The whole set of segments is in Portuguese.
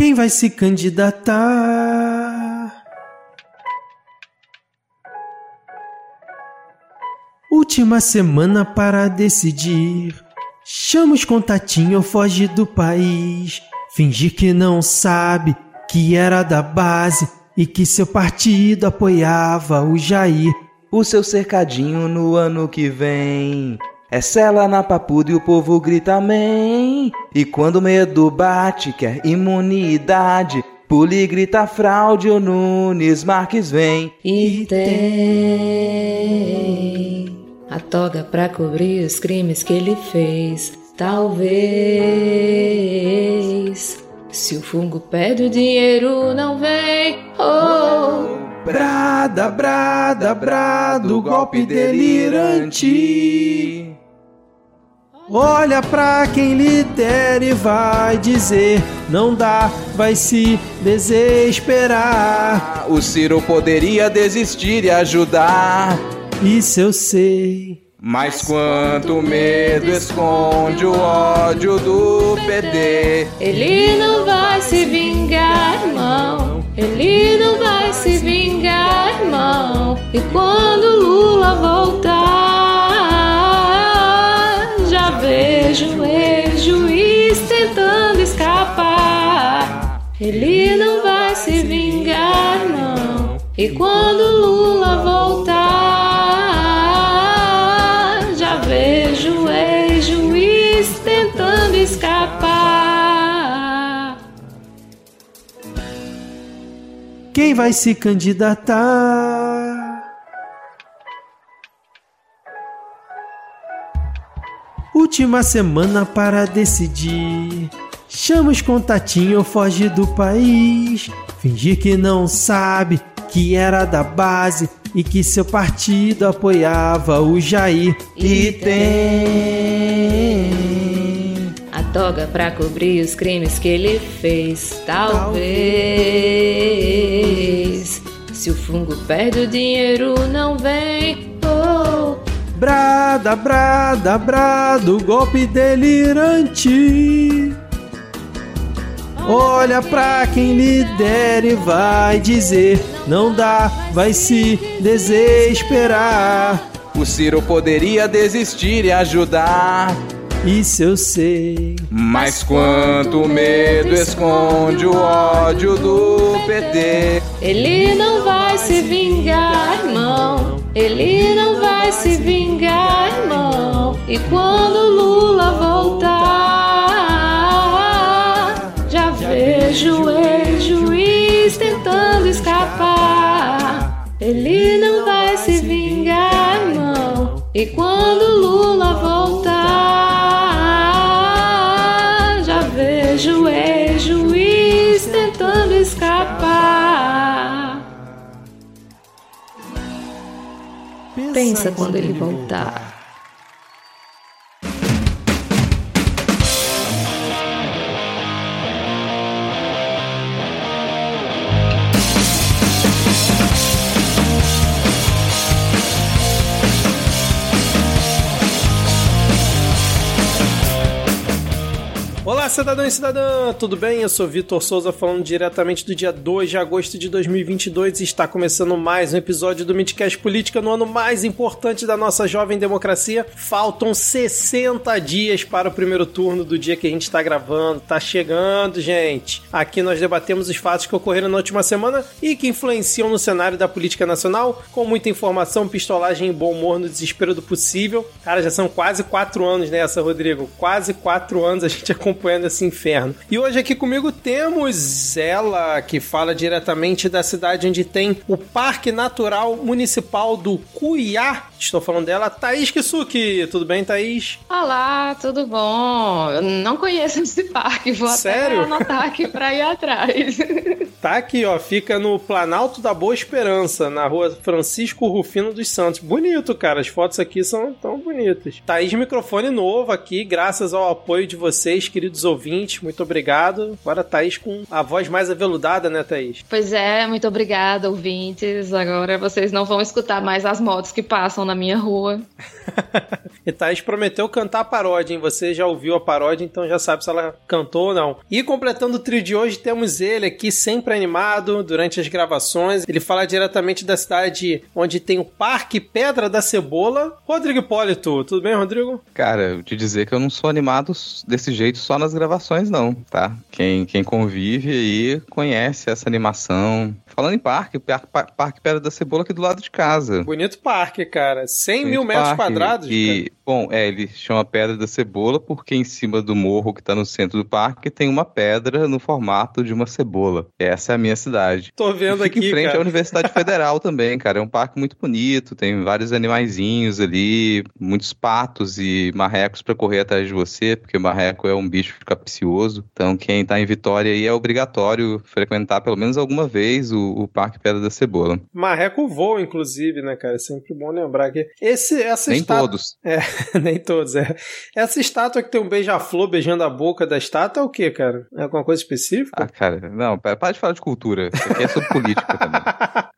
Quem vai se candidatar? Última semana para decidir. Chama os contatinhos ou foge do país. Fingir que não sabe que era da base e que seu partido apoiava o Jair. O seu cercadinho no ano que vem. É cela na papuda e o povo grita amém. E quando o medo bate, quer imunidade. Puli grita fraude, o Nunes Marques vem. E tem a toga pra cobrir os crimes que ele fez. Talvez, se o fungo pede o dinheiro não vem. Oh, Brada, brada, brado, golpe delirante. Olha pra quem lidera e vai dizer: não dá, vai se desesperar. O Ciro poderia desistir e ajudar. Isso eu sei. Mas quanto medo esconde o ódio do PD. ele não vai se vingar, irmão. Ele não vai se vingar, irmão. E quando Lula voltar, vejo ex-juiz tentando escapar. Ele não vai se vingar, não. E quando Lula voltar, já vejo ex-juiz tentando escapar. Quem vai se candidatar? Última semana para decidir. Chama os contatinhos foge do país. Fingir que não sabe que era da base e que seu partido apoiava o Jair. E tem A toga pra cobrir os crimes que ele fez. Talvez. Se o fungo perde o dinheiro, não vem. Brada, brada, brado, golpe delirante. Olha pra quem lidera e vai dizer: não dá, vai se desesperar. o Ciro poderia desistir e ajudar. Isso eu sei. Mas quanto medo esconde o ódio do PT. ele não vai se vingar, irmão. Ele não vai se vingar, irmão. E quando Lula voltar, já vejo ex-juiz tentando escapar. Ele não vai se vingar, irmão. E quando Lula voltar, Pensa quando ele voltar. Cidadão e cidadã, tudo bem? Eu sou Vitor Souza falando diretamente do dia 2 de agosto de 2022 e está começando mais um episódio do Midcast Política no ano mais importante da nossa jovem democracia. Faltam 60 dias para o primeiro turno do dia que a gente está gravando. Tá chegando, gente. Aqui nós debatemos os fatos que ocorreram na última semana e que influenciam no cenário da política nacional, com muita informação, pistolagem e bom humor no desespero do possível. Cara, já são quase quatro anos nessa, Rodrigo. Quase quatro anos a gente acompanhando esse inferno. E hoje aqui comigo temos ela, que fala diretamente da cidade onde tem o Parque Natural Municipal do Cuiá. Estou falando dela, Thaís Kisuki. Tudo bem, Thaís? Olá, tudo bom? Eu não conheço esse parque, vou Sério? até anotar aqui pra ir atrás. Tá aqui, ó. Fica no Planalto da Boa Esperança, na rua Francisco Rufino dos Santos. Bonito, cara. As fotos aqui são tão bonitas. Thaís, microfone novo aqui, graças ao apoio de vocês, queridos ouvintes. Muito obrigado. Agora, Thaís com a voz mais aveludada, né, Thaís? Pois é, muito obrigada, ouvintes. Agora vocês não vão escutar mais as motos que passam na minha rua. e Thaís prometeu cantar a paródia, hein? Você já ouviu a paródia, então já sabe se ela cantou ou não. E completando o trio de hoje, temos ele aqui sempre animado durante as gravações. Ele fala diretamente da cidade onde tem o Parque Pedra da Cebola. Rodrigo Hipólito, tudo bem, Rodrigo? Cara, eu te dizer que eu não sou animado desse jeito só nas gravações, não, tá? Quem, quem convive aí conhece essa animação. Falando em parque, parque, parque Pedra da Cebola aqui do lado de casa. Bonito parque, cara. 100 Bonito mil metros parque. quadrados. E, cara. Bom, é, ele chama Pedra da Cebola porque em cima do morro que tá no centro do parque tem uma pedra no formato de uma cebola. Essa é a minha cidade. Tô vendo aqui, em frente cara. à Universidade Federal também, cara. É um parque muito bonito, tem vários animaizinhos ali, muitos patos e marrecos para correr atrás de você, porque o marreco é um bicho capcioso. Então, quem tá em Vitória aí é obrigatório frequentar pelo menos alguma vez o, o Parque Pedra da Cebola. Marreco voa, inclusive, né, cara? É sempre bom lembrar que esse, essa Nem estátua... todos. É, nem todos, é. Essa estátua que tem um beija-flor beijando a boca da estátua é o quê, cara? É alguma coisa específica? Ah, cara, não, para de falar de cultura. Isso aqui é sobre política também.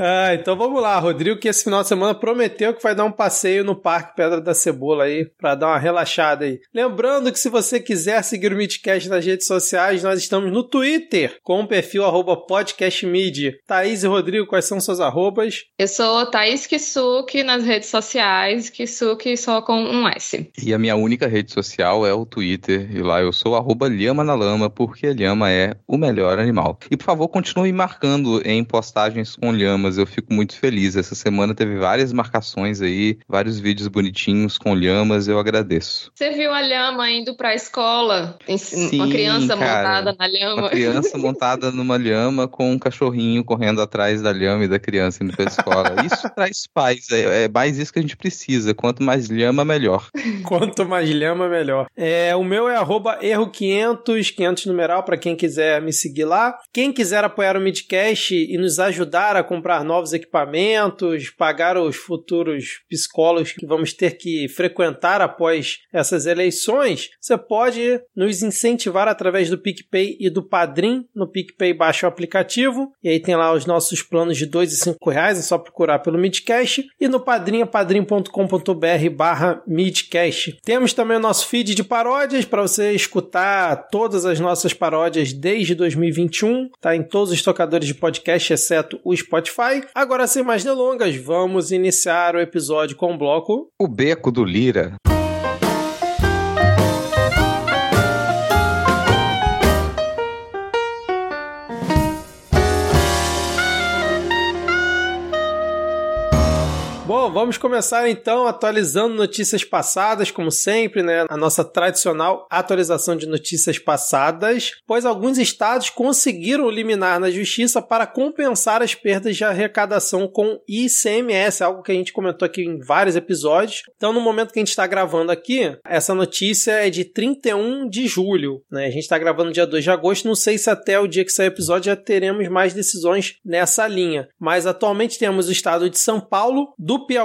Ah, então vamos lá, Rodrigo, que esse final de semana prometeu que vai dar um passeio no Parque Pedra da Cebola aí, para dar uma relaxada aí. Lembrando que se você quiser seguir o Midcast nas redes sociais, nós estamos no Twitter, com o perfil arroba podcastmid. Thaís e Rodrigo, quais são suas arrobas? Eu sou Thaís Kisuki nas redes sociais, Kisuki só com um S. E a minha única rede social é o Twitter, e lá eu sou arroba Lhama na Lama, porque Lhama é o melhor animal. E por favor, continue marcando em postagens com lhamas, eu fico muito feliz. Essa semana teve várias marcações aí, vários vídeos bonitinhos com lhamas, eu agradeço. Você viu a lhama indo pra escola? Sim, uma criança cara, montada na lhama. Uma criança montada numa lhama com um cachorrinho correndo atrás da lhama e da criança indo pra escola. Isso traz paz, é, é mais isso que a gente precisa. Quanto mais lhama, melhor. Quanto mais lhama, melhor. É, o meu é arroba erro500, 500 numeral, para quem quiser me seguir lá. Quem quiser apoiar o Midcast e nos ajudar a comprar novos equipamentos, pagar os futuros psicólogos que vamos ter que frequentar após essas eleições, você pode nos incentivar através do PicPay e do Padrim. No PicPay baixa o aplicativo e aí tem lá os nossos planos de cinco reais, é só procurar pelo Midcast. E no Padrim é padrim.com.br Midcast. Temos também o nosso feed de paródias para você escutar todas as nossas paródias desde 2021. Tá em todos os tocadores de podcast, exceto o Spotify. Agora, sem mais delongas, vamos iniciar o episódio com o bloco. O Beco do Lira. Vamos começar então atualizando notícias passadas, como sempre, né? A nossa tradicional atualização de notícias passadas, pois alguns estados conseguiram liminar na justiça para compensar as perdas de arrecadação com ICMS, algo que a gente comentou aqui em vários episódios. Então, no momento que a gente está gravando aqui, essa notícia é de 31 de julho, né? A gente está gravando dia 2 de agosto, não sei se até o dia que sair o episódio já teremos mais decisões nessa linha, mas atualmente temos o estado de São Paulo, do Piauí,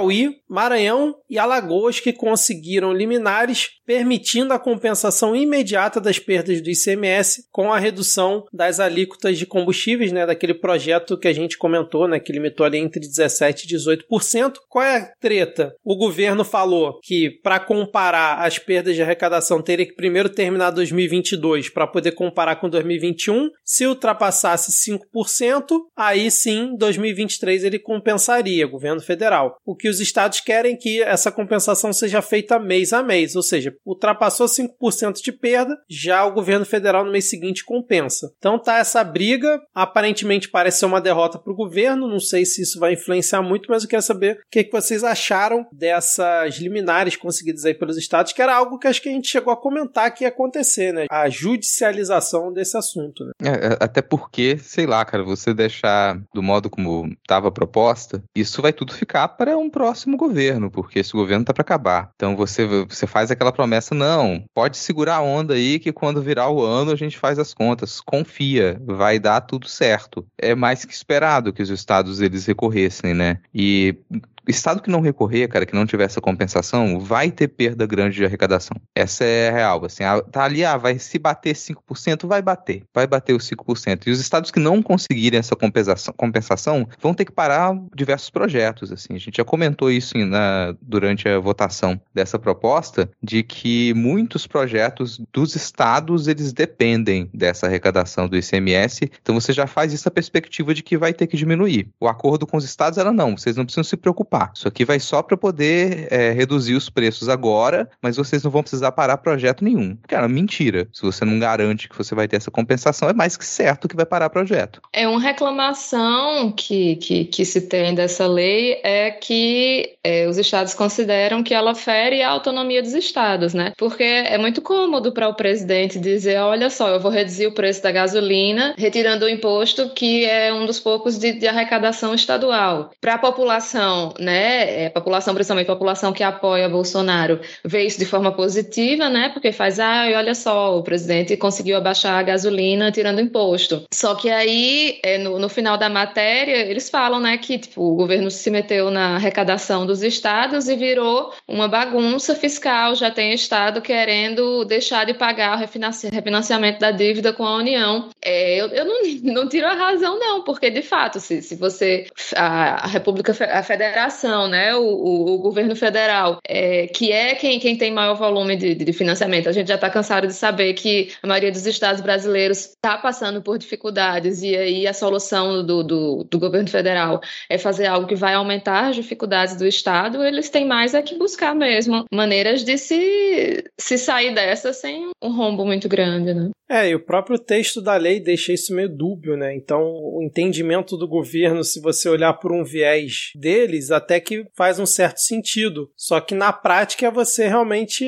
Maranhão e Alagoas que conseguiram liminares permitindo a compensação imediata das perdas do ICMS com a redução das alíquotas de combustíveis, né, daquele projeto que a gente comentou, né, que limitou ali entre 17 e 18%. Qual é a treta? O governo falou que para comparar as perdas de arrecadação teria que primeiro terminar 2022 para poder comparar com 2021. Se ultrapassasse 5%, aí sim, 2023 ele compensaria, governo federal. O que os estados querem é que essa compensação seja feita mês a mês, ou seja, ultrapassou 5% de perda, já o governo federal no mês seguinte compensa. Então tá essa briga, aparentemente parece ser uma derrota para o governo, não sei se isso vai influenciar muito, mas eu quero saber o que, que vocês acharam dessas liminares conseguidas aí pelos estados, que era algo que acho que a gente chegou a comentar que ia acontecer, né? A judicialização desse assunto, né? É, até porque, sei lá, cara, você deixar do modo como estava a proposta, isso vai tudo ficar para um próximo governo, porque esse governo tá para acabar. Então você, você faz aquela promessa, não, pode segurar a onda aí que quando virar o ano a gente faz as contas. Confia, vai dar tudo certo. É mais que esperado que os estados eles recorressem, né? E estado que não recorrer, cara, que não tiver essa compensação, vai ter perda grande de arrecadação. Essa é real, assim, ah, tá ali, ah, vai se bater 5%, vai bater, vai bater os 5%. E os estados que não conseguirem essa compensação, compensação vão ter que parar diversos projetos, assim. A gente já comentou isso na, durante a votação dessa proposta, de que muitos projetos dos estados, eles dependem dessa arrecadação do ICMS, então você já faz essa perspectiva de que vai ter que diminuir. O acordo com os estados era não, vocês não precisam se preocupar. Isso aqui vai só para poder é, reduzir os preços agora, mas vocês não vão precisar parar projeto nenhum. Cara, mentira. Se você não garante que você vai ter essa compensação, é mais que certo que vai parar projeto. É uma reclamação que, que, que se tem dessa lei é que é, os estados consideram que ela fere a autonomia dos estados, né? Porque é muito cômodo para o presidente dizer: olha só, eu vou reduzir o preço da gasolina, retirando o imposto, que é um dos poucos de, de arrecadação estadual. Para a população, né? É, população, principalmente a população que apoia Bolsonaro, vê isso de forma positiva, né? Porque faz, ah, olha só, o presidente conseguiu abaixar a gasolina tirando imposto. Só que aí, é, no, no final da matéria, eles falam, né, que tipo, o governo se meteu na arrecadação dos estados e virou uma bagunça fiscal. Já tem estado querendo deixar de pagar o refinanciamento da dívida com a União. É, eu, eu não, não tiro a razão, não, porque de fato, se, se você. A, a República, a Federação, né, o, o, o governo federal, é, que é quem, quem tem maior volume de, de financiamento, a gente já está cansado de saber que a maioria dos estados brasileiros está passando por dificuldades. E aí a solução do, do, do governo federal é fazer algo que vai aumentar as dificuldades do estado, eles têm mais é que buscar mesmo maneiras de se, se sair dessa sem um rombo muito grande, né? É, e o próprio texto da lei deixa isso meio dúbio, né? Então, o entendimento do governo, se você olhar por um viés deles, até que faz um certo sentido. Só que na prática é você realmente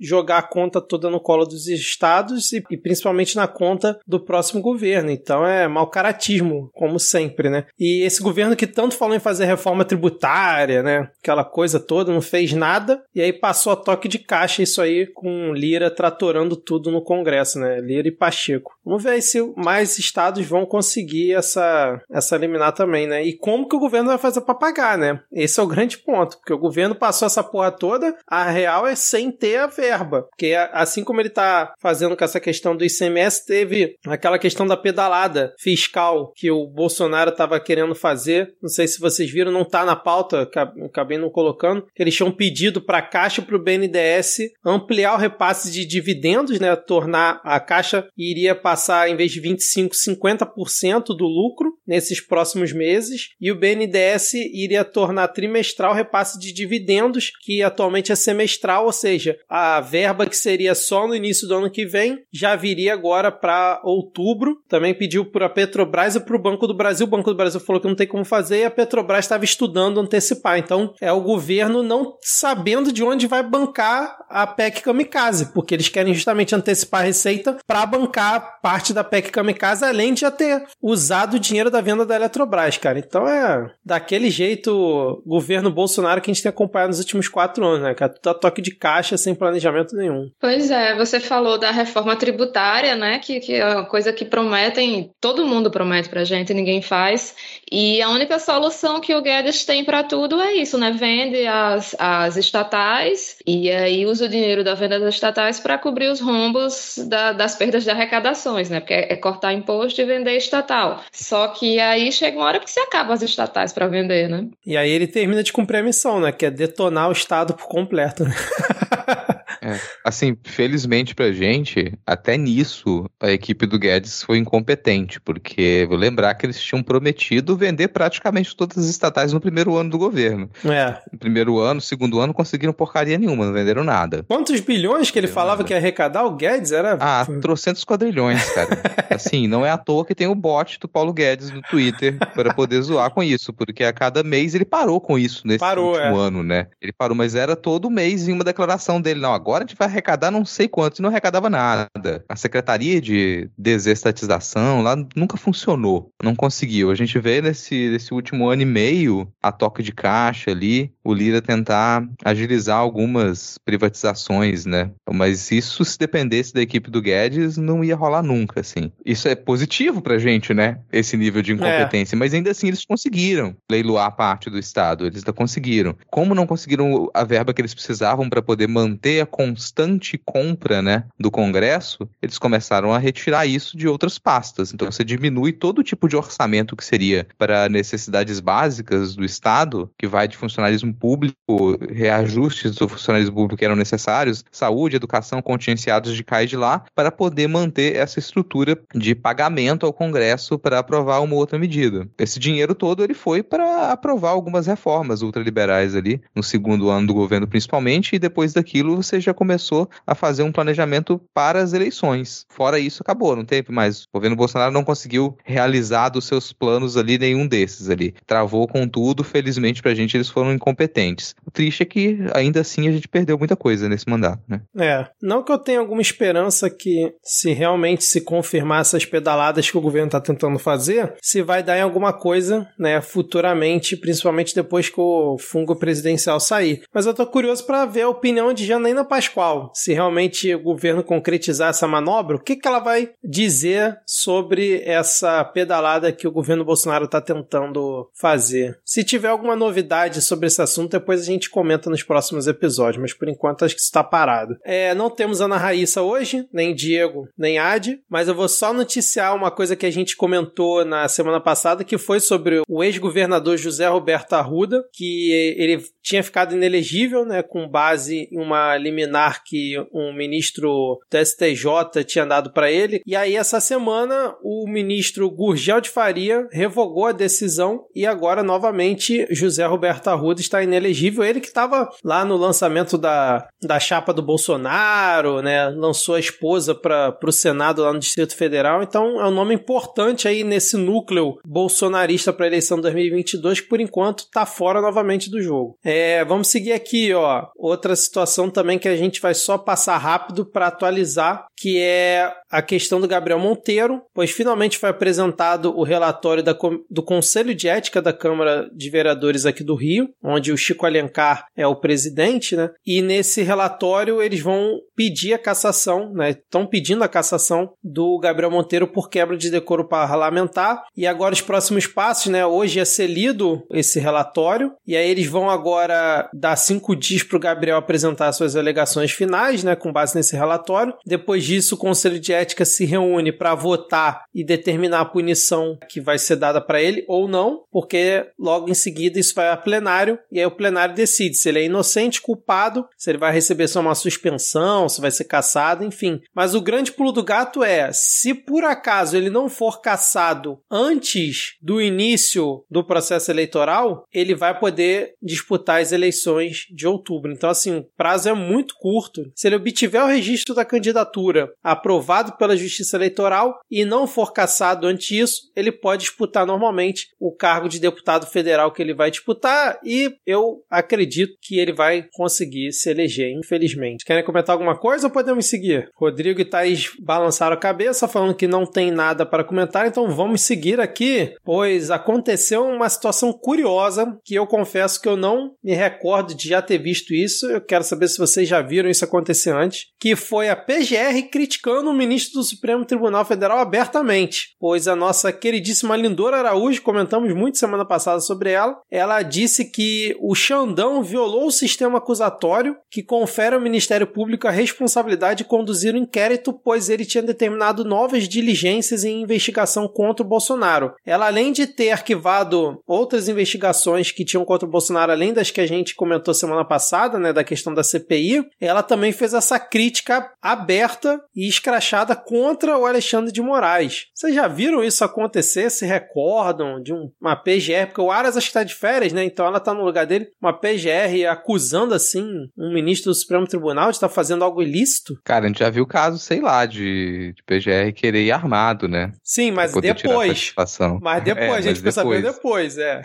jogar a conta toda no colo dos estados e, e principalmente na conta do próximo governo. Então é mau caratismo, como sempre, né? E esse governo que tanto falou em fazer reforma tributária, né? Aquela coisa toda, não fez nada, e aí passou a toque de caixa isso aí com Lira tratorando tudo no Congresso, né? Lira e Pacheco. Vamos ver se mais estados vão conseguir essa, essa liminar também, né? E como que o governo vai fazer para pagar, né? Esse é o grande ponto, porque o governo passou essa porra toda, a real é sem ter a verba. Porque assim como ele tá fazendo com essa questão do ICMS, teve aquela questão da pedalada fiscal que o Bolsonaro estava querendo fazer. Não sei se vocês viram, não tá na pauta, acabei não colocando. Eles tinham pedido para a Caixa para o BNDES ampliar o repasse de dividendos, né? Tornar a Caixa iria passar, em vez de 25%, 50% do lucro nesses próximos meses, e o BNDES iria tornar trimestral o repasse de dividendos, que atualmente é semestral, ou seja, a verba que seria só no início do ano que vem já viria agora para outubro. Também pediu para a Petrobras e para o Banco do Brasil. O Banco do Brasil falou que não tem como fazer e a Petrobras estava estudando antecipar. Então, é o governo não sabendo de onde vai bancar a PEC Kamikaze, porque eles querem justamente antecipar a receita para bancar parte da PEC Kamikaze, além de já ter usado o dinheiro da venda da Eletrobras, cara. Então é daquele jeito governo Bolsonaro que a gente tem acompanhado nos últimos quatro anos, né, cara? Tudo a toque de caixa sem planejamento nenhum. Pois é, você falou da reforma tributária, né? Que, que é uma coisa que prometem, todo mundo promete pra gente, ninguém faz. E a única solução que o Guedes tem para tudo é isso, né? Vende as, as estatais e aí usa o dinheiro da venda das estatais para cobrir os rombos da, das perdas de arrecadações, né? Porque é, é, cortar imposto e vender estatal. Só que aí chega uma hora que se acaba as estatais para vender, né? E aí ele termina de cumprir a missão, né? Que é detonar o Estado por completo. Né? É, assim, felizmente pra gente, até nisso a equipe do Guedes foi incompetente, porque vou lembrar que eles tinham prometido vender praticamente todas as estatais no primeiro ano do governo. É. No primeiro ano, segundo ano, conseguiram porcaria nenhuma, não venderam nada. Quantos bilhões que ele falava nada. que ia arrecadar o Guedes? Era. Ah, trocentos quadrilhões, cara. assim, não é à toa que tem o bot do Paulo Guedes no Twitter para poder zoar com isso, porque a cada mês ele parou com isso nesse parou, último é. ano, né? Ele parou, mas era todo mês em uma declaração dele. Não, agora agora a gente vai arrecadar não sei quantos, e não arrecadava nada. A Secretaria de Desestatização lá nunca funcionou, não conseguiu. A gente vê nesse, nesse último ano e meio a toque de caixa ali, o Lira tentar agilizar algumas privatizações, né? Mas isso, se dependesse da equipe do Guedes, não ia rolar nunca, assim. Isso é positivo pra gente, né? Esse nível de incompetência. É. Mas ainda assim, eles conseguiram leiloar parte do Estado. Eles não conseguiram. Como não conseguiram a verba que eles precisavam para poder manter a constante compra, né, do Congresso, eles começaram a retirar isso de outras pastas. Então, você diminui todo tipo de orçamento que seria para necessidades básicas do Estado, que vai de funcionalismo público, reajustes do funcionalismo público que eram necessários, saúde, educação, contingenciados de cá e de lá, para poder manter essa estrutura de pagamento ao Congresso para aprovar uma outra medida. Esse dinheiro todo ele foi para aprovar algumas reformas ultraliberais ali, no segundo ano do governo principalmente, e depois daquilo você já começou a fazer um planejamento para as eleições. Fora isso, acabou, não tem mais. O governo Bolsonaro não conseguiu realizar dos seus planos ali nenhum desses ali. Travou com tudo, felizmente pra gente eles foram incompetentes. O triste é que ainda assim a gente perdeu muita coisa nesse mandato, né? É, não que eu tenha alguma esperança que se realmente se confirmar essas pedaladas que o governo está tentando fazer, se vai dar em alguma coisa, né, futuramente, principalmente depois que o fungo presidencial sair. Mas eu tô curioso para ver a opinião de Janaína Pascoal, se realmente o governo concretizar essa manobra, o que, que ela vai dizer sobre essa pedalada que o governo Bolsonaro está tentando fazer. Se tiver alguma novidade sobre esse assunto, depois a gente comenta nos próximos episódios, mas por enquanto acho que está parado. É, não temos Ana Raíssa hoje, nem Diego, nem Adi, mas eu vou só noticiar uma coisa que a gente comentou na semana passada, que foi sobre o ex-governador José Roberto Arruda, que ele tinha ficado inelegível, né, com base em uma liminar que um ministro do STJ tinha dado para ele. E aí essa semana o ministro Gurgel de Faria revogou a decisão e agora novamente José Roberto Arruda está inelegível. Ele que estava lá no lançamento da, da chapa do Bolsonaro, né, lançou a esposa para o Senado lá no Distrito Federal. Então é um nome importante aí nesse núcleo bolsonarista para a eleição de 2022 que por enquanto está fora novamente do jogo. É, vamos seguir aqui, ó. Outra situação também que a gente vai só passar rápido para atualizar, que é a questão do Gabriel Monteiro, pois finalmente foi apresentado o relatório da, do Conselho de Ética da Câmara de Vereadores aqui do Rio, onde o Chico Alencar é o presidente, né? E nesse relatório eles vão pedir a cassação, né? Estão pedindo a cassação do Gabriel Monteiro por quebra de decoro parlamentar. E agora os próximos passos, né? Hoje é ser lido esse relatório, e aí eles vão agora dá cinco dias para o Gabriel apresentar suas alegações finais, né, com base nesse relatório. Depois disso, o Conselho de Ética se reúne para votar e determinar a punição que vai ser dada para ele ou não, porque logo em seguida isso vai a plenário e aí o plenário decide se ele é inocente, culpado, se ele vai receber só uma suspensão, se vai ser caçado, enfim. Mas o grande pulo do gato é, se por acaso ele não for caçado antes do início do processo eleitoral, ele vai poder disputar as eleições de outubro. Então, assim, o prazo é muito curto. Se ele obtiver o registro da candidatura aprovado pela Justiça Eleitoral e não for cassado antes disso, ele pode disputar normalmente o cargo de deputado federal que ele vai disputar e eu acredito que ele vai conseguir se eleger, infelizmente. Querem comentar alguma coisa ou podemos seguir? Rodrigo e Thaís balançaram a cabeça falando que não tem nada para comentar, então vamos seguir aqui, pois aconteceu uma situação curiosa que eu confesso que eu não me recordo de já ter visto isso. Eu quero saber se vocês já viram isso acontecer antes. Que foi a PGR criticando o ministro do Supremo Tribunal Federal abertamente. Pois a nossa queridíssima Lindora Araújo, comentamos muito semana passada sobre ela, ela disse que o Xandão violou o sistema acusatório que confere ao Ministério Público a responsabilidade de conduzir o um inquérito, pois ele tinha determinado novas diligências em investigação contra o Bolsonaro. Ela, além de ter arquivado outras investigações que tinham contra o Bolsonaro, além das que a gente comentou semana passada, né, da questão da CPI, ela também fez essa crítica aberta e escrachada armada contra o Alexandre de Moraes. Vocês já viram isso acontecer? Se recordam de um, uma PGR? Porque o Aras acho que está de férias, né? Então ela está no lugar dele. Uma PGR acusando, assim, um ministro do Supremo Tribunal de estar tá fazendo algo ilícito? Cara, a gente já viu caso, sei lá, de, de PGR querer ir armado, né? Sim, mas depois. Mas depois, é, a gente precisa saber depois, é.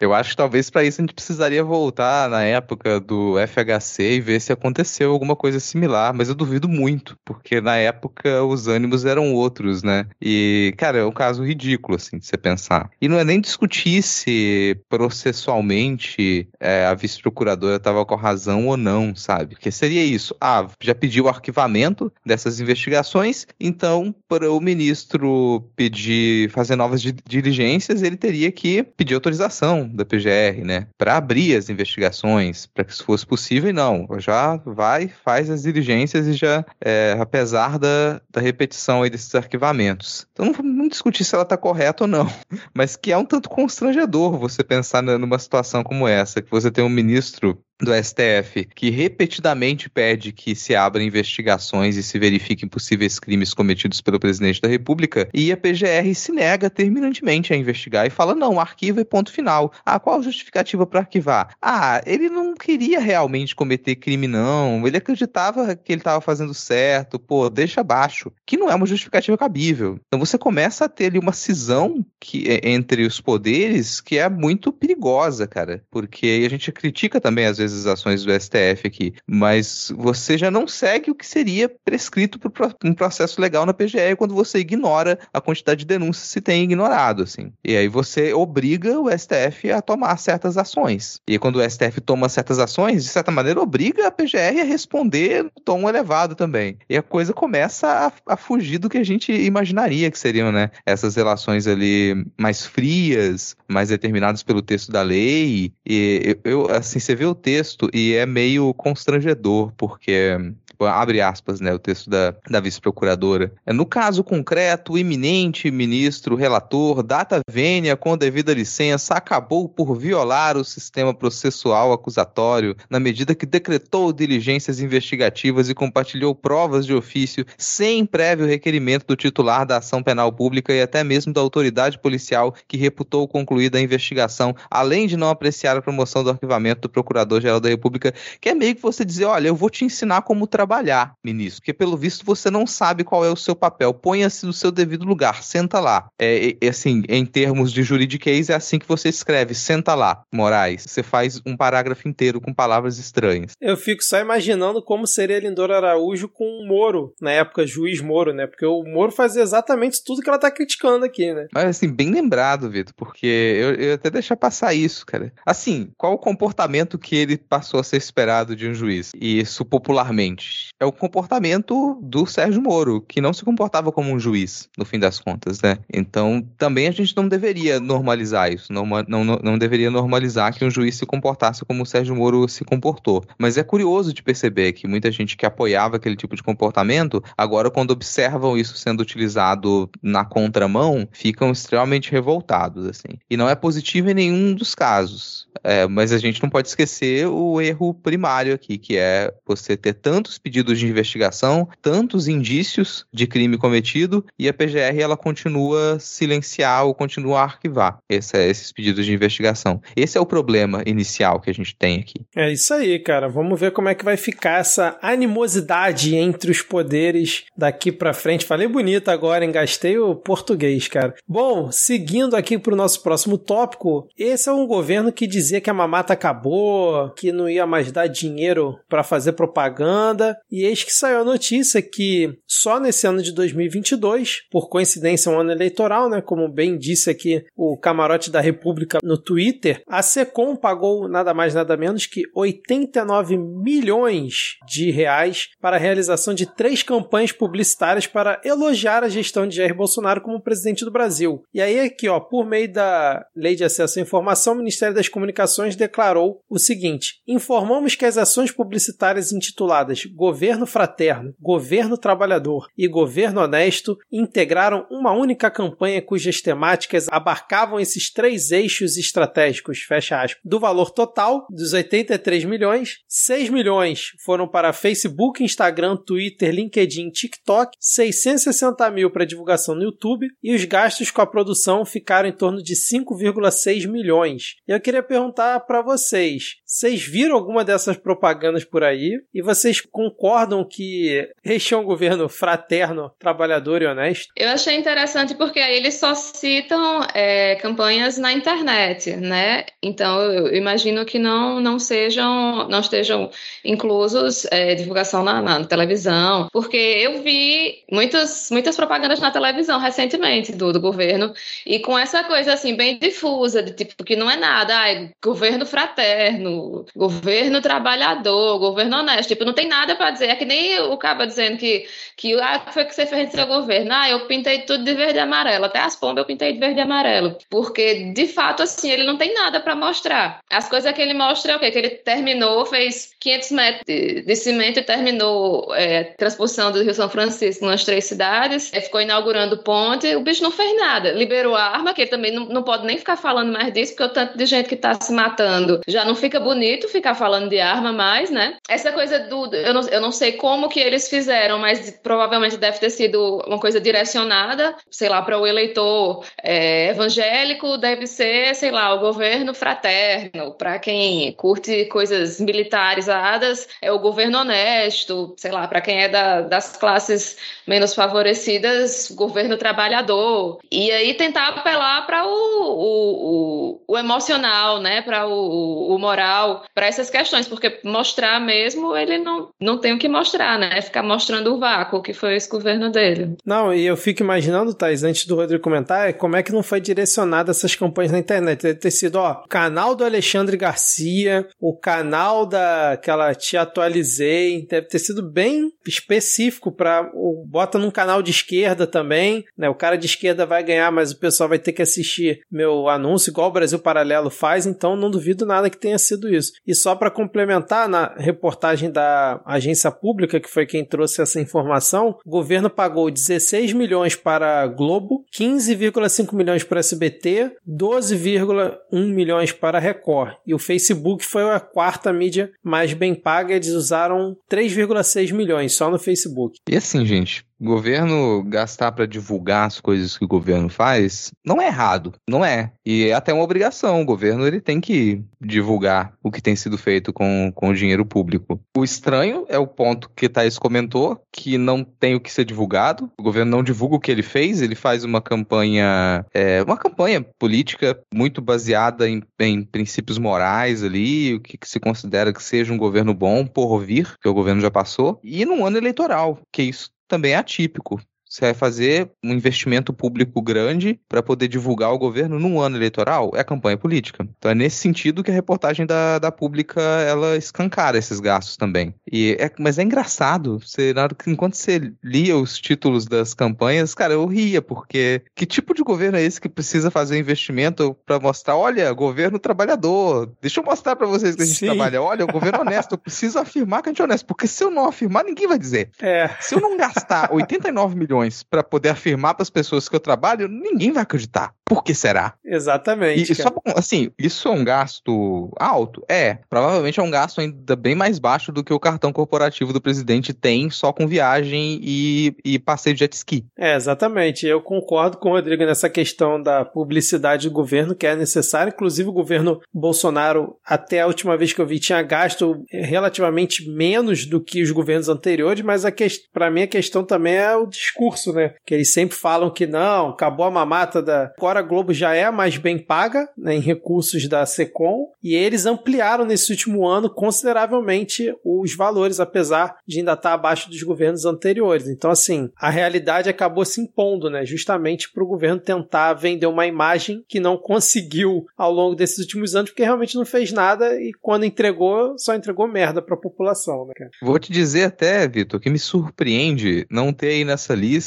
Eu acho que talvez para isso a gente precisaria voltar na época do FHC e ver se aconteceu alguma coisa similar, mas eu duvido muito, porque na época os ânimos eram outros, né? E, cara, é um caso ridículo, assim, de você pensar. E não é nem discutir se processualmente é, a vice-procuradora estava com razão ou não, sabe? Porque seria isso. Ah, já pediu o arquivamento dessas investigações, então, para o ministro pedir, fazer novas diligências, ele teria que pedir autorização da PGR, né? Para abrir as investigações, para que isso fosse possível, e não. Já vai, faz as diligências e já, é, apesar da, da repetição aí desses arquivamentos. Então, não vamos discutir se ela está correta ou não, mas que é um tanto constrangedor você pensar numa situação como essa, que você tem um ministro do STF, que repetidamente pede que se abram investigações e se verifiquem possíveis crimes cometidos pelo presidente da República, e a PGR se nega terminantemente a investigar e fala: não, arquiva e ponto final. Ah, qual a justificativa para arquivar? Ah, ele não queria realmente cometer crime, não. Ele acreditava que ele estava fazendo certo, pô, deixa abaixo. Que não é uma justificativa cabível. Então você começa a ter ali uma cisão que, entre os poderes que é muito perigosa, cara. Porque a gente critica também, às vezes, as ações do STF aqui, mas você já não segue o que seria prescrito para um processo legal na PGR quando você ignora a quantidade de denúncias que se tem ignorado, assim. E aí você obriga o STF a tomar certas ações. E quando o STF toma certas ações, de certa maneira obriga a PGR a responder no tom elevado também. E a coisa começa a, a fugir do que a gente imaginaria que seriam, né? Essas relações ali mais frias, mais determinadas pelo texto da lei. E eu, assim, você vê o texto texto e é meio constrangedor, porque abre aspas, né, o texto da, da vice-procuradora. É, no caso concreto, o iminente ministro relator, data vênia com devida licença, acabou por violar o sistema processual acusatório na medida que decretou diligências investigativas e compartilhou provas de ofício sem prévio requerimento do titular da ação penal pública e até mesmo da autoridade policial que reputou concluída a investigação, além de não apreciar a promoção do arquivamento do Procurador-Geral da República, que é meio que você dizer, olha, eu vou te ensinar como trabalhar trabalhar, ministro, porque pelo visto você não sabe qual é o seu papel. Ponha-se no seu devido lugar, senta lá. É, é, assim, em termos de juridiquês, é assim que você escreve, senta lá, Moraes. Você faz um parágrafo inteiro com palavras estranhas. Eu fico só imaginando como seria Lindor Araújo com o Moro, na época, juiz Moro, né? Porque o Moro fazia exatamente tudo que ela tá criticando aqui, né? Mas assim, bem lembrado, Vitor, porque eu, eu até deixar passar isso, cara. Assim, qual o comportamento que ele passou a ser esperado de um juiz? E isso popularmente é o comportamento do Sérgio Moro, que não se comportava como um juiz, no fim das contas, né? Então, também a gente não deveria normalizar isso, não, não, não deveria normalizar que um juiz se comportasse como o Sérgio Moro se comportou. Mas é curioso de perceber que muita gente que apoiava aquele tipo de comportamento, agora, quando observam isso sendo utilizado na contramão, ficam extremamente revoltados, assim. E não é positivo em nenhum dos casos. É, mas a gente não pode esquecer o erro primário aqui, que é você ter tantos pedidos de investigação, tantos indícios de crime cometido e a PGR ela continua silenciar ou continua a arquivar esse, esses pedidos de investigação. Esse é o problema inicial que a gente tem aqui. É isso aí, cara. Vamos ver como é que vai ficar essa animosidade entre os poderes daqui para frente. Falei bonito agora, engastei o português, cara. Bom, seguindo aqui para o nosso próximo tópico, esse é um governo que dizia que a mamata acabou, que não ia mais dar dinheiro para fazer propaganda e eis que saiu a notícia que só nesse ano de 2022, por coincidência um ano eleitoral, né, como bem disse aqui o camarote da República no Twitter, a Secom pagou nada mais nada menos que 89 milhões de reais para a realização de três campanhas publicitárias para elogiar a gestão de Jair Bolsonaro como presidente do Brasil. E aí aqui, ó, por meio da Lei de Acesso à Informação, o Ministério das Comunicações declarou o seguinte: informamos que as ações publicitárias intituladas governo fraterno, governo trabalhador e governo honesto integraram uma única campanha cujas temáticas abarcavam esses três eixos estratégicos, fecha aspas. Do valor total dos 83 milhões, 6 milhões foram para Facebook, Instagram, Twitter, LinkedIn, TikTok, 660 mil para divulgação no YouTube e os gastos com a produção ficaram em torno de 5,6 milhões. Eu queria perguntar para vocês, vocês viram alguma dessas propagandas por aí? E vocês concordam que este é um governo fraterno, trabalhador e honesto? Eu achei interessante porque aí eles só citam é, campanhas na internet, né? Então eu imagino que não, não sejam, não estejam inclusos é, divulgação na, na, televisão, porque eu vi muitas, muitas propagandas na televisão recentemente do, do governo e com essa coisa assim bem difusa de tipo que não é nada, governo fraterno, governo trabalhador, governo honesto, tipo não tem nada para dizer, é que nem o caba dizendo que que ah, foi que você fez no seu governo, ah, eu pintei tudo de verde e amarelo, até as pombas eu pintei de verde e amarelo, porque de fato assim ele não tem nada para mostrar. As coisas que ele mostra é o quê? Que ele terminou, fez 500 metros de, de cimento e terminou é, transposição do Rio São Francisco nas três cidades, é, ficou inaugurando ponte, o bicho não fez nada. Liberou a arma, que ele também não, não pode nem ficar falando mais disso, porque o tanto de gente que está se matando já não fica bonito ficar falando de arma mais, né? Essa coisa do. Eu não, eu não sei como que eles fizeram, mas provavelmente deve ter sido uma coisa direcionada, sei lá, para o eleitor é, evangélico, deve ser, sei lá, o governo fraterno, para quem curte coisas militarizadas, é o governo honesto, sei lá, para quem é da, das classes menos favorecidas, governo trabalhador. E aí tentar apelar para o, o, o, o, emocional, né? Para o, o moral, para essas questões, porque mostrar mesmo ele não, não tem o que mostrar, né? Ficar mostrando o vácuo que foi esse governo dele. Não, e eu fico imaginando, Thais, antes do Rodrigo comentar, como é que não foi direcionada essas campanhas na internet. Deve ter sido, ó, canal do Alexandre Garcia, o canal da que ela te atualizei, deve ter sido bem específico para o bota num canal de esquerda também, né? O cara de esquerda vai ganhar, mas o pessoal vai ter que assistir meu anúncio, igual o Brasil Paralelo faz, então não duvido nada que tenha sido isso. E só para complementar, na reportagem da agência pública, que foi quem trouxe essa informação, o governo pagou 16 milhões para Globo, 15,5 milhões para SBT, 12,1 milhões para Record. E o Facebook foi a quarta mídia mais bem paga, eles usaram 3,6 milhões só no Facebook. E assim, gente, governo gastar para divulgar as coisas que o governo faz não é errado, não é. E é até uma obrigação. O governo ele tem que divulgar o que tem sido feito com, com o dinheiro público. O estranho é o ponto que Thaís comentou, que não tem o que ser divulgado. O governo não divulga o que ele fez, ele faz uma campanha, é, uma campanha política muito baseada em, em princípios morais ali, o que, que se considera que seja um governo bom por vir, que o governo já passou, e num ano eleitoral, que isso também é atípico. Você vai fazer um investimento público grande para poder divulgar o governo num ano eleitoral? É campanha política. Então é nesse sentido que a reportagem da, da pública ela escancara esses gastos também. E é, mas é engraçado, você, enquanto você lia os títulos das campanhas, cara, eu ria, porque que tipo de governo é esse que precisa fazer investimento para mostrar, olha, governo trabalhador, deixa eu mostrar para vocês que a gente Sim. trabalha, olha, o governo honesto, eu preciso afirmar que a gente é honesto, porque se eu não afirmar, ninguém vai dizer. É. Se eu não gastar 89 milhões milhões para poder afirmar para as pessoas que eu trabalho, ninguém vai acreditar. Por que será? Exatamente. E, só, assim, isso é um gasto alto? É. Provavelmente é um gasto ainda bem mais baixo do que o cartão corporativo do presidente tem só com viagem e, e passeio de jet ski. É, exatamente. Eu concordo com o Rodrigo nessa questão da publicidade do governo, que é necessária. Inclusive, o governo Bolsonaro, até a última vez que eu vi, tinha gasto relativamente menos do que os governos anteriores, mas para mim a questão também é o discurso discurso, né? Que eles sempre falam que não, acabou a mamata da. Agora a Globo já é mais bem paga né, em recursos da Secom e eles ampliaram nesse último ano consideravelmente os valores, apesar de ainda estar abaixo dos governos anteriores. Então, assim, a realidade acabou se impondo, né? Justamente para o governo tentar vender uma imagem que não conseguiu ao longo desses últimos anos, porque realmente não fez nada e quando entregou, só entregou merda para a população, né, cara? Vou te dizer até, Vitor, que me surpreende não ter aí nessa lista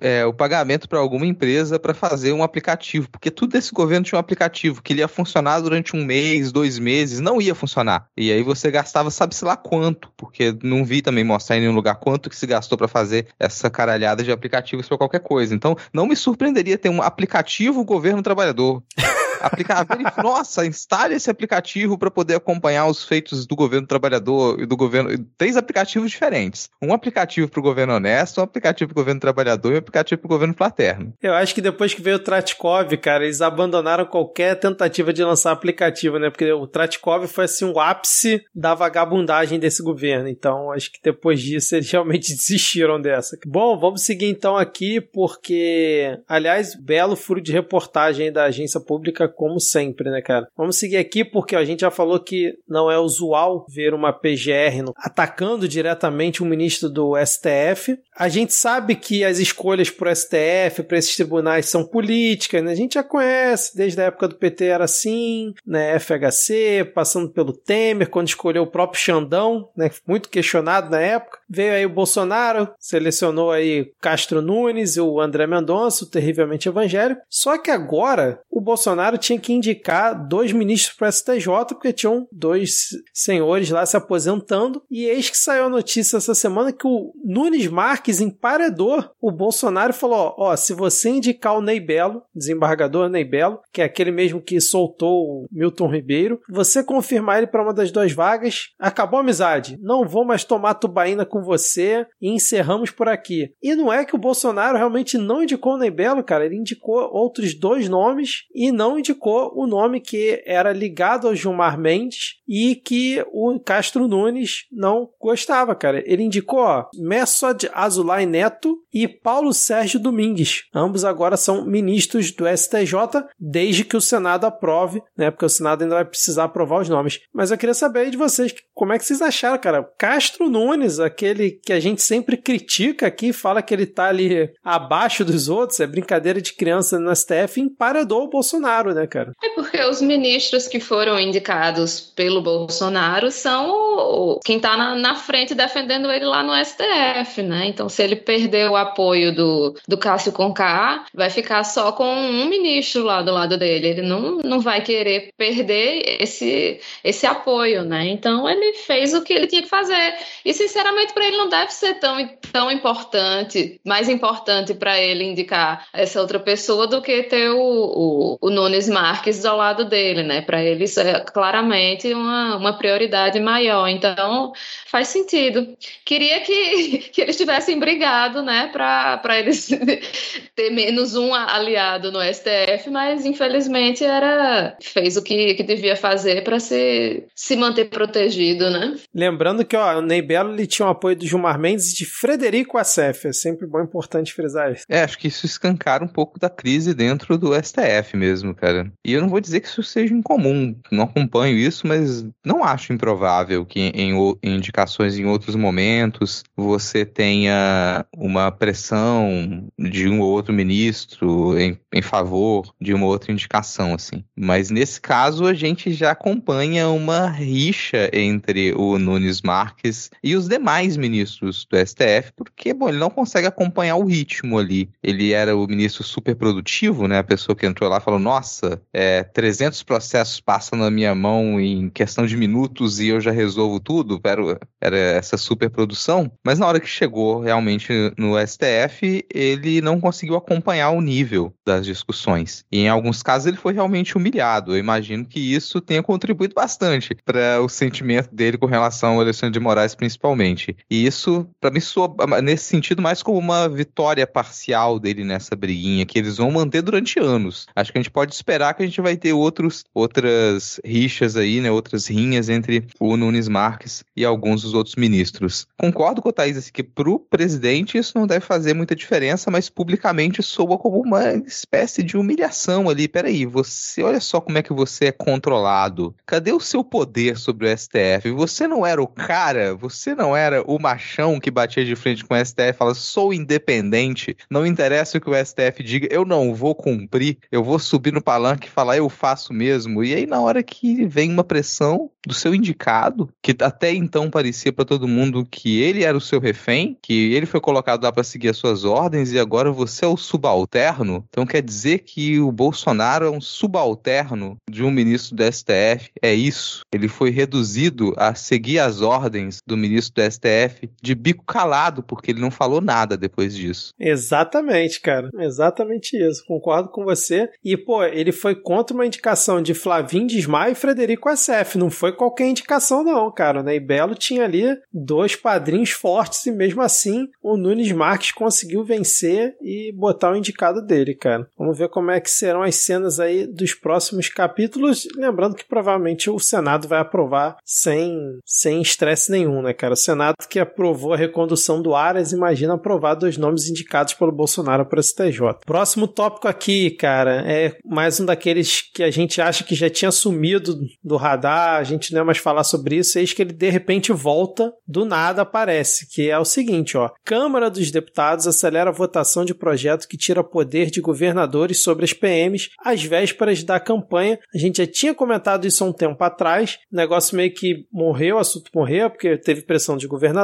é, o pagamento para alguma empresa para fazer um aplicativo porque tudo desse governo tinha um aplicativo que ele ia funcionar durante um mês, dois meses, não ia funcionar. E aí você gastava sabe-se lá quanto, porque não vi também mostrar em nenhum lugar quanto que se gastou para fazer essa caralhada de aplicativos para qualquer coisa. Então, não me surpreenderia ter um aplicativo governo trabalhador. Aplicar, nossa, instale esse aplicativo para poder acompanhar os feitos do governo trabalhador e do governo. Três aplicativos diferentes. Um aplicativo para o governo honesto, um aplicativo para o governo trabalhador e um aplicativo para o governo fraterno. Eu acho que depois que veio o Tratkov, cara, eles abandonaram qualquer tentativa de lançar aplicativo, né? Porque o Tratkov foi assim o ápice da vagabundagem desse governo. Então, acho que depois disso eles realmente desistiram dessa. Bom, vamos seguir então aqui, porque, aliás, belo furo de reportagem da agência pública como sempre, né, cara? Vamos seguir aqui porque a gente já falou que não é usual ver uma PGR atacando diretamente um ministro do STF. A gente sabe que as escolhas para o STF, para esses tribunais, são políticas, né? A gente já conhece, desde a época do PT era assim, né? FHC, passando pelo Temer, quando escolheu o próprio Xandão, né? Muito questionado na época. Veio aí o Bolsonaro, selecionou aí Castro Nunes e o André Mendonça, o terrivelmente evangélico. Só que agora o Bolsonaro tinha que indicar dois ministros para o STJ, porque tinham dois senhores lá se aposentando. E eis que saiu a notícia essa semana que o Nunes Marques emparedou o Bolsonaro falou: Ó, se você indicar o Ney Belo, desembargador Ney Belo, que é aquele mesmo que soltou o Milton Ribeiro, você confirmar ele para uma das duas vagas, acabou a amizade. Não vou mais tomar tubaína com você e encerramos por aqui. E não é que o Bolsonaro realmente não indicou o Ney Belo, cara, ele indicou outros dois nomes e não indicou indicou o nome que era ligado ao Gilmar Mendes e que o Castro Nunes não gostava, cara. Ele indicou, ó, Messod Azulay Neto e Paulo Sérgio Domingues. Ambos agora são ministros do STJ, desde que o Senado aprove, né? Porque o Senado ainda vai precisar aprovar os nomes. Mas eu queria saber de vocês, como é que vocês acharam, cara? Castro Nunes, aquele que a gente sempre critica aqui, fala que ele tá ali abaixo dos outros, é brincadeira de criança no STF, emparedou o Bolsonaro, né, cara? É porque os ministros que foram indicados pelo Bolsonaro são quem está na, na, frente defendendo ele lá no STF, né? Então, se ele perder o apoio do, do Cássio Conká, vai ficar só com um ministro lá do lado dele. Ele não, não vai querer perder esse, esse apoio, né? Então, ele fez o que ele tinha que fazer. E, sinceramente, para ele não deve ser tão, tão importante, mais importante para ele indicar essa outra pessoa do que ter o, o, o Nunes Marques ao lado dele, né? Para ele isso é claramente uma, uma prioridade maior. Então, faz sentido. Queria que, que eles tivessem brigado, né? Para eles ter menos um aliado no STF, mas infelizmente era fez o que, que devia fazer para se, se manter protegido, né? Lembrando que ó, o Ney Belo ele tinha o apoio do Gilmar Mendes e de Frederico Assef. É sempre bom importante frisar isso. É, acho que isso escancara um pouco da crise dentro do STF mesmo, cara. E eu não vou dizer que isso seja incomum, não acompanho isso, mas não acho improvável que em, em indicações em outros momentos você tenha uma pressão de um ou outro ministro em, em favor de uma outra indicação, assim. Mas nesse caso a gente já acompanha uma rixa entre o Nunes Marques e os demais ministros do STF, porque, bom, ele não consegue acompanhar o ritmo ali. Ele era o ministro super produtivo, né? A pessoa que entrou lá falou, nossa, é, 300 processos passam na minha mão em questão de minutos e eu já resolvo tudo, era, era essa superprodução. Mas na hora que chegou realmente no STF, ele não conseguiu acompanhar o nível das discussões. E em alguns casos ele foi realmente humilhado. Eu imagino que isso tenha contribuído bastante para o sentimento dele com relação ao Alexandre de Moraes, principalmente. E isso, para mim, soa nesse sentido mais como uma vitória parcial dele nessa briguinha que eles vão manter durante anos. Acho que a gente pode esperar que a gente vai ter outros, outras rixas aí, né? Outras rinhas entre o Nunes Marques e alguns dos outros ministros. Concordo com o Thaís assim, que pro presidente isso não deve fazer muita diferença, mas publicamente soa como uma espécie de humilhação ali. Peraí, você olha só como é que você é controlado. Cadê o seu poder sobre o STF? Você não era o cara, você não era o machão que batia de frente com o STF fala: sou independente, não interessa o que o STF diga, eu não vou cumprir, eu vou subir no palanque e falar, eu faço mesmo. E aí, na hora que vem uma pressão do seu indicado, que até então parecia para todo mundo que ele era o seu refém, que ele foi colocado lá para seguir as suas ordens e agora você é o subalterno. Então quer dizer que o Bolsonaro é um subalterno de um ministro do STF. É isso. Ele foi reduzido a seguir as ordens do ministro do STF de bico calado, porque ele não falou nada depois disso. Exatamente, cara. Exatamente isso. Concordo com você. E, pô, ele foi contra uma indicação de Flavinho Desmaio e Frederico SF. Não foi qualquer indicação, não, cara. Né? E Belo tinha ali dois padrinhos fortes e mesmo assim o Nunes Marques conseguiu vencer e botar o indicado dele, cara. Vamos ver como é que serão as cenas aí dos próximos capítulos. Lembrando que provavelmente o Senado vai aprovar sem sem estresse nenhum, né, cara? O Senado que aprovou a recondução do Aras, imagina aprovar dois nomes indicados pelo Bolsonaro para o STJ. Próximo tópico aqui, cara, é mais um daqueles que a gente acha que já tinha sumido do radar, a gente não é mais falar sobre isso, eis que ele de repente volta, do nada aparece, que é o seguinte, ó. Câmara dos Deputados acelera a votação de projeto que tira poder de governadores sobre as PMs às vésperas da campanha. A gente já tinha comentado isso há um tempo atrás, o negócio meio que morreu, assunto morreu, porque teve pressão de governadores,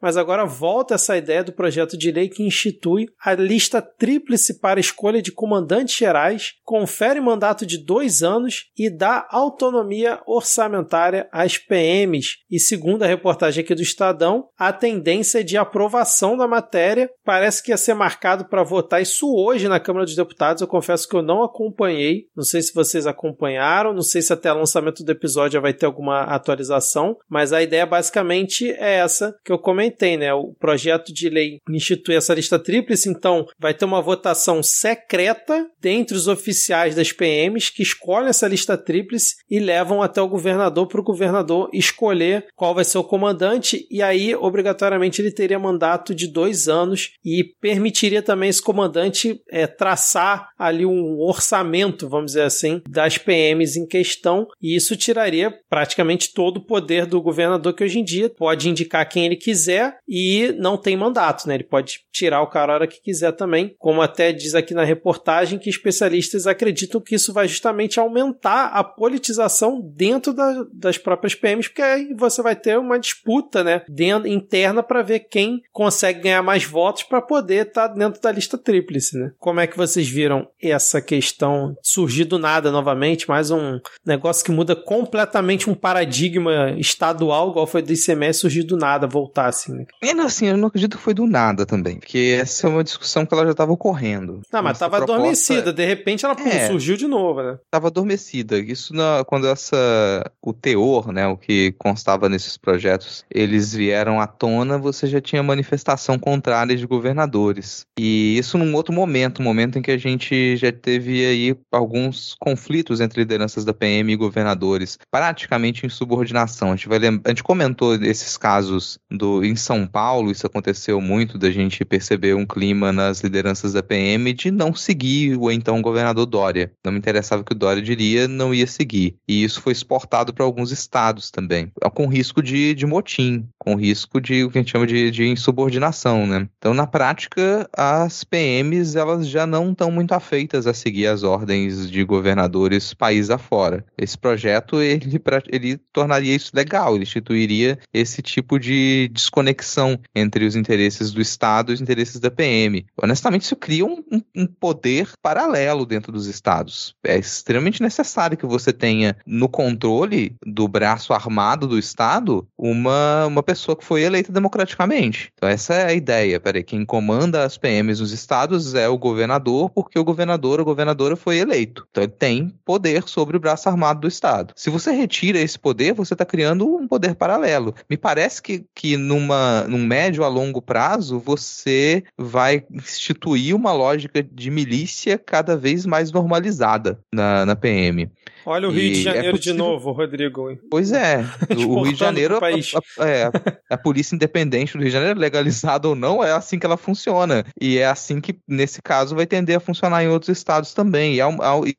mas agora volta essa ideia do projeto de lei que institui a lista tríplice para escolha de comandantes gerais, confere mandato de dois anos e dá autonomia orçamentária às PMs. E segundo a reportagem aqui do Estadão, a tendência é de aprovação da matéria parece que ia ser marcado para votar isso hoje na Câmara dos Deputados. Eu confesso que eu não acompanhei, não sei se vocês acompanharam, não sei se até o lançamento do episódio já vai ter alguma atualização, mas a ideia basicamente é essa que eu comentei, né? O projeto de lei institui essa lista tríplice, então vai ter uma votação secreta dentre os oficiais das PMs que escolhem essa lista tríplice e levam até o governador para o governador escolher qual vai ser o comandante, e aí, obrigatoriamente, ele teria mandato de dois anos e permitiria também esse comandante é, traçar ali um orçamento, vamos dizer assim, das PMs em questão, e isso tiraria praticamente todo o poder do governador, que hoje em dia pode indicar quem ele quiser e não tem mandato, né? Ele pode tirar o cara a hora que quiser também, como até diz aqui na reportagem, que especialistas acreditam que isso vai justamente aumentar a politização dentro da, das próprias PMs, porque aí você vai ter uma disputa, né, dentro, interna para ver quem consegue ganhar mais votos para poder estar tá dentro da lista tríplice, né? Como é que vocês viram essa questão surgir do nada novamente, mais um negócio que muda completamente um paradigma estadual, igual foi do ICMS, surgir do nada, voltar assim, né? E assim, eu não acredito que foi do nada também, porque essa é uma discussão que ela já estava ocorrendo. Não, mas estava proposta... adormecida, de repente ela é, surgiu de novo, né? Estava adormecida. Isso na, quando essa o teor, né, o que constava nesses projetos, eles vieram à tona, você já tinha manifestação contrária de governadores. E isso num outro momento, um momento em que a gente já teve aí alguns conflitos entre lideranças da PM e governadores, praticamente em subordinação. A gente vai lembrar, a gente comentou esses casos do em São Paulo, isso aconteceu muito da gente perceber um clima nas lideranças da PM de não seguir o então governador Dória. Não me interessava que o Dória diria, não ia seguir. E isso foi exportado para alguns estados também, com risco de, de motim, com risco de o que a gente chama de, de insubordinação, né? Então, na prática, as PMs elas já não estão muito afeitas a seguir as ordens de governadores país afora. Esse projeto ele, ele tornaria isso legal, ele instituiria esse tipo de desconexão entre os interesses do Estado e os interesses da PM. Honestamente, isso cria um, um, poder paralelo dentro dos estados. É extremamente necessário que você tenha no controle do braço armado do Estado uma, uma pessoa que foi eleita democraticamente. Então, essa é a ideia. Peraí, quem comanda as PMs nos estados é o governador, porque o governador ou governadora foi eleito. Então, ele tem poder sobre o braço armado do Estado. Se você retira esse poder, você está criando um poder paralelo. Me parece que, que numa, num médio a longo prazo, você vai instituir uma lógica de milícia cada vez mais normalizada na, na PM. Olha o Rio e de é Janeiro é possível... de novo, Rodrigo. Pois é, o Rio de Janeiro, a, a, é, a, polícia independente do Rio de Janeiro, legalizada ou não, é assim que ela funciona. E é assim que, nesse caso, vai tender a funcionar em outros estados também. E é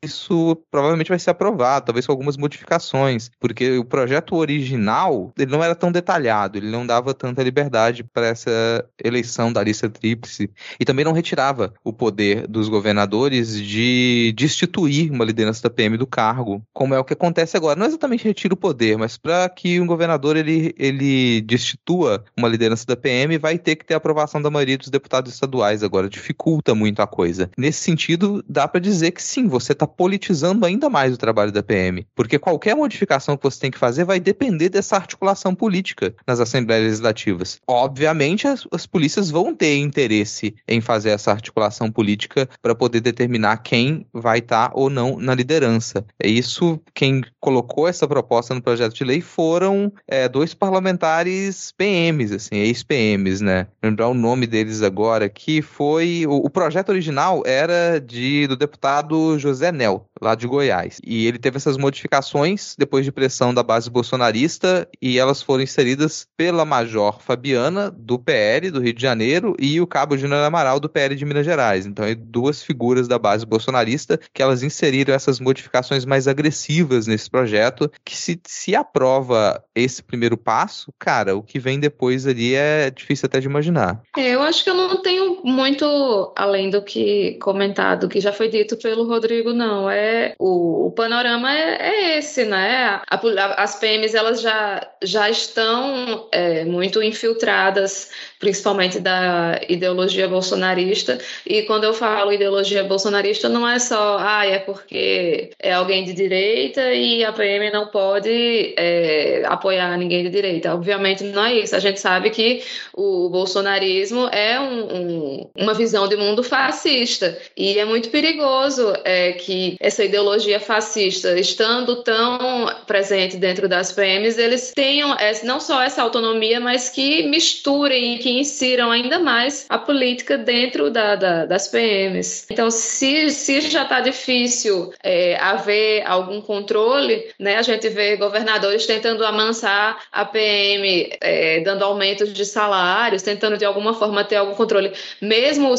isso provavelmente vai ser aprovado, talvez com algumas modificações, porque o projeto original, ele não era tão detalhado, ele não não dava tanta liberdade para essa eleição da lista tríplice e também não retirava o poder dos governadores de destituir uma liderança da PM do cargo, como é o que acontece agora. Não exatamente retira o poder, mas para que um governador ele, ele destitua uma liderança da PM, vai ter que ter a aprovação da maioria dos deputados estaduais agora. Dificulta muito a coisa. Nesse sentido, dá para dizer que sim, você está politizando ainda mais o trabalho da PM, porque qualquer modificação que você tem que fazer vai depender dessa articulação política nas assembleias legislativas. Obviamente, as, as polícias vão ter interesse em fazer essa articulação política para poder determinar quem vai estar tá ou não na liderança. É isso quem colocou essa proposta no projeto de lei foram é, dois parlamentares PMs, assim, ex-PMs, né? Lembrar o nome deles agora, que foi o, o projeto original era de do deputado José Nel, lá de Goiás. E ele teve essas modificações depois de pressão da base bolsonarista e elas foram inseridas pela Major Fabiana, do PL do Rio de Janeiro, e o Cabo Júnior Amaral, do PL de Minas Gerais. Então, é duas figuras da base bolsonarista que elas inseriram essas modificações mais agressivas nesse projeto, que se, se aprova esse primeiro passo, cara, o que vem depois ali é difícil até de imaginar. É, eu acho que eu não tenho muito além do que comentado, que já foi dito pelo Rodrigo, não. É o, o panorama é, é, esse, né? A, a, as PMs elas já, já estão é, muito infiltradas, principalmente da ideologia bolsonarista. E quando eu falo ideologia bolsonarista, não é só, ah, é porque é alguém de direita e a PM não pode é, apoiar ninguém de direita. Obviamente não é isso. A gente sabe que o bolsonarismo é um, um, uma visão de mundo fascista e é muito perigoso é, que essa ideologia fascista estando tão presente dentro das PMs, eles tenham não só essa autonomia, mas que misturem e que insiram ainda mais a política dentro da, da, das PMs. Então, se, se já está difícil é, haver algum controle, né, a gente vê governadores tentando amansar a PM, é, dando aumentos de salários, tentando de alguma forma ter algum controle, mesmo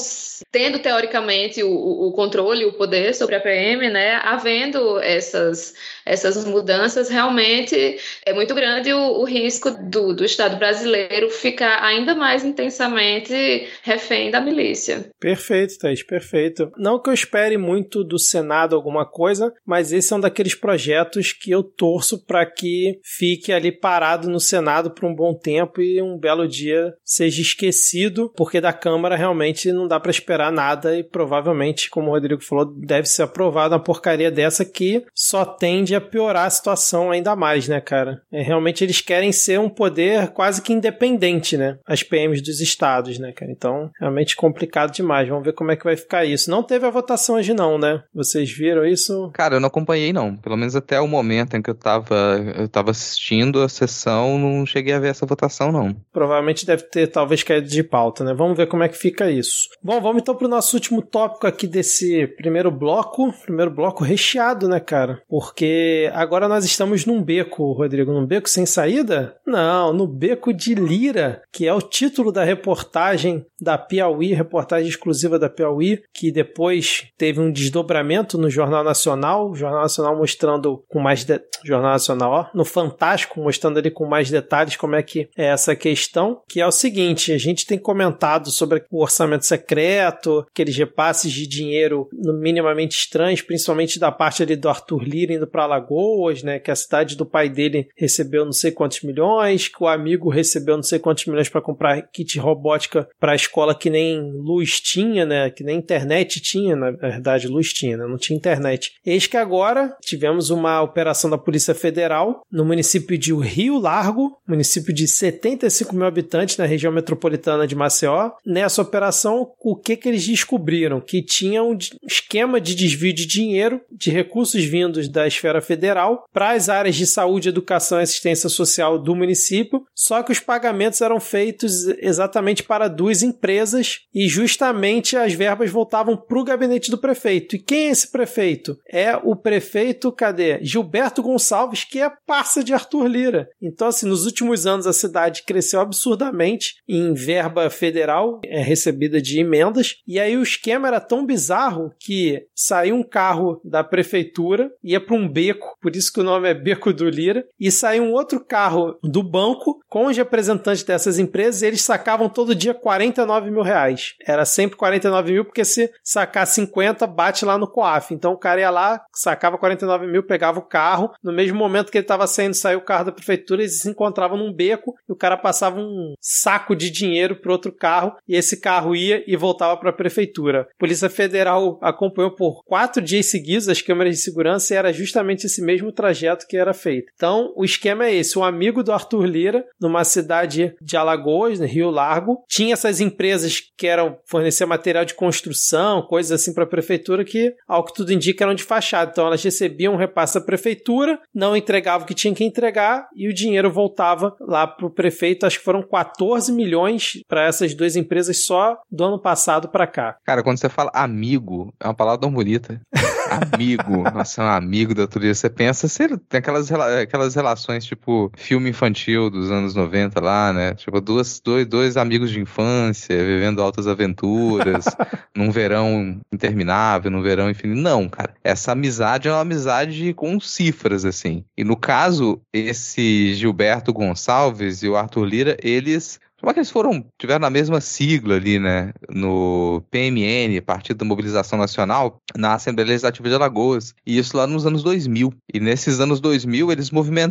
tendo teoricamente o, o controle, o poder sobre a PM, né, havendo essas, essas mudanças, realmente é muito grande o, o risco do, do Estado brasileiro ficar ainda mais intensamente refém da milícia. Perfeito, Thaís, perfeito. Não que eu espere muito do Senado alguma coisa, mas esse é um daqueles projetos que eu torço para que fique ali parado no Senado por um bom tempo e um belo dia seja esquecido, porque da Câmara realmente não dá para esperar nada e provavelmente, como o Rodrigo falou, deve ser aprovado uma porcaria dessa que só tende a piorar a situação ainda mais, né, cara? É, realmente eles querem ser um poder quase que independente, né? As PMs dos estados, né, cara? Então, realmente complicado demais. Vamos ver como é que vai ficar isso. Não teve a votação hoje, não, né? Vocês viram isso? Cara, eu não acompanhei, não. Pelo menos até o momento em que eu tava, eu tava assistindo a sessão, não cheguei a ver essa votação, não. Provavelmente deve ter, talvez, caído de pauta, né? Vamos ver como é que fica isso. Bom, vamos então pro nosso último tópico aqui desse primeiro bloco. Primeiro bloco recheado, né, cara? Porque agora nós estamos num beco, Rodrigo, num beco sem saída? Não, no beco de Lira, que é o título da reportagem da Piauí, reportagem exclusiva da Piauí, que depois teve um desdobramento no Jornal Nacional, Jornal Nacional mostrando com mais de... Jornal Nacional, ó, no Fantástico, mostrando ali com mais detalhes como é que é essa questão, que é o seguinte, a gente tem comentado sobre o orçamento secreto, aqueles repasses de dinheiro minimamente estranhos, principalmente da parte ali do Arthur Lira indo para Alagoas, né? Que a cidade do pai dele recebeu não sei quantos milhões, que o amigo recebeu não sei quantos milhões para comprar kit robótica para a escola que nem luz tinha, né? Que nem internet tinha, na verdade, luz tinha, né? Não tinha internet. Eis que agora tivemos uma operação da Polícia Federal no município de Rio Largo, município de 75 mil habitantes na região metropolitana de Maceió. Nessa operação, o que que eles descobriram? Que tinha um esquema de desvio de dinheiro de recursos vindos da esfera federal para as áreas de saúde, educação e assistência social do município, só que os pagamentos eram feitos exatamente para duas empresas e justamente as verbas voltavam para o gabinete do prefeito. E quem é esse prefeito? É o prefeito, cadê? Gilberto Gonçalves, que é parça de Arthur Lira. Então, assim, nos últimos anos a cidade cresceu absurdamente em verba federal é, recebida de emendas, e aí o esquema era tão bizarro que saiu um carro da prefeitura, ia para um beco, por isso que o nome é Beco do Lira, e saiu um outro carro do banco com os representantes dessas empresas eles sacavam todo dia 49 mil reais. Era sempre 49 mil, porque se sacar 50, bate lá no COAF. Então o cara ia lá, sacava 49 mil, pegava o carro. No mesmo momento que ele estava saindo, saiu o carro da prefeitura, eles se encontravam num beco e o cara passava um saco de dinheiro para outro carro e esse carro ia e voltava para a prefeitura. A Polícia Federal acompanhou por quatro dias seguidos as câmeras de segurança e era justamente esse mesmo trajeto que era feito. Então o esquema é esse: um amigo do Arthur Lira, numa cidade de Alagoas, no Rio Largo, tinha essas empresas que eram fornecer material de construção, coisas assim para a prefeitura que, ao que tudo indica, eram de fachada. Então elas recebiam um repasse da prefeitura, não entregavam o que tinha que entregar e o dinheiro voltava lá para o prefeito. Acho que foram 14 milhões para essas duas empresas só do ano passado para cá. Cara, quando você fala amigo, é uma palavra tão bonita. amigo, nossa, é um amigo da turista. Você pensa, você tem aquelas, aquelas relações, tipo, filme infantil dos anos 90 lá, né? Tipo, duas, dois, dois amigos de infância vivendo altas aventuras, num verão interminável, num verão infinito. Não, cara. Essa amizade é uma amizade com cifras, assim. E no caso, esse Gilberto Gonçalves e o Arthur Lira, eles como é que eles foram, tiveram na mesma sigla ali, né, no PMN, Partido da Mobilização Nacional, na Assembleia Legislativa de Alagoas, e isso lá nos anos 2000. E nesses anos 2000, eles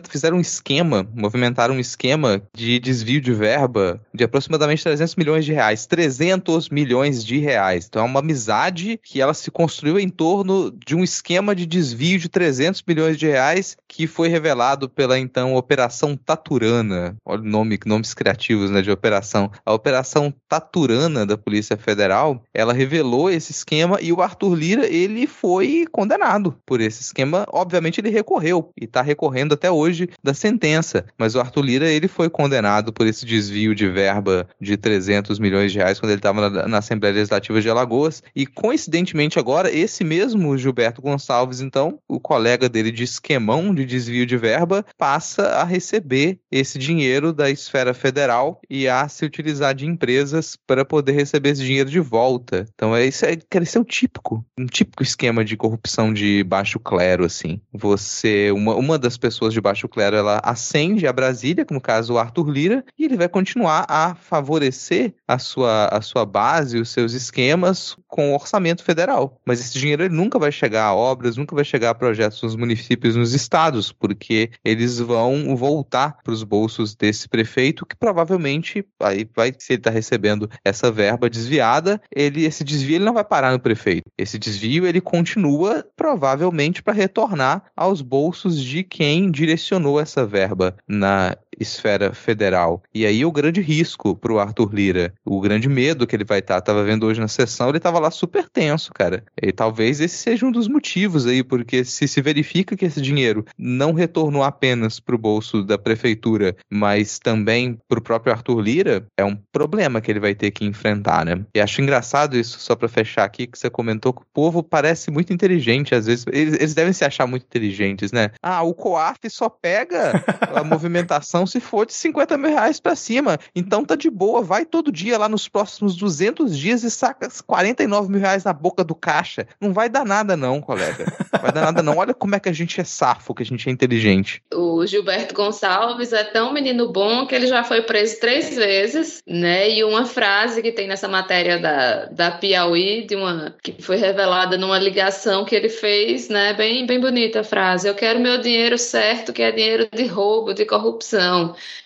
fizeram um esquema, movimentaram um esquema de desvio de verba de aproximadamente 300 milhões de reais. 300 milhões de reais. Então é uma amizade que ela se construiu em torno de um esquema de desvio de 300 milhões de reais que foi revelado pela então Operação Taturana. Olha o nome, nomes criativos, né, de operação. A Operação Taturana da Polícia Federal, ela revelou esse esquema e o Arthur Lira, ele foi condenado por esse esquema. Obviamente ele recorreu e está recorrendo até hoje da sentença, mas o Arthur Lira, ele foi condenado por esse desvio de verba de 300 milhões de reais quando ele estava na, na Assembleia Legislativa de Alagoas e coincidentemente agora esse mesmo Gilberto Gonçalves, então, o colega dele de esquemão de desvio de verba, passa a receber esse dinheiro da esfera federal e a se utilizar de empresas para poder receber esse dinheiro de volta. Então é isso, é, esse é o típico, um típico esquema de corrupção de baixo clero, assim. Você, uma, uma das pessoas de baixo clero, ela acende a Brasília, como no caso o Arthur Lira, e ele vai continuar a favorecer a sua, a sua base, os seus esquemas com o orçamento federal. Mas esse dinheiro ele nunca vai chegar a obras, nunca vai chegar a projetos nos municípios, nos estados, porque eles vão voltar para os bolsos desse prefeito que provavelmente aí vai, se ele está recebendo essa verba desviada, ele, esse desvio ele não vai parar no prefeito. Esse desvio ele continua provavelmente para retornar aos bolsos de quem direcionou essa verba na esfera federal. E aí o grande risco para o Arthur Lira, o grande medo que ele vai estar, tá, tava vendo hoje na sessão, ele estava lá super tenso, cara. E talvez esse seja um dos motivos aí, porque se se verifica que esse dinheiro não retornou apenas para o bolso da prefeitura, mas também para o próprio Arthur Lira, é um problema que ele vai ter que enfrentar, né? E acho engraçado isso, só para fechar aqui, que você comentou que o povo parece muito inteligente, às vezes, eles, eles devem se achar muito inteligentes, né? Ah, o COAF só pega a movimentação se for de 50 mil reais pra cima. Então tá de boa, vai todo dia lá nos próximos 200 dias e saca 49 mil reais na boca do caixa. Não vai dar nada não, colega. Vai dar nada não. Olha como é que a gente é safo, que a gente é inteligente. O Gilberto Gonçalves é tão menino bom que ele já foi preso três vezes, né? E uma frase que tem nessa matéria da, da Piauí, de uma, que foi revelada numa ligação que ele fez, né? Bem, bem bonita a frase. Eu quero meu dinheiro certo, que é dinheiro de roubo, de corrupção.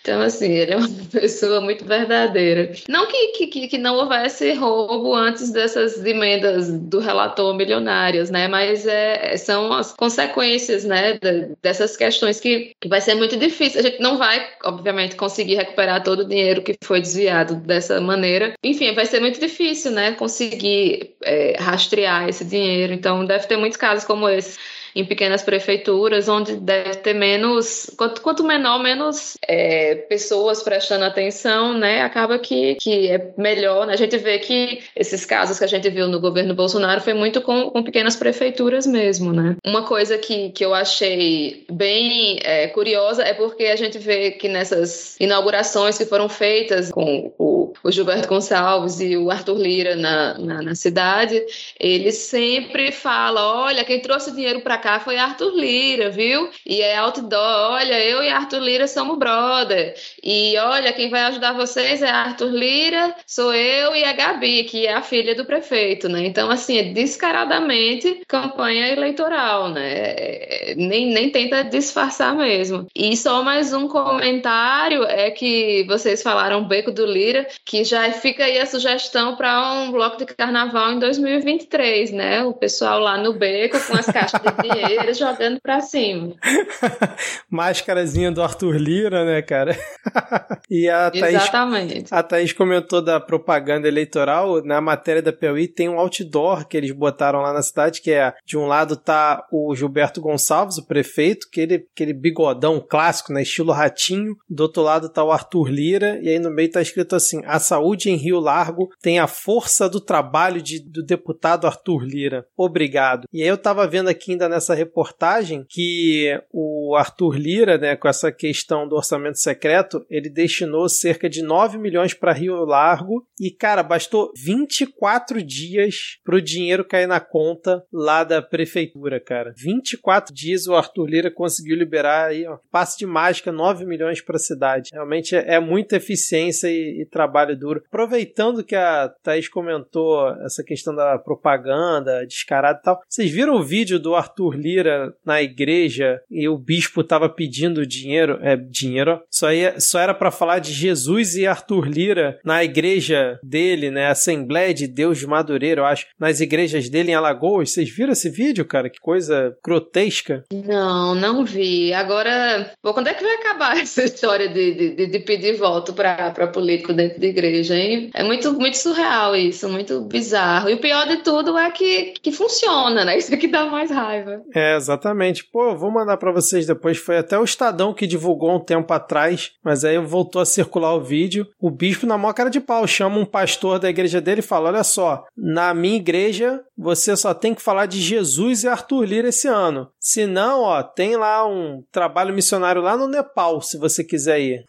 Então, assim, ele é uma pessoa muito verdadeira. Não que, que, que não houvesse roubo antes dessas emendas do relator milionárias, né? Mas é, são as consequências, né, dessas questões que, que vai ser muito difícil. A gente não vai, obviamente, conseguir recuperar todo o dinheiro que foi desviado dessa maneira. Enfim, vai ser muito difícil, né, conseguir é, rastrear esse dinheiro. Então, deve ter muitos casos como esse em pequenas prefeituras, onde deve ter menos, quanto, quanto menor, menos é, pessoas prestando atenção, né? Acaba que, que é melhor. Né? A gente vê que esses casos que a gente viu no governo Bolsonaro foi muito com, com pequenas prefeituras mesmo, né? Uma coisa que, que eu achei bem é, curiosa é porque a gente vê que nessas inaugurações que foram feitas com o o, Gilberto Gonçalves e o Arthur Lira na, na, na cidade, ele sempre fala: olha, quem trouxe dinheiro para cá foi Arthur Lira, viu? E é outdoor, olha, eu e Arthur Lira somos brother. E olha, quem vai ajudar vocês é Arthur Lira, sou eu e a Gabi, que é a filha do prefeito, né? Então, assim, é descaradamente campanha eleitoral, né? É, nem, nem tenta disfarçar mesmo. E só mais um comentário é que vocês falaram Beco do Lira, que já fica aí a sugestão para um bloco de carnaval em 2023, né? O pessoal lá no beco com as caixas de dinheiro jogando para cima. Máscarazinha do Arthur Lira, né, cara? e a Thaís, Exatamente. a Thaís comentou da propaganda eleitoral. Na matéria da Piauí tem um outdoor que eles botaram lá na cidade, que é de um lado tá o Gilberto Gonçalves, o prefeito, aquele, aquele bigodão clássico, né, estilo ratinho. Do outro lado tá o Arthur Lira, e aí no meio tá escrito assim: a saúde em Rio Largo tem a força do trabalho de, do deputado Arthur Lira. Obrigado. E aí eu tava vendo aqui ainda nessa reportagem que o Arthur Lira, né, com essa questão do orçamento secreto, ele destinou cerca de 9 milhões para Rio Largo e, cara, bastou 24 dias pro dinheiro cair na conta lá da prefeitura, cara. 24 dias o Arthur Lira conseguiu liberar aí, ó, passe de mágica, 9 milhões para a cidade. Realmente é, é muita eficiência e, e, trabalho duro. Aproveitando que a Thaís comentou essa questão da propaganda descarada e tal, vocês viram o vídeo do Arthur Lira na igreja e o bispo tava pedindo dinheiro? É, dinheiro, só, ia, só era para falar de Jesus e Arthur Lira na igreja dele, né? Assembleia de Deus de Madureira, eu acho, nas igrejas dele em Alagoas. Vocês viram esse vídeo, cara? Que coisa grotesca. Não, não vi. Agora, pô, quando é que vai acabar essa história de, de, de pedir voto para político dentro da igreja, hein? É muito, muito surreal isso, muito bizarro. E o pior de tudo é que, que funciona, né? Isso é que dá mais raiva. É, exatamente. Pô, vou mandar para vocês depois. Foi até o Estadão que divulgou um tempo atrás, mas aí voltou a circular o vídeo. O bispo na maior cara de pau chama um pastor da igreja dele e fala: Olha só, na minha igreja você só tem que falar de Jesus e Arthur Lira esse ano. Se não, ó, tem lá um trabalho missionário lá no Nepal, se você quiser ir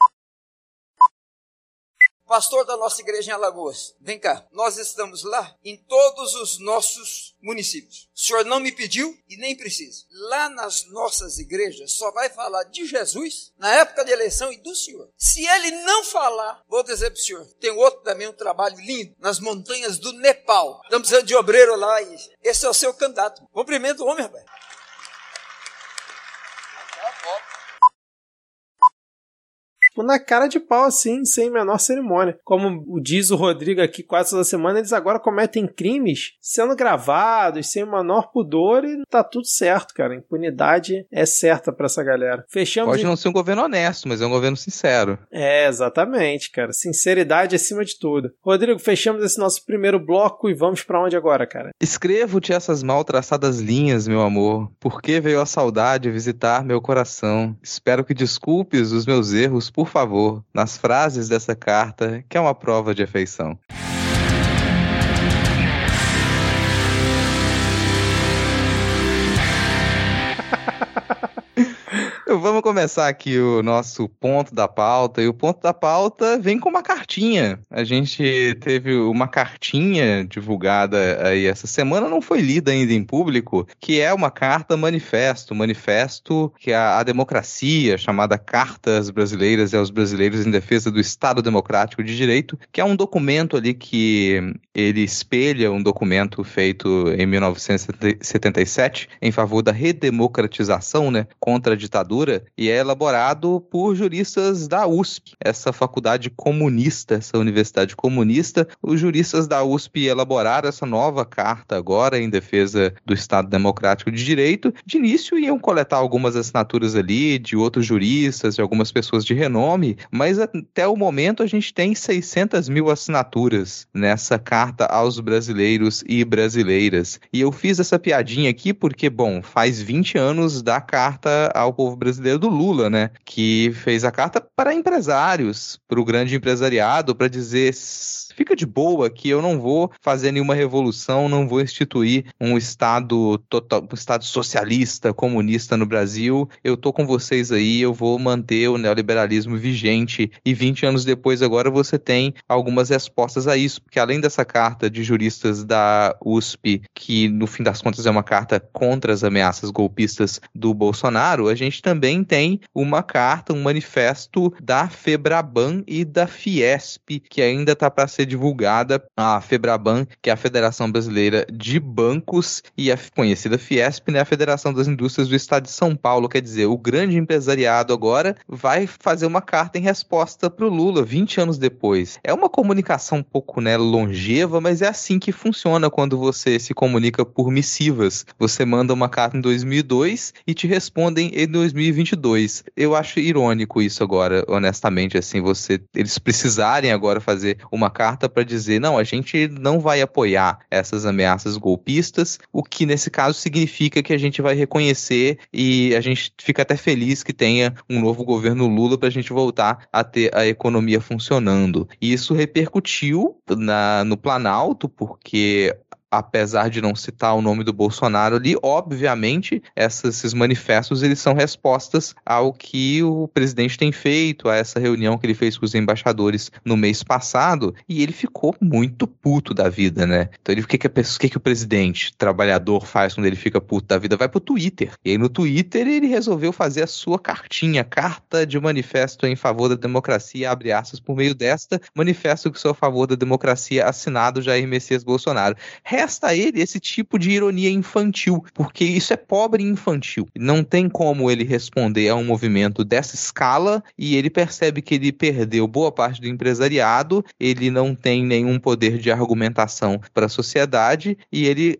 pastor da nossa igreja em Alagoas, vem cá, nós estamos lá em todos os nossos municípios. O senhor não me pediu e nem precisa. Lá nas nossas igrejas só vai falar de Jesus na época de eleição e do senhor. Se ele não falar, vou dizer para o senhor, tem outro também, um trabalho lindo, nas montanhas do Nepal. Estamos precisando de obreiro lá e esse é o seu candidato. Cumprimento o homem, rapaz. Tipo, na cara de pau, assim, sem menor cerimônia. Como diz o Rodrigo aqui quase toda semana, eles agora cometem crimes sendo gravados, sem o menor pudor e tá tudo certo, cara. Impunidade é certa para essa galera. Fechamos. Pode não ser um governo honesto, mas é um governo sincero. É, exatamente, cara. Sinceridade acima de tudo. Rodrigo, fechamos esse nosso primeiro bloco e vamos para onde agora, cara? Escrevo-te essas mal traçadas linhas, meu amor, porque veio a saudade visitar meu coração. Espero que desculpes os meus erros por favor, nas frases dessa carta, que é uma prova de afeição. Vamos começar aqui o nosso ponto da pauta. E o ponto da pauta vem com uma cartinha. A gente teve uma cartinha divulgada aí essa semana, não foi lida ainda em público, que é uma carta manifesto. Manifesto que a, a democracia, chamada Cartas Brasileiras e aos Brasileiros em Defesa do Estado Democrático de Direito, que é um documento ali que ele espelha um documento feito em 1977 em favor da redemocratização, né, contra a ditadura e é elaborado por juristas da USP, essa faculdade comunista, essa universidade comunista. Os juristas da USP elaboraram essa nova carta agora em defesa do Estado Democrático de Direito. De início iam coletar algumas assinaturas ali de outros juristas, de algumas pessoas de renome, mas até o momento a gente tem 600 mil assinaturas nessa carta aos brasileiros e brasileiras. E eu fiz essa piadinha aqui porque, bom, faz 20 anos da carta ao povo brasileiro brasileiro do Lula, né? Que fez a carta para empresários, para o grande empresariado, para dizer fica de boa que eu não vou fazer nenhuma revolução, não vou instituir um Estado total, um Estado socialista, comunista no Brasil. Eu tô com vocês aí, eu vou manter o neoliberalismo vigente. E 20 anos depois, agora você tem algumas respostas a isso, porque além dessa carta de juristas da USP, que no fim das contas é uma carta contra as ameaças golpistas do Bolsonaro, a gente também tem uma carta, um manifesto da Febraban e da Fiesp, que ainda está para ser divulgada. A Febraban, que é a Federação Brasileira de Bancos, e a conhecida Fiesp, né, a Federação das Indústrias do Estado de São Paulo. Quer dizer, o grande empresariado agora vai fazer uma carta em resposta para o Lula 20 anos depois. É uma comunicação um pouco né, longeva, mas é assim que funciona quando você se comunica por missivas. Você manda uma carta em 2002 e te respondem em 2022. Eu acho irônico isso agora, honestamente, assim, você eles precisarem agora fazer uma carta para dizer, não, a gente não vai apoiar essas ameaças golpistas, o que nesse caso significa que a gente vai reconhecer e a gente fica até feliz que tenha um novo governo Lula para a gente voltar a ter a economia funcionando. E isso repercutiu na, no Planalto, porque apesar de não citar o nome do Bolsonaro ali, obviamente essas, esses manifestos eles são respostas ao que o presidente tem feito, a essa reunião que ele fez com os embaixadores no mês passado, e ele ficou muito puto da vida, né? Então ele, o que, que, o que, que o presidente, trabalhador, faz quando ele fica puto da vida? Vai pro Twitter. E aí no Twitter ele resolveu fazer a sua cartinha, carta de manifesto em favor da democracia, abre aspas, por meio desta, manifesto que sou a favor da democracia, assinado Jair Messias Bolsonaro resta a ele esse tipo de ironia infantil, porque isso é pobre e infantil. Não tem como ele responder a um movimento dessa escala e ele percebe que ele perdeu boa parte do empresariado, ele não tem nenhum poder de argumentação para a sociedade e ele,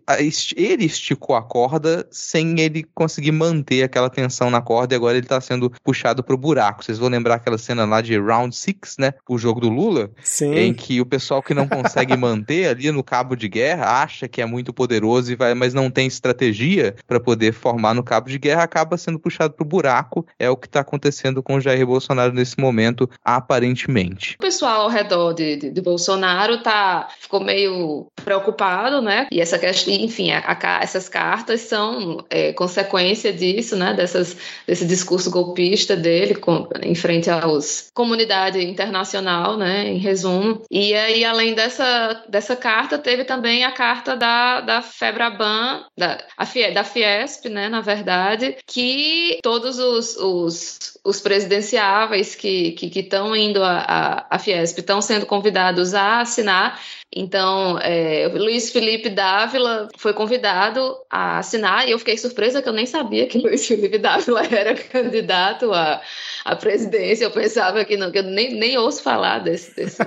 ele esticou a corda sem ele conseguir manter aquela tensão na corda e agora ele está sendo puxado para o buraco. Vocês vão lembrar aquela cena lá de Round Six, né? O jogo do Lula, Sim. em que o pessoal que não consegue manter ali no cabo de guerra acha que é muito poderoso e vai, mas não tem estratégia para poder formar no cabo de guerra, acaba sendo puxado para o buraco. É o que está acontecendo com o Jair Bolsonaro nesse momento, aparentemente. O pessoal ao redor de, de, de Bolsonaro tá, ficou meio preocupado, né? E essa questão, enfim, a, a, essas cartas são é, consequência disso, né? Dessas, desse discurso golpista dele com, em frente aos comunidade internacional, né? Em resumo. E aí, além dessa, dessa carta, teve também a carta carta da, da FEBRABAN, da, da Fiesp, né, na verdade, que todos os, os, os presidenciáveis que estão indo à, à Fiesp estão sendo convidados a assinar então, é, Luiz Felipe Dávila foi convidado a assinar e eu fiquei surpresa que eu nem sabia que Luiz Felipe Dávila era candidato à, à presidência. Eu pensava que, não, que eu nem, nem ouço falar desse, desse,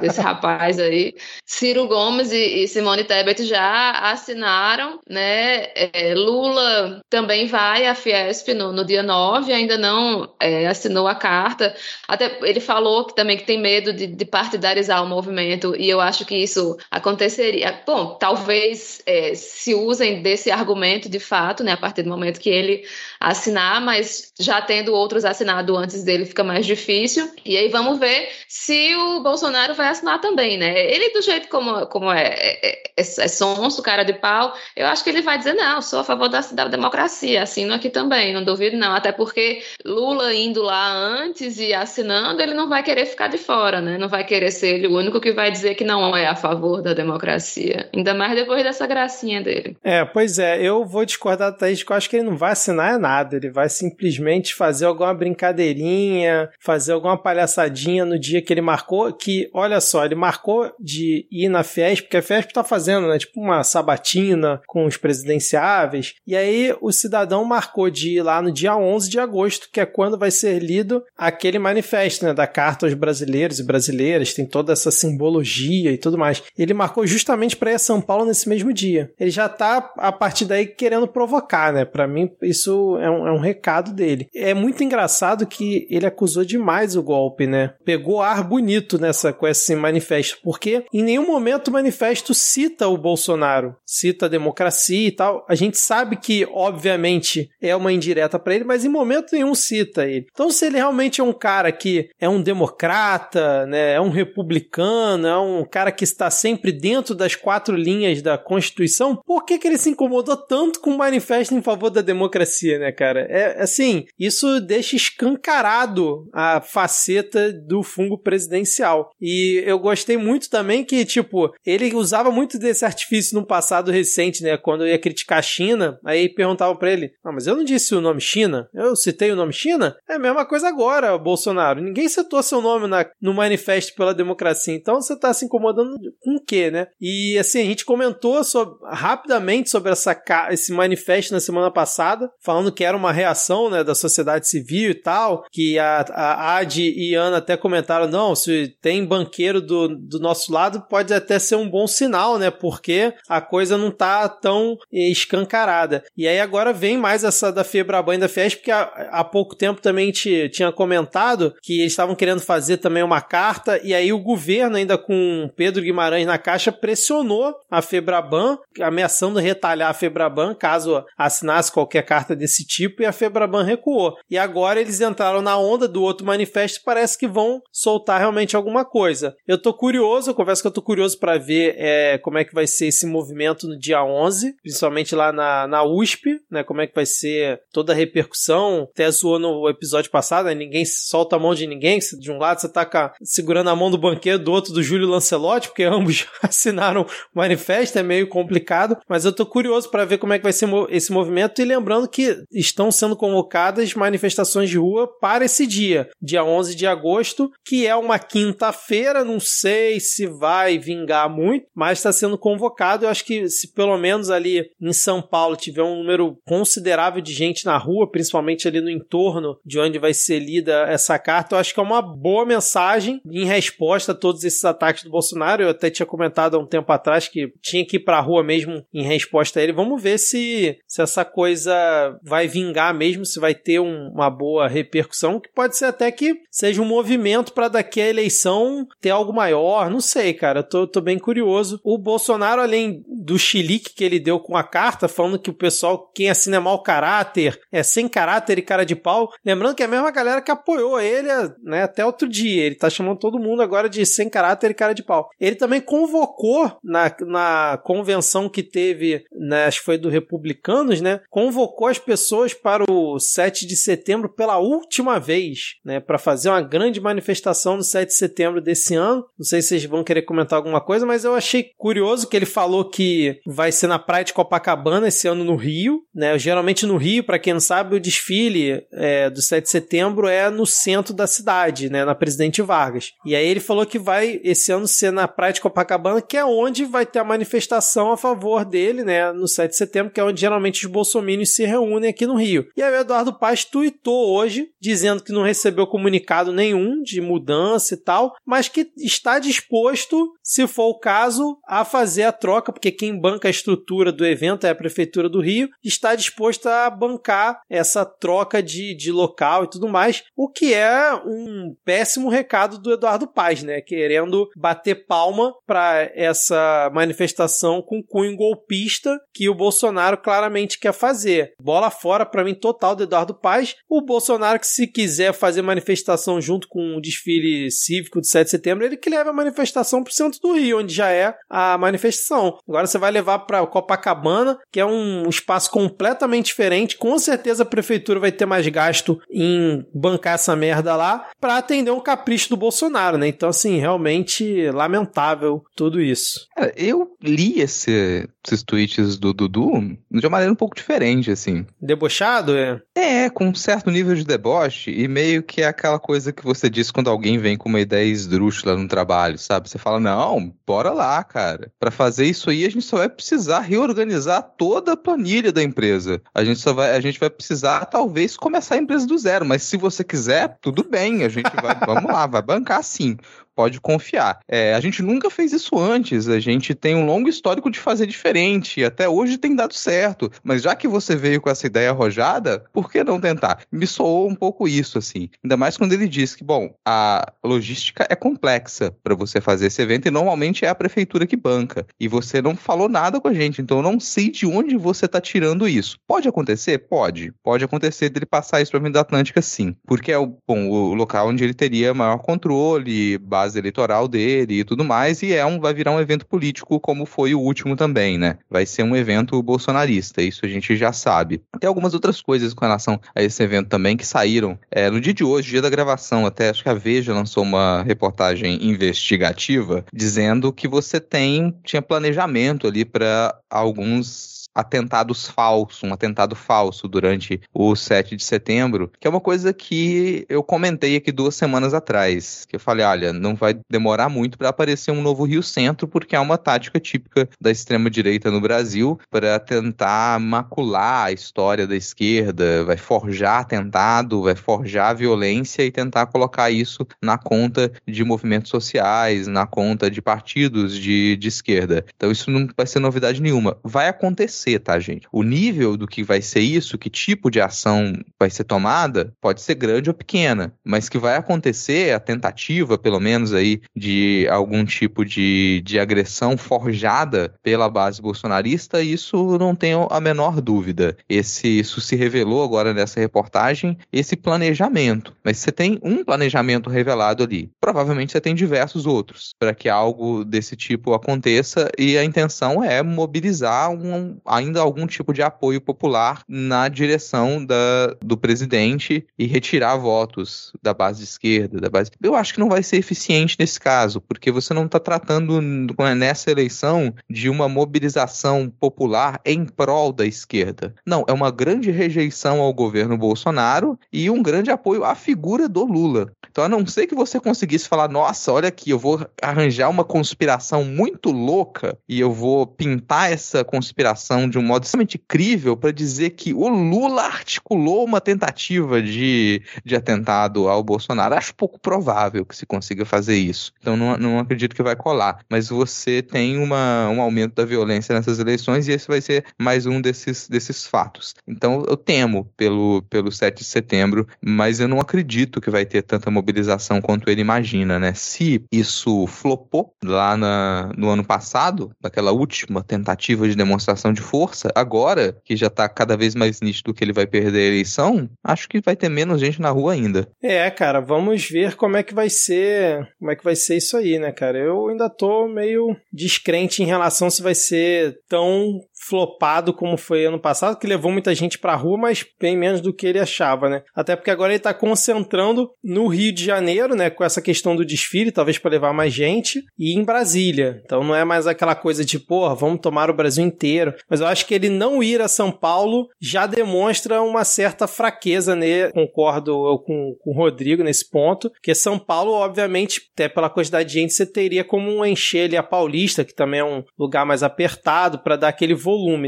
desse rapaz aí. Ciro Gomes e, e, Simone Tebet já assinaram, né? É, Lula também vai à Fiesp no, no dia 9, ainda não é, assinou a carta. Até ele falou que também que tem medo de, de partidarizar o movimento e eu acho que isso isso aconteceria. Bom, talvez é, se usem desse argumento de fato, né, a partir do momento que ele assinar, mas já tendo outros assinado antes dele fica mais difícil. E aí vamos ver se o Bolsonaro vai assinar também, né? Ele, do jeito como, como é, é, é, é sonso, cara de pau, eu acho que ele vai dizer: não, sou a favor da, da democracia, assino aqui também, não duvido não. Até porque Lula indo lá antes e assinando, ele não vai querer ficar de fora, né? Não vai querer ser ele o único que vai dizer que não é a favor da democracia. Ainda mais depois dessa gracinha dele. É, pois é, eu vou discordar da Thaís, que eu acho que ele não vai assinar nada. Ele vai simplesmente fazer alguma brincadeirinha, fazer alguma palhaçadinha no dia que ele marcou. Que, olha só, ele marcou de ir na Fiesp, porque a Fiesp tá fazendo, né? Tipo uma sabatina com os presidenciáveis. E aí o cidadão marcou de ir lá no dia 11 de agosto, que é quando vai ser lido aquele manifesto, né? Da Carta aos Brasileiros e Brasileiras. Tem toda essa simbologia e tudo mais mais. Ele marcou justamente para ir a São Paulo nesse mesmo dia. Ele já tá, a partir daí, querendo provocar, né? Para mim, isso é um, é um recado dele. É muito engraçado que ele acusou demais o golpe, né? Pegou ar bonito nessa com esse manifesto, porque em nenhum momento o manifesto cita o Bolsonaro, cita a democracia e tal. A gente sabe que, obviamente, é uma indireta para ele, mas em momento nenhum cita ele. Então, se ele realmente é um cara que é um democrata, né, é um republicano, é um cara que está sempre dentro das quatro linhas da Constituição, por que, que ele se incomodou tanto com o manifesto em favor da democracia, né, cara? É assim, isso deixa escancarado a faceta do fungo presidencial. E eu gostei muito também que, tipo, ele usava muito desse artifício no passado recente, né? Quando ia criticar a China, aí perguntavam para ele: Ah, mas eu não disse o nome China? Eu citei o nome China? É a mesma coisa agora, Bolsonaro. Ninguém citou seu nome na, no manifesto pela democracia. Então você tá se incomodando com o quê, né? E assim, a gente comentou sobre, rapidamente sobre essa, esse manifesto na semana passada, falando que era uma reação né, da sociedade civil e tal, que a, a Adi e Ana até comentaram: não, se tem banqueiro do, do nosso lado, pode até ser um bom sinal, né? Porque a coisa não tá tão escancarada. E aí agora vem mais essa da Febraban e da Fiesp, porque há, há pouco tempo também te, tinha comentado que eles estavam querendo fazer também uma carta, e aí o governo, ainda com Pedro Guimarães na caixa, pressionou a Febraban, ameaçando retalhar a Febraban caso assinasse qualquer carta desse tipo, e a Febraban recuou. E agora eles entraram na onda do outro manifesto e parece que vão soltar realmente alguma coisa. Eu tô curioso, eu confesso que eu tô curioso para ver é, como é que vai ser esse movimento no dia 11, principalmente lá na, na USP, né? Como é que vai ser toda a repercussão. Até zoou no episódio passado, né, ninguém solta a mão de ninguém. De um lado você tá segurando a mão do banqueiro, do outro do Júlio Lancelotti, porque ambos assinaram o manifesto, é meio complicado. Mas eu tô curioso para ver como é que vai ser esse movimento e lembrando que estão sendo convocadas manifestações de rua para esse dia, dia 11 de agosto, que é uma quinta-feira, não sei se vai vingar muito, mas está sendo convocado. Eu acho que se pelo menos ali em São Paulo tiver um número considerável de gente na rua, principalmente ali no entorno de onde vai ser lida essa carta, eu acho que é uma boa mensagem em resposta a todos esses ataques do Bolsonaro. Eu até tinha comentado há um tempo atrás que tinha que ir para a rua mesmo em resposta a ele. Vamos ver se, se essa coisa vai vingar mesmo, se vai ter um, uma boa repercussão, que pode ser até que seja um movimento para daqui a eleição ter algo maior. Não sei, cara. Eu tô, tô bem curioso. O Bolsonaro, além do chilique que ele deu com a carta, falando que o pessoal, quem assina é mau caráter, é sem caráter e cara de pau. Lembrando que é a mesma galera que apoiou ele né, até outro dia. Ele tá chamando todo mundo agora de sem caráter e cara de pau. Ele também convocou na, na convenção que teve, né, acho que foi do Republicanos, né? Convocou as pessoas para o 7 de setembro pela última vez, né? Para fazer uma grande manifestação no 7 de setembro desse ano. Não sei se vocês vão querer comentar alguma coisa, mas eu achei curioso que ele falou que vai ser na praia de Copacabana esse ano no Rio, né? Geralmente no Rio, para quem não sabe, o desfile é, do 7 de setembro é no centro da cidade, né? Na Presidente Vargas. E aí ele falou que vai esse ano ser na praia de Copacabana, que é onde vai ter a manifestação a favor dele, né? No 7 de setembro, que é onde geralmente os bolsominions se reúnem aqui no Rio. E aí o Eduardo Paz tuitou hoje, dizendo que não recebeu comunicado nenhum de mudança e tal, mas que está disposto, se for o caso, a fazer a troca, porque quem banca a estrutura do evento é a Prefeitura do Rio, está disposto a bancar essa troca de, de local e tudo mais, o que é um péssimo recado do Eduardo Paz, né? Querendo bater palma para essa manifestação com cunho golpista que o Bolsonaro claramente quer fazer. Bola fora para mim total do Eduardo Paz. O Bolsonaro que se quiser fazer manifestação junto com o desfile cívico de 7 de setembro, ele que leva a manifestação pro centro do Rio, onde já é a manifestação. Agora você vai levar para Copacabana, que é um espaço completamente diferente. Com certeza a prefeitura vai ter mais gasto em bancar essa merda lá para atender um capricho do Bolsonaro, né? Então, assim, realmente lamentável tudo isso. Cara, eu li esse, esses tweets do Dudu de uma maneira um pouco diferente, assim. Debochado, é? É, com um certo nível de deboche e meio que é aquela coisa que você diz quando alguém vem com uma ideia esdrúxula no trabalho, sabe? Você fala, não, bora lá, cara. Para fazer isso aí, a gente só vai precisar reorganizar toda a planilha da empresa. A gente só vai, a gente vai precisar, talvez, começar a empresa do zero, mas se você quiser, tudo bem, a gente vai, vamos lá, vai bancar sim. Pode confiar. É, a gente nunca fez isso antes, a gente tem um longo histórico de fazer diferente, e até hoje tem dado certo. Mas já que você veio com essa ideia arrojada, por que não tentar? Me soou um pouco isso, assim. Ainda mais quando ele diz que, bom, a logística é complexa para você fazer esse evento e normalmente é a prefeitura que banca. E você não falou nada com a gente, então eu não sei de onde você está tirando isso. Pode acontecer? Pode. Pode acontecer dele passar isso para a Avenida Atlântica, sim. Porque é o, bom, o local onde ele teria maior controle, base eleitoral dele e tudo mais, e é um, vai virar um evento político como foi o último também, né? Vai ser um evento bolsonarista, isso a gente já sabe. Tem algumas outras coisas com relação a esse evento também que saíram é, no dia de hoje, dia da gravação, até acho que a Veja lançou uma reportagem investigativa dizendo que você tem tinha planejamento ali para alguns atentados falsos, um atentado falso durante o 7 de setembro, que é uma coisa que eu comentei aqui duas semanas atrás, que eu falei, olha, não vai demorar muito para aparecer um novo Rio Centro, porque é uma tática típica da extrema direita no Brasil para tentar macular a história da esquerda, vai forjar atentado, vai forjar violência e tentar colocar isso na conta de movimentos sociais, na conta de partidos de, de esquerda. Então isso não vai ser novidade nenhuma. Vai acontecer ser, tá, gente? O nível do que vai ser isso, que tipo de ação vai ser tomada, pode ser grande ou pequena, mas que vai acontecer a tentativa, pelo menos aí, de algum tipo de, de agressão forjada pela base bolsonarista, isso não tenho a menor dúvida. Esse, isso se revelou agora nessa reportagem, esse planejamento. Mas você tem um planejamento revelado ali. Provavelmente você tem diversos outros para que algo desse tipo aconteça e a intenção é mobilizar um, ainda algum tipo de apoio popular na direção da, do presidente e retirar votos da base esquerda, da base. Eu acho que não vai ser eficiente nesse caso, porque você não está tratando nessa eleição de uma mobilização popular em prol da esquerda. Não, é uma grande rejeição ao governo Bolsonaro e um grande apoio à figura do Lula. Então, a não ser que você conseguisse falar, nossa, olha aqui, eu vou arranjar uma conspiração muito louca e eu vou pintar essa conspiração de um modo extremamente crível para dizer que o Lula articulou uma tentativa de, de atentado ao Bolsonaro. Acho pouco provável que se consiga fazer isso. Então não, não acredito que vai colar. Mas você tem uma, um aumento da violência nessas eleições e esse vai ser mais um desses, desses fatos. Então eu temo pelo, pelo 7 de setembro, mas eu não acredito que vai ter tanta mobilização quanto ele imagina, né? Se isso flopou lá na, no ano passado, naquela última tentativa de demonstração de força, agora que já tá cada vez mais nítido que ele vai perder a eleição, acho que vai ter menos gente na rua ainda. É, cara, vamos ver como é que vai ser, como é que vai ser isso aí, né, cara? Eu ainda tô meio descrente em relação se vai ser tão flopado como foi ano passado, que levou muita gente pra rua, mas bem menos do que ele achava, né? Até porque agora ele tá concentrando no Rio de Janeiro, né, com essa questão do desfile, talvez para levar mais gente, e em Brasília. Então não é mais aquela coisa de, porra, vamos tomar o Brasil inteiro. Mas eu acho que ele não ir a São Paulo já demonstra uma certa fraqueza, né? Concordo com, com o Rodrigo nesse ponto, que São Paulo, obviamente, até pela quantidade de gente, você teria como encher ali a Paulista, que também é um lugar mais apertado, para dar aquele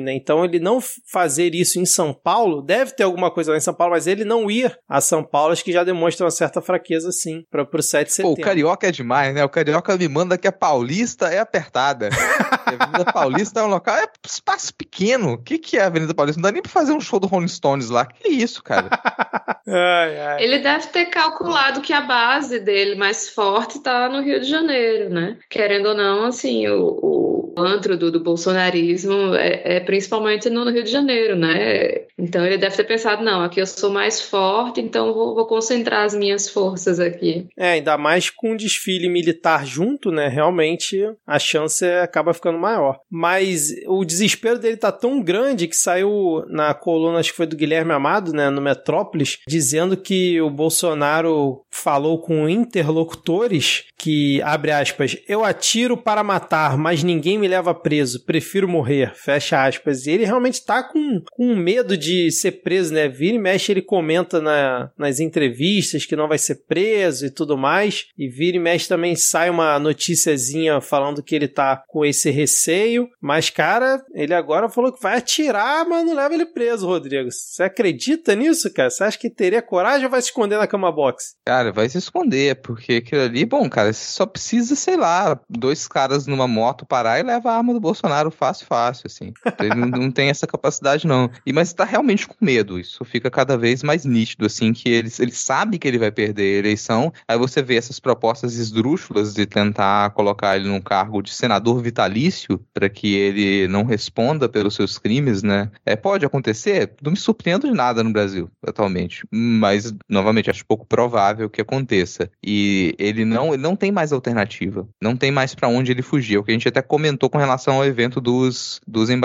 né? Então ele não fazer isso em São Paulo, deve ter alguma coisa lá em São Paulo, mas ele não ir a São Paulo, acho que já demonstra uma certa fraqueza, sim, para o 7 de setembro. Pô, o Carioca é demais, né? O Carioca me manda que a Paulista é apertada. a Avenida Paulista é um local, é espaço pequeno. O que, que é a Avenida Paulista? Não dá nem pra fazer um show do Rolling Stones lá. Que isso, cara? ai, ai. Ele deve ter calculado que a base dele mais forte tá no Rio de Janeiro, né? Querendo ou não, assim, o, o antro do, do bolsonarismo é, é, principalmente no Rio de Janeiro, né? Então ele deve ter pensado, não, aqui eu sou mais forte, então vou, vou concentrar as minhas forças aqui. É, ainda mais com um desfile militar junto, né? Realmente a chance acaba ficando maior. Mas o desespero dele tá tão grande que saiu na coluna, acho que foi do Guilherme Amado, né, no Metrópolis, dizendo que o Bolsonaro falou com interlocutores que, abre aspas, eu atiro para matar, mas ninguém me me leva preso, prefiro morrer, fecha aspas. E ele realmente tá com, com medo de ser preso, né? Vira e mexe, ele comenta na, nas entrevistas que não vai ser preso e tudo mais. E vira e mexe também sai uma noticiazinha falando que ele tá com esse receio. Mas, cara, ele agora falou que vai atirar, mas não leva ele preso, Rodrigo. Você acredita nisso, cara? Você acha que teria coragem ou vai se esconder na cama box? Cara, vai se esconder, porque aquilo ali, bom, cara, você só precisa, sei lá, dois caras numa moto parar e leva a arma do Bolsonaro fácil, fácil, assim. Ele não, tem essa capacidade, não. E, mas tá realmente com medo. Isso fica cada vez mais nítido, assim, que ele, ele sabe que ele vai perder a eleição. Aí você vê essas propostas esdrúxulas de tentar colocar ele num cargo de senador vitalício para que ele não responda pelos seus crimes, né? É, pode acontecer, não me surpreendo de nada no Brasil atualmente, mas novamente acho pouco provável que aconteça. E ele não, ele não tem mais alternativa, não tem mais para onde ele fugir. É o que a gente até comentou com relação ao evento dos, dos embaixadores.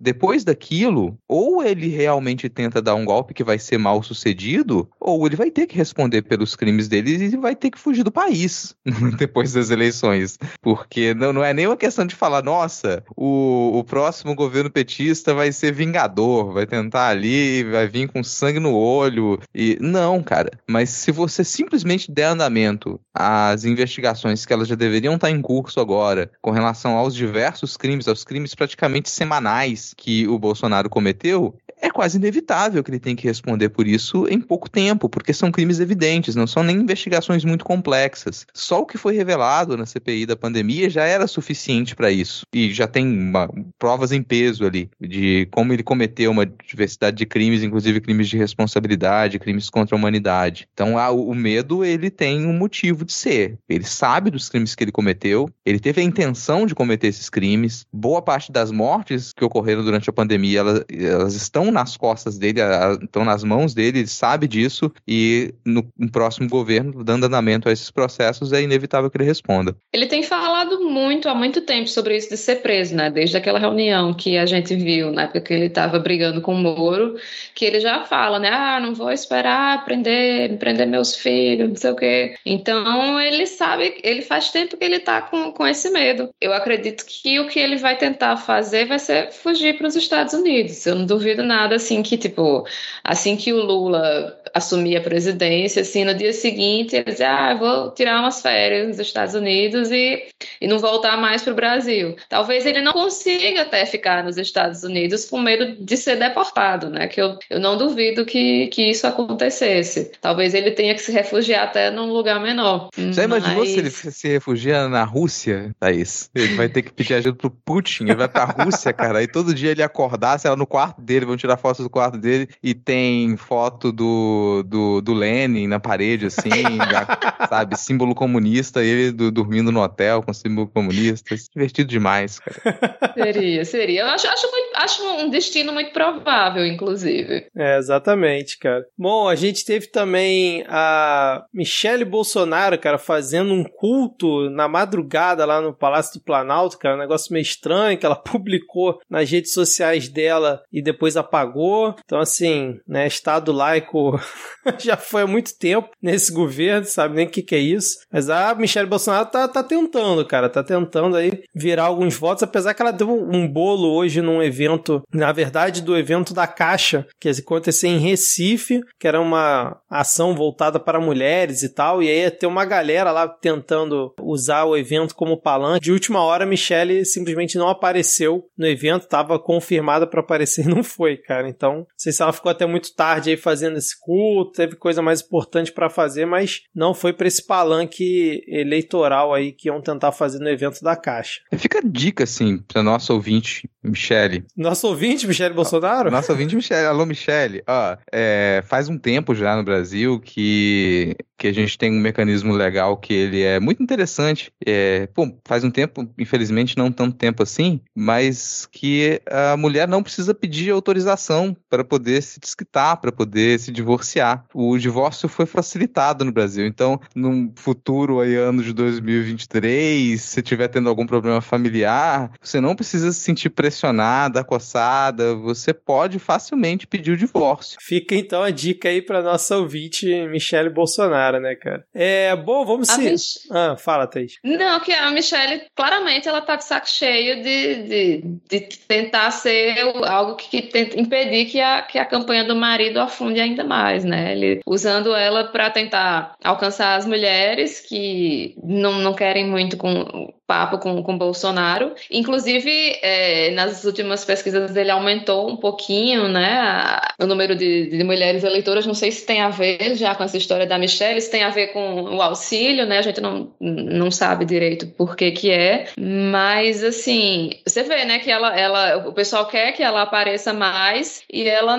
Depois daquilo, ou ele realmente tenta dar um golpe que vai ser mal sucedido, ou ele vai ter que responder pelos crimes dele e vai ter que fugir do país depois das eleições. Porque não, não é nem uma questão de falar, nossa, o, o próximo governo petista vai ser vingador, vai tentar ali, vai vir com sangue no olho. E não, cara. Mas se você simplesmente der andamento às investigações que elas já deveriam estar em curso agora, com relação aos diversos crimes, aos crimes praticamente semanais que o Bolsonaro cometeu, é quase inevitável que ele tenha que responder por isso em pouco tempo, porque são crimes evidentes, não são nem investigações muito complexas. Só o que foi revelado na CPI da pandemia já era suficiente para isso. E já tem uma, provas em peso ali de como ele cometeu uma diversidade de crimes, inclusive crimes de responsabilidade, crimes contra a humanidade. Então, a, o medo, ele tem um motivo de ser. Ele sabe dos crimes que ele cometeu, ele teve a intenção de cometer esses crimes. Boa parte das mortes que ocorreram durante a pandemia, elas, elas estão nas costas dele, estão nas mãos dele, ele sabe disso e no, no próximo governo, dando andamento a esses processos, é inevitável que ele responda. Ele tem falado muito, há muito tempo, sobre isso de ser preso, né? Desde aquela reunião que a gente viu, na época que ele estava brigando com o Moro, que ele já fala, né? Ah, não vou esperar prender, prender meus filhos, não sei o quê. Então, ele sabe, ele faz tempo que ele tá com, com esse medo. Eu acredito que o que ele vai tentar fazer vai ser fugir para os Estados Unidos. Eu não duvido nada nada assim que, tipo, assim que o Lula assumir a presidência, assim, no dia seguinte ele dizer, ah, vou tirar umas férias nos Estados Unidos e, e não voltar mais para o Brasil. Talvez ele não consiga até ficar nos Estados Unidos com medo de ser deportado, né? Que eu, eu não duvido que, que isso acontecesse. Talvez ele tenha que se refugiar até num lugar menor. Já Mas... imaginou se ele se refugia na Rússia, Thaís? Ele vai ter que pedir ajuda pro Putin, ele vai pra Rússia, cara, e todo dia ele acordar, sei lá, no quarto dele, vão tirar fotos do quarto dele e tem foto do, do, do Lenin na parede, assim, sabe? Símbolo comunista, ele do, dormindo no hotel com símbolo comunista. Divertido demais, cara. Seria, seria. Eu acho, acho, muito, acho um destino muito provável, inclusive. É, exatamente, cara. Bom, a gente teve também a Michele Bolsonaro, cara, fazendo um culto na madrugada lá no Palácio do Planalto, cara. Um negócio meio estranho que ela publicou nas redes sociais dela e depois apagou. Então, assim, né, Estado laico já foi há muito tempo nesse governo, sabe nem o que, que é isso. Mas a Michelle Bolsonaro tá, tá tentando, cara, tá tentando aí virar alguns votos, apesar que ela deu um bolo hoje num evento, na verdade, do evento da Caixa, que ia acontecer em Recife, que era uma ação voltada para mulheres e tal, e aí ter uma galera lá tentando usar o evento como palanque. De última hora, Michelle simplesmente não apareceu no evento, tava confirmada para aparecer não foi, cara. Então, não sei se ela ficou até muito tarde aí fazendo esse culto, teve coisa mais importante para fazer, mas não foi para esse palanque eleitoral aí que iam tentar fazer no evento da Caixa. Fica a dica, assim, para nosso ouvinte, Michele. Nosso ouvinte, Michele Bolsonaro? Nosso ouvinte, Michele. Alô, Michele. Ó, é, faz um tempo já no Brasil que, que a gente tem um mecanismo legal que ele é muito interessante. É, pô, faz um tempo, infelizmente não tanto tempo assim, mas que a mulher não precisa pedir autorização para poder se desquitar, para poder se divorciar. O divórcio foi facilitado no Brasil. Então, no futuro aí, ano de 2023, se tiver tendo algum problema familiar, você não precisa se sentir pressionado pressionada, acossada, você pode facilmente pedir o divórcio. Fica então a dica aí pra nossa ouvinte Michele Bolsonaro, né, cara? É, bom, vamos se... Mich- Ah, fala, Thaís. Não, que a Michelle, claramente, ela tá de saco cheio de, de, de tentar ser algo que, que tenta impedir que a, que a campanha do marido afunde ainda mais, né? Ele, usando ela para tentar alcançar as mulheres que não, não querem muito com papo com com Bolsonaro. Inclusive, é, nas últimas pesquisas dele aumentou um pouquinho, né, o número de, de mulheres eleitoras. Não sei se tem a ver já com essa história da Michelle, se tem a ver com o auxílio, né? A gente não, não sabe direito por que que é, mas assim, você vê, né, que ela, ela, o pessoal quer que ela apareça mais e ela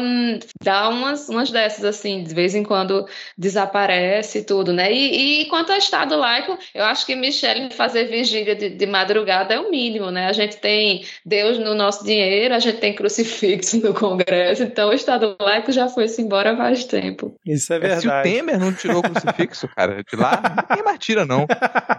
dá umas, umas dessas assim, de vez em quando desaparece tudo, né? E, e quanto ao Estado laico, eu acho que Michelle fazer vigília de, de madrugada é o mínimo, né? A gente tem Deus no nosso dinheiro, a gente tem crucifixo no Congresso, então o Estado laico já foi-se embora há mais tempo. Isso é É, se o verdade. Temer não tirou o crucifixo, cara, de lá, ninguém mais tira, não.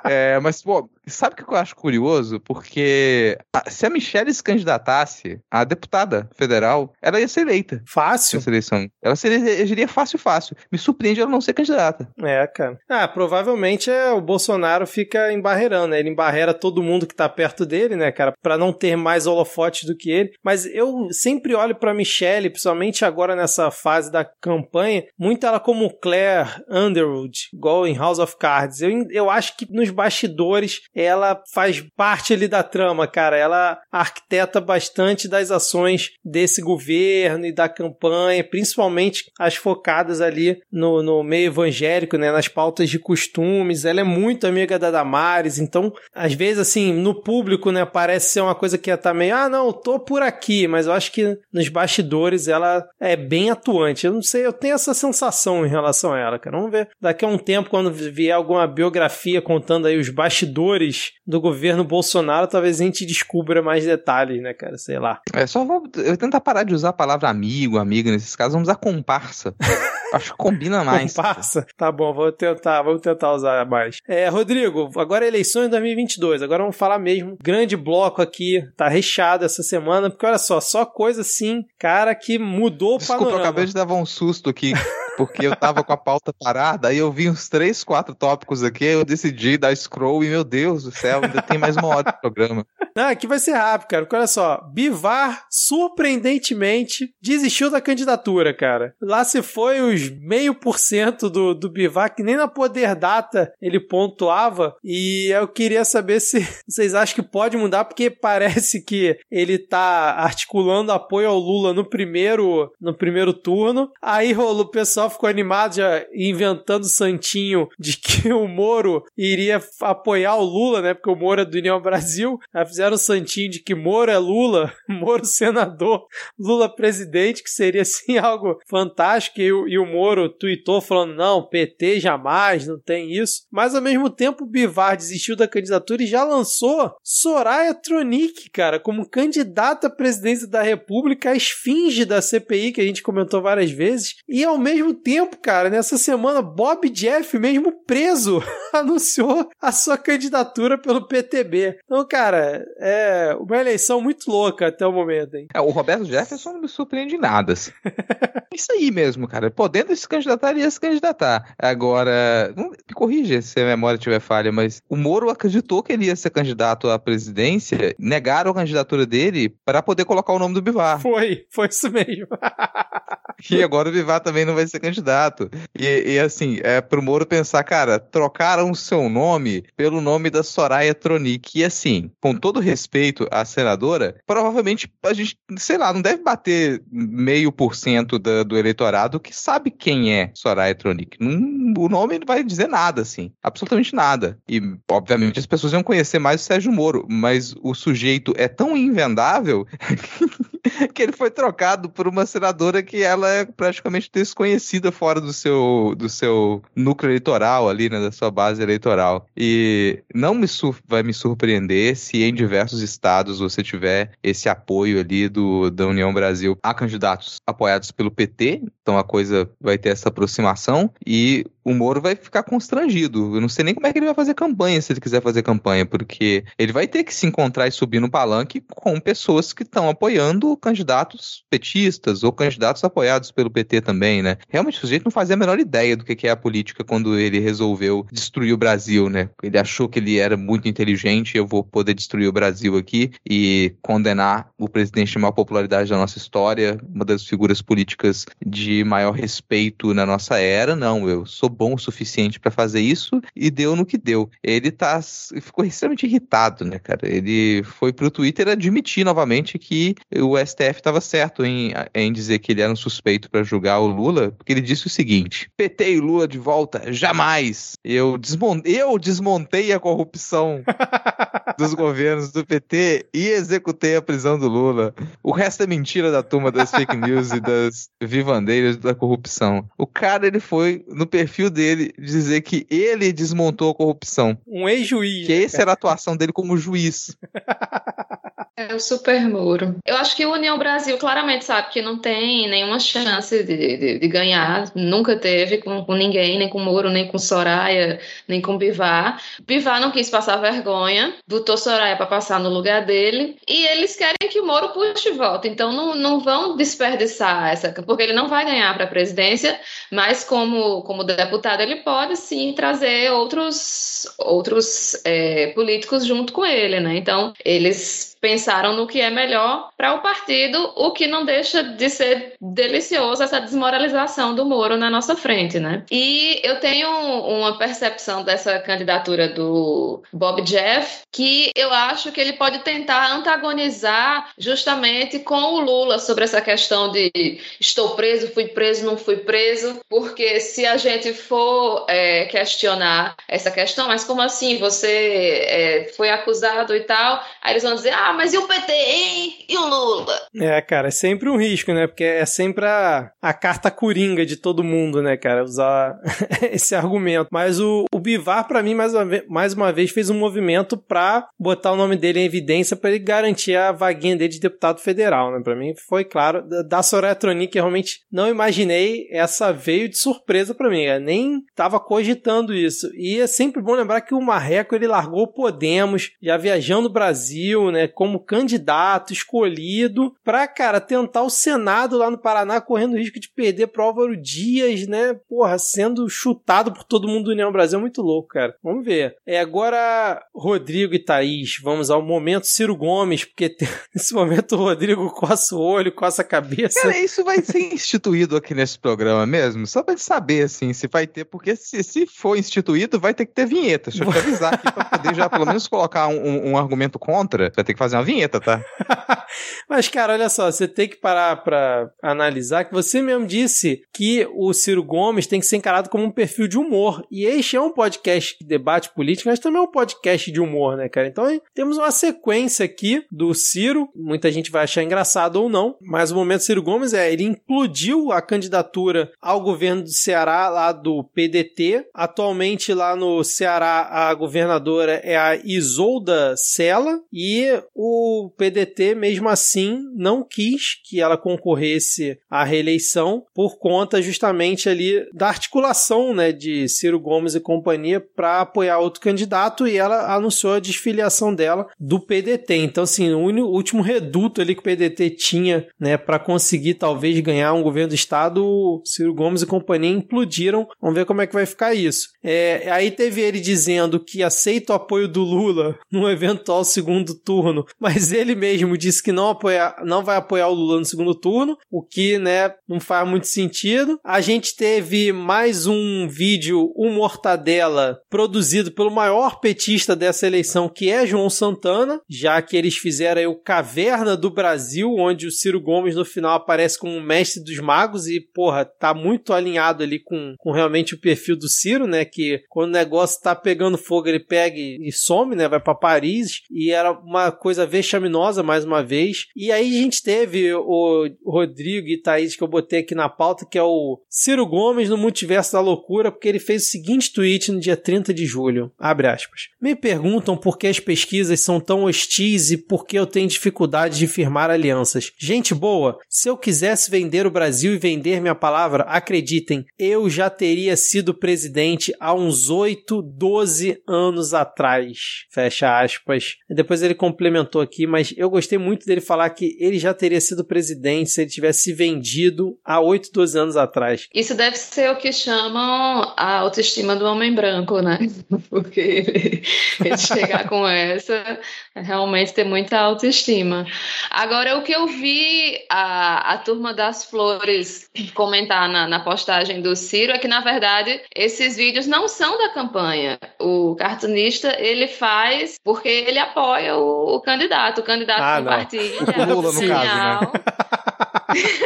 É, mas, pô, sabe o que eu acho curioso? Porque a- se a Michelle se candidatasse a deputada federal, ela ia ser eleita Fácil. nessa eleição. Ela seria, elegeria fácil, fácil. Me surpreende ela não ser candidata. É, cara. Ah, provavelmente é, o Bolsonaro fica embarreirando, né? Ele embarreira todo mundo que tá perto dele, né, cara? Pra não ter mais holofotes do que ele. Mas eu sempre olho pra Michelle, principalmente agora nessa fase da campanha, muito ela como Claire Underwood, igual em House of Cards. Eu, eu acho que nos bastidores ela faz parte ali da trama, cara. Ela arquiteta bastante das ações desse governo e da campanha, principalmente as focadas ali no, no meio evangélico, né, nas pautas de costumes. Ela é muito amiga da Damares, então, às vezes, assim, no público, né, parece ser uma coisa que tá meio, ah, não, tô por aqui, mas eu acho que nos bastidores ela é bem atuante. Eu não sei, eu tenho essa sensação em relação a ela, cara. Vamos ver daqui a um tempo, quando vier alguma biografia contando aí os bastidores do governo Bolsonaro, talvez a gente descubra mais detalhes, né, cara? Sei lá. É só vou, eu tentar parar de usar a palavra amigo, amiga nesses casos, vamos usar comparsa. Acho que combina mais. Comparsa? Tá bom, vou tentar, vamos tentar usar mais. É, Rodrigo, agora é eleições 2022, agora vamos falar mesmo. Grande bloco aqui, tá recheado essa semana, porque olha só, só coisa assim, cara, que mudou o Desculpa, eu panorama. acabei de dar um susto aqui, porque eu tava com a pauta parada, aí eu vi uns três, quatro tópicos aqui, eu decidi dar scroll e, meu Deus do céu, ainda tem mais uma hora de programa. Não, aqui vai ser rápido, cara. Porque olha só, Bivar, surpreendentemente, desistiu da candidatura, cara. Lá se foi os meio por cento do, do Bivar, que nem na Poder Data ele pontuava. E eu queria saber se vocês acham que pode mudar, porque parece que ele tá articulando apoio ao Lula no primeiro, no primeiro turno. Aí rolou, o pessoal ficou animado, já inventando santinho de que o Moro iria apoiar o Lula, né? Porque o Moro é do União Brasil. Aí fizeram santinho de que Moro é Lula, Moro senador, Lula presidente, que seria assim algo fantástico. E, e o Moro tuitou falando: não, PT jamais, não tem isso. Mas ao mesmo tempo, o Bivar desistiu da candidatura e já lançou Soraya Tronic, cara, como candidata à presidência da República, a esfinge da CPI, que a gente comentou várias vezes. E ao mesmo tempo, cara, nessa semana, Bob Jeff, mesmo preso, anunciou a sua candidatura pelo PTB. Então, cara, é uma eleição muito louca até o momento, hein? É, o Roberto Jefferson não me surpreende em nada. assim. Isso aí mesmo, cara. Podendo se candidatar, ele ia se candidatar. Agora, não, me corrija se a memória tiver falha, mas o Moro acreditou que ele ia ser candidato à presidência, negaram a candidatura dele para poder colocar o nome do Bivar. Foi, foi isso mesmo. E agora o Bivar também não vai ser candidato. E, e, assim, é pro Moro pensar, cara, trocaram o seu nome pelo nome da Soraya Tronic. E assim, com todo respeito à senadora, provavelmente a gente, sei lá, não deve bater meio por cento do eleitorado que sabe quem é Soraya Tronic. O nome não vai dizer nada, assim. Absolutamente nada. E, obviamente, as pessoas iam conhecer mais o Sérgio Moro, mas o sujeito é tão invendável que ele foi trocado por uma senadora que ela é praticamente desconhecida fora do seu, do seu núcleo eleitoral ali, né, da sua base eleitoral. E não me vai me surpreender se em diversos estados você tiver esse apoio ali do, da União Brasil a candidatos apoiados pelo PT, então a coisa vai ter essa aproximação, e o Moro vai ficar constrangido. Eu não sei nem como é que ele vai fazer campanha se ele quiser fazer campanha, porque ele vai ter que se encontrar e subir no palanque com pessoas que estão apoiando candidatos petistas ou candidatos apoiados pelo PT também, né? Realmente o sujeito não fazia a menor ideia do que é a política quando ele resolveu destruir o Brasil, né? Ele achou que ele era muito inteligente, eu vou poder destruir o Brasil aqui e condenar o presidente de maior popularidade da nossa história, uma das figuras políticas de maior respeito na nossa era. Não, eu sou bom o suficiente para fazer isso e deu no que deu. Ele tá ficou extremamente irritado, né, cara? Ele foi pro Twitter admitir novamente que o STF estava certo em, em dizer que ele era um suspeito para julgar o Lula, porque ele disse o seguinte: PT e Lula de volta, jamais. Eu, desmon eu desmontei a corrupção dos governos do PT e executei a prisão do Lula. O resto é mentira da turma das fake news e das vivandeiras da corrupção. O cara, ele foi no perfil dele dizer que ele desmontou a corrupção. Um ex-juiz. Que né, essa era a atuação dele como juiz. É o super muro. Eu acho que o União Brasil claramente sabe que não tem nenhuma chance de, de, de ganhar, nunca teve com, com, ninguém, nem com Moro, nem com Soraya, nem com Bivar. Bivar não quis passar vergonha, botou Soraya para passar no lugar dele, e eles querem que o Moro puxe volta, então não, não vão desperdiçar essa, porque ele não vai ganhar para a presidência, mas como, como deputado ele pode sim trazer outros, outros é, políticos junto com ele, né? Então eles pensaram no que é melhor para o partido, o que não deixa de ser delicioso essa desmoralização do Moro na nossa frente, né? E eu tenho uma percepção dessa candidatura do Bob Jeff que eu acho que ele pode tentar antagonizar justamente com o Lula sobre essa questão de estou preso, fui preso, não fui preso, porque se a gente for é, questionar essa questão, mas como assim você é, foi acusado e tal, aí eles vão dizer, ah, mas e o PT, hein? E o Lula? É, cara, é sempre um risco, né? Porque é sempre a, a carta coringa de todo mundo, né, cara? Usar esse argumento. Mas o, o Bivar, para mim, mais uma, vez, mais uma vez, fez um movimento pra botar o nome dele em evidência para ele garantir a vaguinha dele de deputado federal, né? Pra mim foi claro. Da Soraya Tronic, eu realmente não imaginei. Essa veio de surpresa para mim. Eu nem tava cogitando isso. E é sempre bom lembrar que o Marreco, ele largou o Podemos, já viajando o Brasil, né? Com como candidato escolhido para, cara, tentar o Senado lá no Paraná, correndo o risco de perder pro Álvaro Dias, né? Porra, sendo chutado por todo mundo do União Brasil, é muito louco, cara. Vamos ver. É agora Rodrigo e Thaís, vamos ao momento Ciro Gomes, porque tem, nesse momento o Rodrigo coça o olho, coça a cabeça. Cara, isso vai ser instituído aqui nesse programa mesmo? Só pra gente saber, assim, se vai ter, porque se, se for instituído, vai ter que ter vinheta. Deixa eu te avisar aqui pra poder já pelo menos colocar um, um, um argumento contra. Vai ter que fazer fazer uma vinheta, tá? Mas, cara, olha só, você tem que parar pra analisar que você mesmo disse que o Ciro Gomes tem que ser encarado como um perfil de humor. E este é um podcast que debate política, mas também é um podcast de humor, né, cara? Então temos uma sequência aqui do Ciro. Muita gente vai achar engraçado ou não, mas o momento Ciro Gomes é ele implodiu a candidatura ao governo do Ceará lá do PDT. Atualmente lá no Ceará a governadora é a Isolda Sela e o PDT mesmo assim não quis que ela concorresse à reeleição por conta justamente ali da articulação, né, de Ciro Gomes e companhia para apoiar outro candidato e ela anunciou a desfiliação dela do PDT. Então, assim, o último reduto ali que o PDT tinha, né, para conseguir talvez ganhar um governo do estado, Ciro Gomes e companhia implodiram. Vamos ver como é que vai ficar isso. É, aí teve ele dizendo que aceita o apoio do Lula no eventual segundo turno mas ele mesmo disse que não, apoia, não vai apoiar o Lula no segundo turno, o que, né, não faz muito sentido. A gente teve mais um vídeo, um Mortadela, produzido pelo maior petista dessa eleição, que é João Santana, já que eles fizeram aí o Caverna do Brasil, onde o Ciro Gomes no final aparece como mestre dos magos e, porra, tá muito alinhado ali com, com realmente o perfil do Ciro, né, que quando o negócio tá pegando fogo, ele pega e, e some, né, vai para Paris, e era uma coisa coisa vexaminosa mais uma vez. E aí a gente teve o Rodrigo e Thaís que eu botei aqui na pauta, que é o Ciro Gomes no Multiverso da Loucura, porque ele fez o seguinte tweet no dia 30 de julho. Abre aspas. Me perguntam por que as pesquisas são tão hostis e por que eu tenho dificuldade de firmar alianças. Gente boa, se eu quisesse vender o Brasil e vender minha palavra, acreditem, eu já teria sido presidente há uns 8, 12 anos atrás. Fecha aspas. Depois ele complementou aqui, mas eu gostei muito dele falar que ele já teria sido presidente se ele tivesse vendido há 8, 12 anos atrás. Isso deve ser o que chamam a autoestima do homem branco, né? Porque ele, ele chegar com essa, realmente ter muita autoestima. Agora, o que eu vi a, a turma das flores comentar na, na postagem do Ciro é que, na verdade, esses vídeos não são da campanha. O cartunista, ele faz porque ele apoia o, o candidato. O candidato Ah, não. compartilha. O Lula, no sinal. caso, né?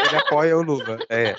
Ele apoia o Lula. É.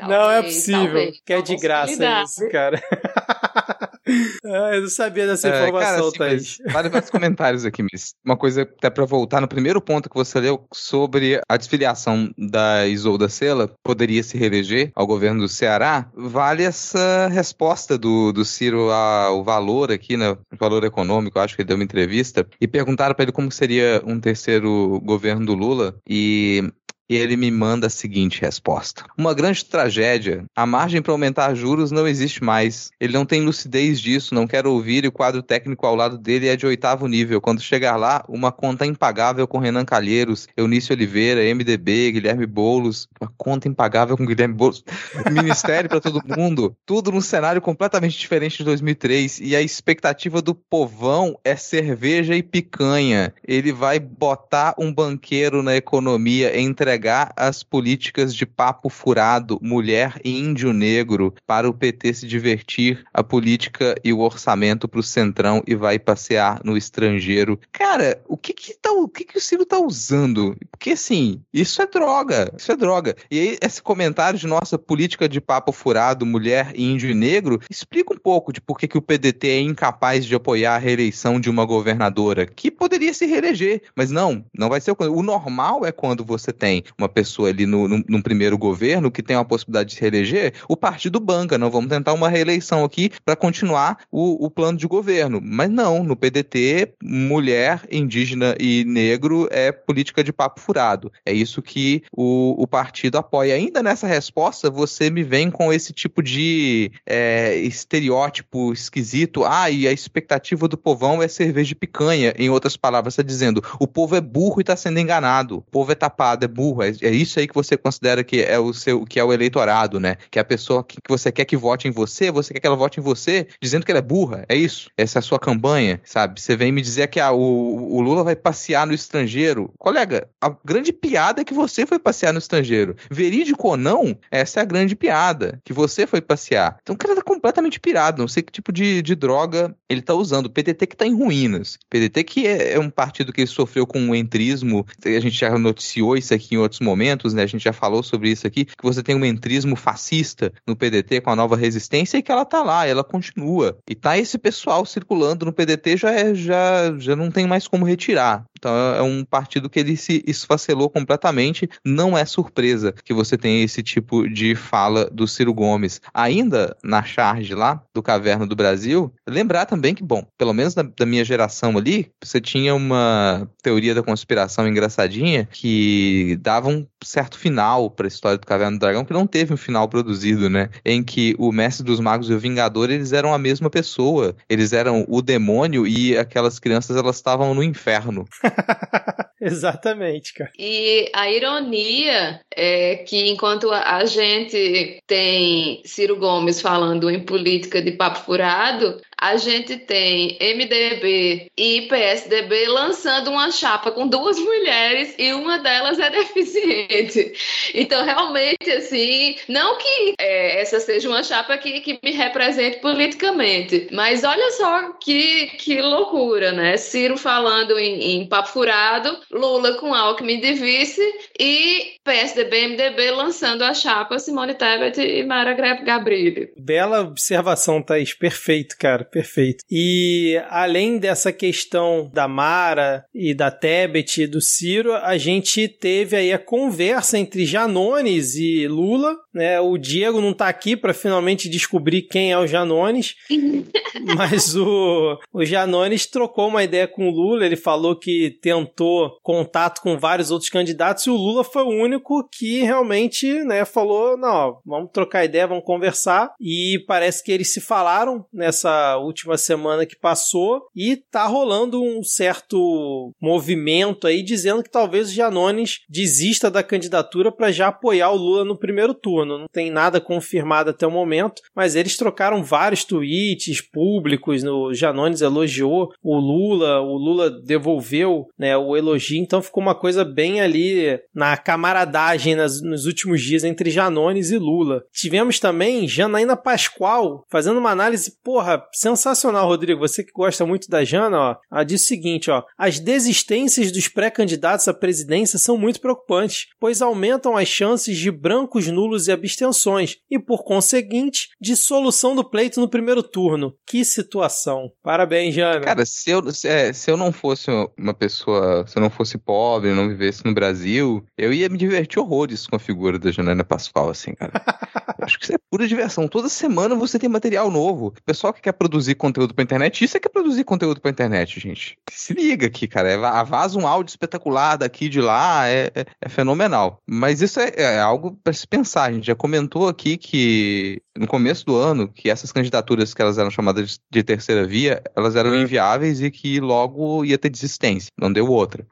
não é Talvez, possível. talvez. que é de graça isso, cara. ah, eu não sabia dessa É, informação, cara, assim, vários, vários comentários aqui, mas uma coisa até pra voltar no primeiro ponto que você leu sobre a desfiliação da Isolda Sela poderia se reeleger ao governo do Ceará, vale essa resposta do, do Ciro ao valor aqui, né, o valor econômico, acho que ele deu uma entrevista, e perguntaram pra ele como seria um terceiro governo do Lula, e e ele me manda a seguinte resposta: Uma grande tragédia. A margem para aumentar juros não existe mais. Ele não tem lucidez disso, não quer ouvir e o quadro técnico ao lado dele é de oitavo nível. Quando chegar lá, uma conta impagável com Renan Calheiros, Eunício Oliveira, MDB, Guilherme Boulos. Uma conta impagável com Guilherme Boulos. Ministério para todo mundo. Tudo num cenário completamente diferente de 2003. E a expectativa do povão é cerveja e picanha. Ele vai botar um banqueiro na economia, entregar as políticas de papo furado, mulher e índio negro, para o PT se divertir, a política e o orçamento para o centrão e vai passear no estrangeiro. Cara, o que que, tá, o, que que o Ciro tá usando? Porque assim, isso é droga, isso é droga. E aí, esse comentário de nossa política de papo furado, mulher, índio e negro, explica um pouco de por que, que o PDT é incapaz de apoiar a reeleição de uma governadora que poderia se reeleger, mas não, não vai ser o, o normal é quando você tem uma pessoa ali no, no, num primeiro governo que tem a possibilidade de se reeleger, o partido banca, não vamos tentar uma reeleição aqui para continuar o, o plano de governo. Mas não, no PDT, mulher, indígena e negro é política de papo furado. É isso que o, o partido apoia. Ainda nessa resposta, você me vem com esse tipo de é, estereótipo esquisito. Ah, e a expectativa do povão é cerveja de picanha. Em outras palavras, está dizendo: o povo é burro e está sendo enganado. O povo é tapado, é burro. É, é isso aí que você considera que é o seu, que é o eleitorado, né? Que é a pessoa que, que você quer que vote em você, você quer que ela vote em você, dizendo que ela é burra. É isso. Essa é a sua campanha, sabe? Você vem me dizer que ah, o, o Lula vai passear no estrangeiro. Colega, a grande piada é que você foi passear no estrangeiro. Verídico ou não, essa é a grande piada. Que você foi passear. Então o cara tá completamente pirado. Não sei que tipo de, de droga ele tá usando. O PDT que tá em ruínas. O PDT que é, é um partido que sofreu com um entrismo. A gente já noticiou isso aqui em outros momentos, né? A gente já falou sobre isso aqui. Que você tem um entrismo fascista no PDT com a nova resistência e que ela tá lá, ela continua. E tá esse pessoal circulando no PDT já, é, já, já não tem mais como retirar. Então é um partido que ele se esfacelou completamente. Não é surpresa que você tenha esse tipo de fala do Ciro Gomes. Ainda na charge lá do Caverna do Brasil, lembrar também que, bom, pelo menos da, da minha geração ali, você tinha uma teoria da conspiração engraçadinha que dava um certo final para a história do Caverna do Dragão, que não teve um final produzido, né? Em que o Mestre dos Magos e o Vingador, eles eram a mesma pessoa. Eles eram o demônio e aquelas crianças, elas estavam no inferno. Exatamente, cara. E a ironia é que enquanto a gente tem Ciro Gomes falando em política de papo furado, a gente tem MDB e PSDB lançando uma chapa com duas mulheres e uma delas é deficiente. Então, realmente, assim, não que é, essa seja uma chapa que, que me represente politicamente, mas olha só que, que loucura, né? Ciro falando em, em papo furado, Lula com Alckmin de vice e PSDB MDB lançando a chapa Simone Tebet e Mara Gabrilli. Bela observação, Thaís. Perfeito, cara. Perfeito. E além dessa questão da Mara e da Tebet e do Ciro, a gente teve aí a conversa entre Janones e Lula, né? O Diego não tá aqui para finalmente descobrir quem é o Janones. Mas o, o Janones trocou uma ideia com o Lula, ele falou que tentou contato com vários outros candidatos e o Lula foi o único que realmente né, falou: não, vamos trocar ideia, vamos conversar. E parece que eles se falaram nessa última semana que passou e tá rolando um certo movimento aí dizendo que talvez o Janones desista da candidatura para já apoiar o Lula no primeiro turno. Não tem nada confirmado até o momento, mas eles trocaram vários tweets públicos. O Janones elogiou o Lula, o Lula devolveu né, o elogio, então ficou uma coisa bem ali na camaradagem nas, nos últimos dias entre Janones e Lula. Tivemos também Janaína Pascoal fazendo uma análise, porra, sensacional, Rodrigo. Você que gosta muito da Jana, ó, ela diz o seguinte, ó: as desistências dos pré-candidatos à presidência são muito preocupantes, pois aumentam as chances de brancos nulos e abstenções e, por conseguinte, de solução do pleito no primeiro turno. Que situação. Parabéns, Jana. Cara, se eu, se, é, se eu não fosse uma pessoa, se eu não fosse pobre, não vivesse no Brasil, eu ia me divertir horrores com a figura da Janaína Pascoal, assim, cara. acho que isso é pura diversão. Toda semana você tem material novo. O pessoal que quer produzir conteúdo pra internet, isso é que é produzir conteúdo pra internet, gente. Se liga aqui, cara. É, vaza um áudio espetacular daqui de lá, é, é, é fenomenal. Mas isso é, é algo para se pensar. A gente já comentou aqui que no começo do ano, que essas candidaturas que elas eram chamadas de terceira via, elas eram inviáveis e que logo ia ter desistência. Não deu outra.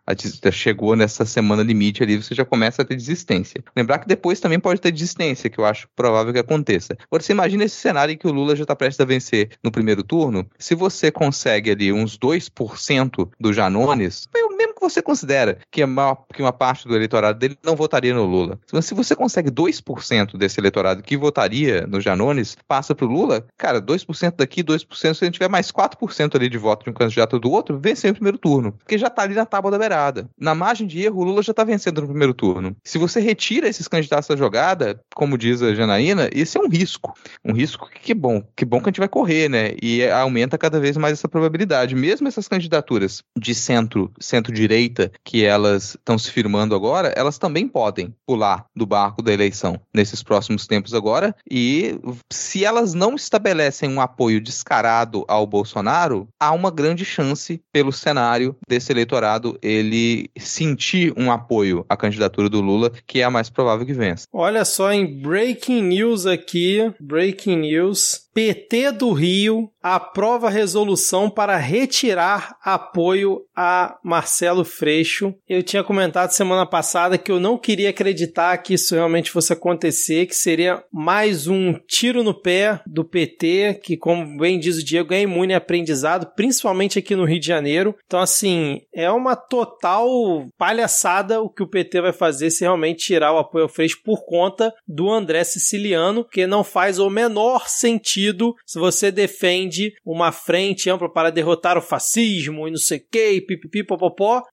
Chegou nessa semana limite ali, você já começa a ter desistência. Lembrar que depois também pode ter desistência, que eu acho provável que aconteça. Agora, você imagina esse cenário em que o Lula já está prestes a vencer no primeiro turno. Se você consegue ali uns 2% do Janones, que você considera que, maior, que uma parte do eleitorado dele não votaria no Lula. Se você consegue 2% desse eleitorado que votaria no Janones, passa para o Lula, cara, 2% daqui, 2%, se a gente tiver mais 4% ali de voto de um candidato do outro, venceu o primeiro turno. Porque já está ali na tábua da beirada. Na margem de erro, o Lula já está vencendo no primeiro turno. Se você retira esses candidatos da jogada, como diz a Janaína, isso é um risco. Um risco que, que bom, que bom que a gente vai correr, né? E aumenta cada vez mais essa probabilidade. Mesmo essas candidaturas de centro, centro-direita, que elas estão se firmando agora, elas também podem pular do barco da eleição nesses próximos tempos agora. E se elas não estabelecem um apoio descarado ao Bolsonaro, há uma grande chance pelo cenário desse eleitorado ele sentir um apoio à candidatura do Lula, que é a mais provável que vença. Olha só em breaking news aqui, breaking news. PT do Rio aprova resolução para retirar apoio a Marcelo Freixo. Eu tinha comentado semana passada que eu não queria acreditar que isso realmente fosse acontecer, que seria mais um tiro no pé do PT, que, como bem diz o Diego, é imune a aprendizado, principalmente aqui no Rio de Janeiro. Então, assim, é uma total palhaçada o que o PT vai fazer se realmente tirar o apoio ao Freixo por conta do André Siciliano, que não faz o menor sentido sentido se você defende uma frente ampla para derrotar o fascismo e não sei o que, pipipi,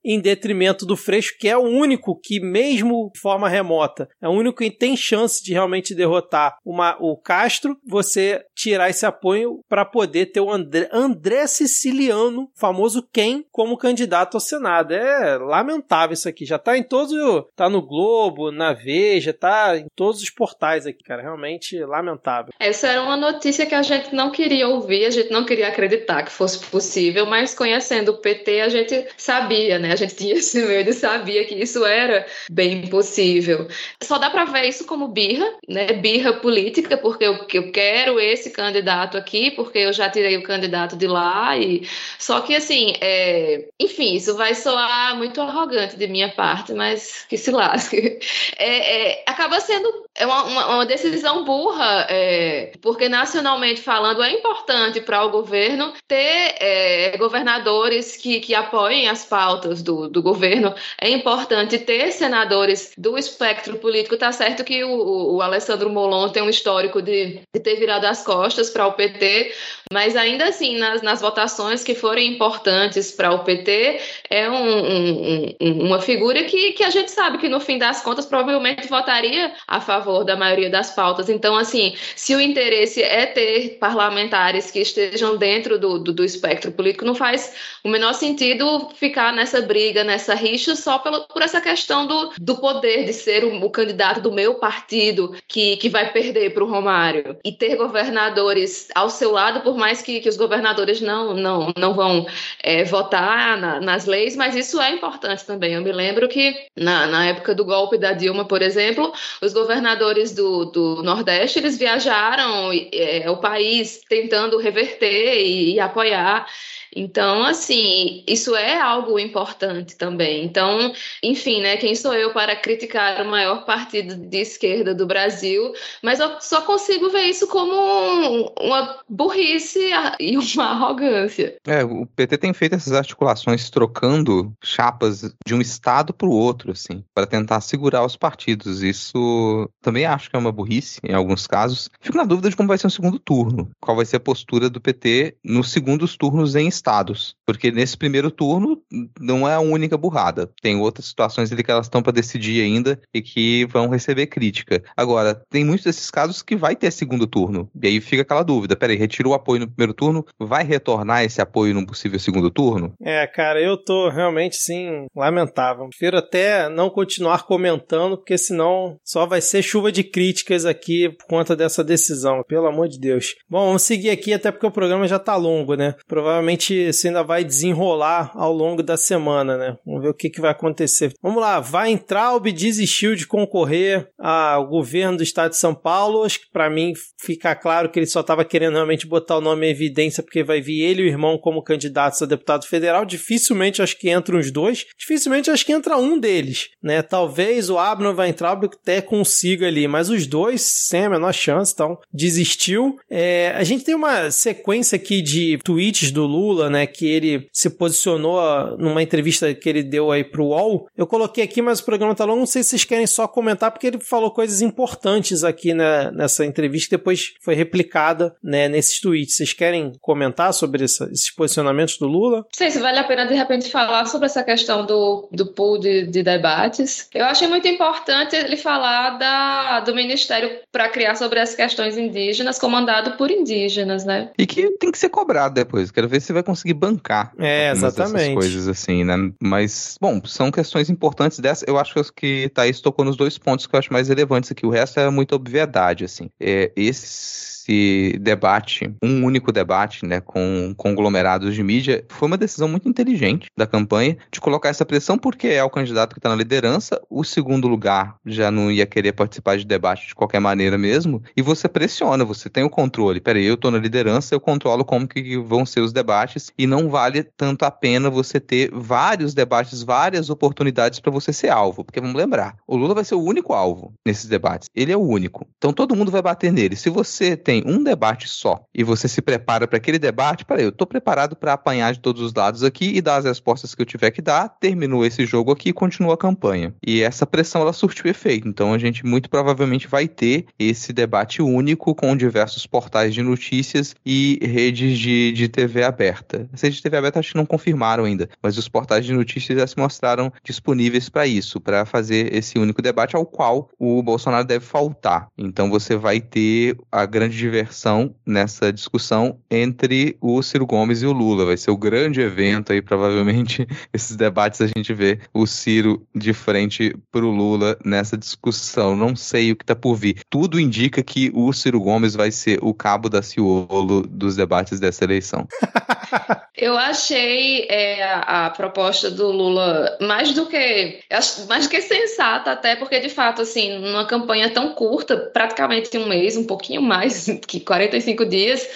em detrimento do Freixo, que é o único que, mesmo de forma remota, é o único que tem chance de realmente derrotar uma, o Castro, você tirar esse apoio para poder ter o André, André Siciliano, famoso quem, como candidato ao Senado. É lamentável isso aqui. Já tá em todos. Tá no Globo, na Veja, tá em todos os portais aqui, cara. Realmente lamentável. Essa era uma notícia que a gente não queria ouvir, a gente não queria acreditar que fosse possível, mas conhecendo o PT, a gente sabia, né? A gente tinha esse medo e sabia que isso era bem possível. Só dá para ver isso como birra, né? Birra política, porque eu quero esse candidato aqui, porque eu já tirei o candidato de lá e só que assim, é... enfim, isso vai soar muito arrogante de minha parte, mas que se lasque. É, é... acaba sendo uma, uma, uma decisão burra, é... porque nacional nacionalmente falando, é importante para o governo ter é, governadores que, que apoiem as pautas do, do governo, é importante ter senadores do espectro político. Tá certo que o, o Alessandro Molon tem um histórico de, de ter virado as costas para o PT, mas ainda assim, nas, nas votações que forem importantes para o PT, é um, um, um, uma figura que, que a gente sabe que no fim das contas provavelmente votaria a favor da maioria das pautas. Então, assim, se o interesse é ter parlamentares que estejam dentro do, do, do, espectro político, não faz o menor sentido ficar nessa briga, nessa rixa, só pelo, por essa questão do, do poder de ser o, o candidato do meu partido que, que vai perder para o Romário. E ter governador governadores ao seu lado, por mais que, que os governadores não, não, não vão é, votar na, nas leis, mas isso é importante também. Eu me lembro que na, na época do golpe da Dilma, por exemplo, os governadores do, do Nordeste eles viajaram é, o país tentando reverter e, e apoiar. Então, assim, isso é algo importante também. Então, enfim, né, quem sou eu para criticar o maior partido de esquerda do Brasil, mas eu só consigo ver isso como uma burrice e uma arrogância. É, o PT tem feito essas articulações trocando chapas de um estado para o outro, assim, para tentar segurar os partidos. Isso também acho que é uma burrice em alguns casos. Fico na dúvida de como vai ser o segundo turno. Qual vai ser a postura do PT nos segundos turnos em estados. Porque nesse primeiro turno não é a única burrada. Tem outras situações ali que elas estão para decidir ainda e que vão receber crítica. Agora, tem muitos desses casos que vai ter segundo turno. E aí fica aquela dúvida: peraí, retirou o apoio no primeiro turno, vai retornar esse apoio num possível segundo turno? É, cara, eu tô realmente, sim, lamentável. Prefiro até não continuar comentando, porque senão só vai ser chuva de críticas aqui por conta dessa decisão, pelo amor de Deus. Bom, vamos seguir aqui, até porque o programa já tá longo, né? Provavelmente isso ainda vai desenrolar ao longo da semana, né? Vamos ver o que, que vai acontecer. Vamos lá, Weintraub desistiu de concorrer ao governo do estado de São Paulo. Acho que para mim fica claro que ele só estava querendo realmente botar o nome em evidência porque vai vir ele e o irmão como candidatos a deputado federal. Dificilmente acho que entram os dois. Dificilmente acho que entra um deles, né? Talvez o Abner Weintraub até consiga ali, mas os dois sem a menor chance, então desistiu. É, a gente tem uma sequência aqui de tweets do Lula Lula, né, que ele se posicionou numa entrevista que ele deu aí pro UOL. Eu coloquei aqui, mas o programa tá longo, não sei se vocês querem só comentar, porque ele falou coisas importantes aqui né, nessa entrevista, que depois foi replicada né, nesses tweets. Vocês querem comentar sobre essa, esses posicionamentos do Lula? Não sei se vale a pena, de repente, falar sobre essa questão do, do pool de, de debates. Eu achei muito importante ele falar da, do Ministério para criar sobre as questões indígenas, comandado por indígenas, né? E que tem que ser cobrado depois. Quero ver se vai conseguir bancar. É, exatamente. coisas assim, né? Mas, bom, são questões importantes dessa. Eu acho que Thaís tocou nos dois pontos que eu acho mais relevantes aqui. O resto é muita obviedade, assim. É, esse esse debate, um único debate, né, com conglomerados de mídia, foi uma decisão muito inteligente da campanha de colocar essa pressão, porque é o candidato que está na liderança, o segundo lugar já não ia querer participar de debate de qualquer maneira mesmo, e você pressiona, você tem o controle. Peraí, eu estou na liderança, eu controlo como que vão ser os debates, e não vale tanto a pena você ter vários debates, várias oportunidades para você ser alvo, porque vamos lembrar, o Lula vai ser o único alvo nesses debates, ele é o único. Então todo mundo vai bater nele. Se você tem tem um debate só e você se prepara para aquele debate, peraí, eu estou preparado para apanhar de todos os lados aqui e dar as respostas que eu tiver que dar, terminou esse jogo aqui e continua a campanha. E essa pressão ela surtiu efeito. Então a gente muito provavelmente vai ter esse debate único com diversos portais de notícias e redes de, de TV aberta. As redes de TV aberta acho que não confirmaram ainda, mas os portais de notícias já se mostraram disponíveis para isso, para fazer esse único debate ao qual o Bolsonaro deve faltar. Então você vai ter a grande diversão nessa discussão entre o Ciro Gomes e o Lula. Vai ser o grande evento aí, provavelmente, esses debates a gente vê o Ciro de frente para o Lula nessa discussão. Não sei o que está por vir. Tudo indica que o Ciro Gomes vai ser o cabo da Ciolo dos debates dessa eleição. Eu achei é, a, a, proposta do Lula mais do que mais do que sensata, até porque de fato, assim, numa campanha tão curta, praticamente um mês, um pouquinho mais que 45 dias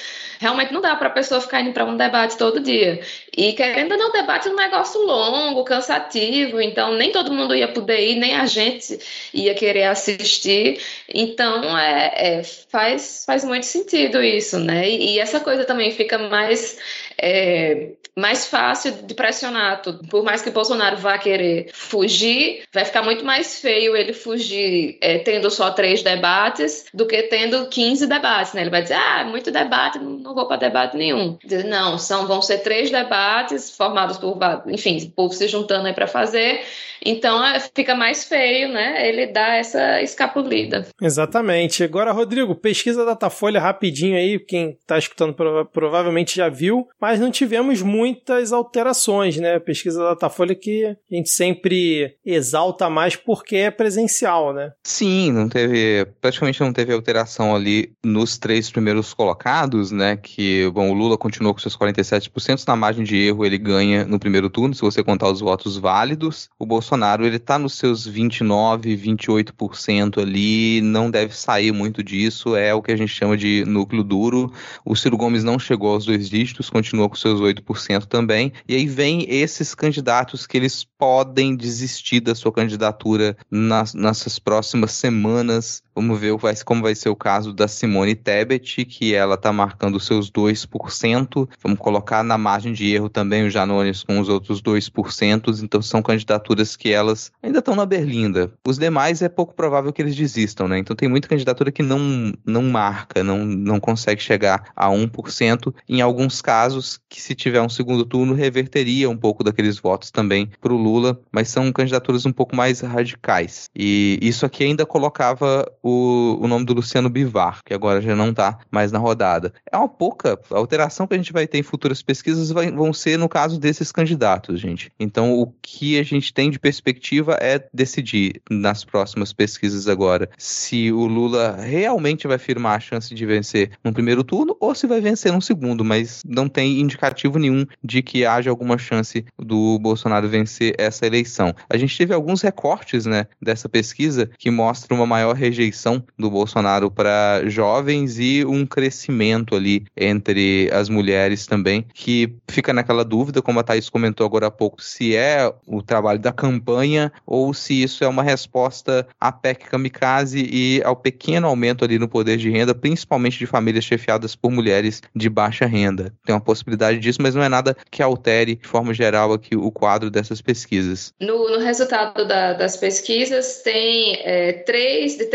realmente não dá para a pessoa ficar indo para um debate todo dia. E querendo ou não, debate é um negócio longo, cansativo, então nem todo mundo ia poder ir, nem a gente ia querer assistir. Então é, é faz, faz muito sentido isso, né? E, e essa coisa também fica mais. É, mais fácil de pressionar tudo. Por mais que Bolsonaro vá querer fugir, vai ficar muito mais feio ele fugir é, tendo só três debates do que tendo 15 debates, né? Ele vai dizer, ah, muito debate, não vou para debate nenhum. Não, são, vão ser três debates formados por, enfim, o povo se juntando aí para fazer. Então é, fica mais feio, né? Ele dá essa escapulida. Exatamente. Agora, Rodrigo, pesquisa Datafolha rapidinho aí, quem está escutando prova provavelmente já viu, mas não tivemos muitas alterações, né? A pesquisa da Datafolha que a gente sempre exalta mais porque é presencial, né? Sim, não teve, praticamente não teve alteração ali nos três primeiros colocados, né? Que, bom, o Lula continuou com seus 47%, na margem de erro ele ganha no primeiro turno, se você contar os votos válidos. O Bolsonaro, ele tá nos seus 29, 28% ali, não deve sair muito disso, é o que a gente chama de núcleo duro. O Ciro Gomes não chegou aos dois dígitos, continua com seus 8% também. E aí vem esses candidatos que eles podem desistir da sua candidatura nas, nessas próximas semanas. Vamos ver como vai ser o caso da Simone Tebet, que ela está marcando seus 2%. Vamos colocar na margem de erro também o Janones com os outros 2%. Então são candidaturas que elas ainda estão na berlinda. Os demais é pouco provável que eles desistam, né? Então tem muita candidatura que não, não marca, não, não consegue chegar a 1%. Em alguns casos, que se tiver um segundo turno, reverteria um pouco daqueles votos também para o Lula, mas são candidaturas um pouco mais radicais. E isso aqui ainda colocava o, o nome do Luciano Bivar, que agora já não está mais na rodada. É uma pouca a alteração que a gente vai ter em futuras pesquisas vai, vão ser no caso desses candidatos, gente. Então, o que a gente tem de perspectiva é decidir nas próximas pesquisas agora se o Lula realmente vai firmar a chance de vencer no primeiro turno ou se vai vencer no segundo, mas não tem indicativo nenhum de que haja alguma chance do Bolsonaro vencer essa eleição. A gente teve alguns recortes, né, dessa pesquisa que mostram uma maior rejeição do Bolsonaro para jovens e um crescimento ali entre as mulheres também, que fica naquela dúvida, como a Thaís comentou agora há pouco, se é o trabalho da campanha ou se isso é uma resposta à PEC kamikaze e ao pequeno aumento ali no poder de renda, principalmente de famílias chefiadas por mulheres de baixa renda. Tem uma possibilidade disso, mas não é nada que altere de forma geral aqui o quadro dessas pesquisas. No, no resultado da, das pesquisas tem é, 3 de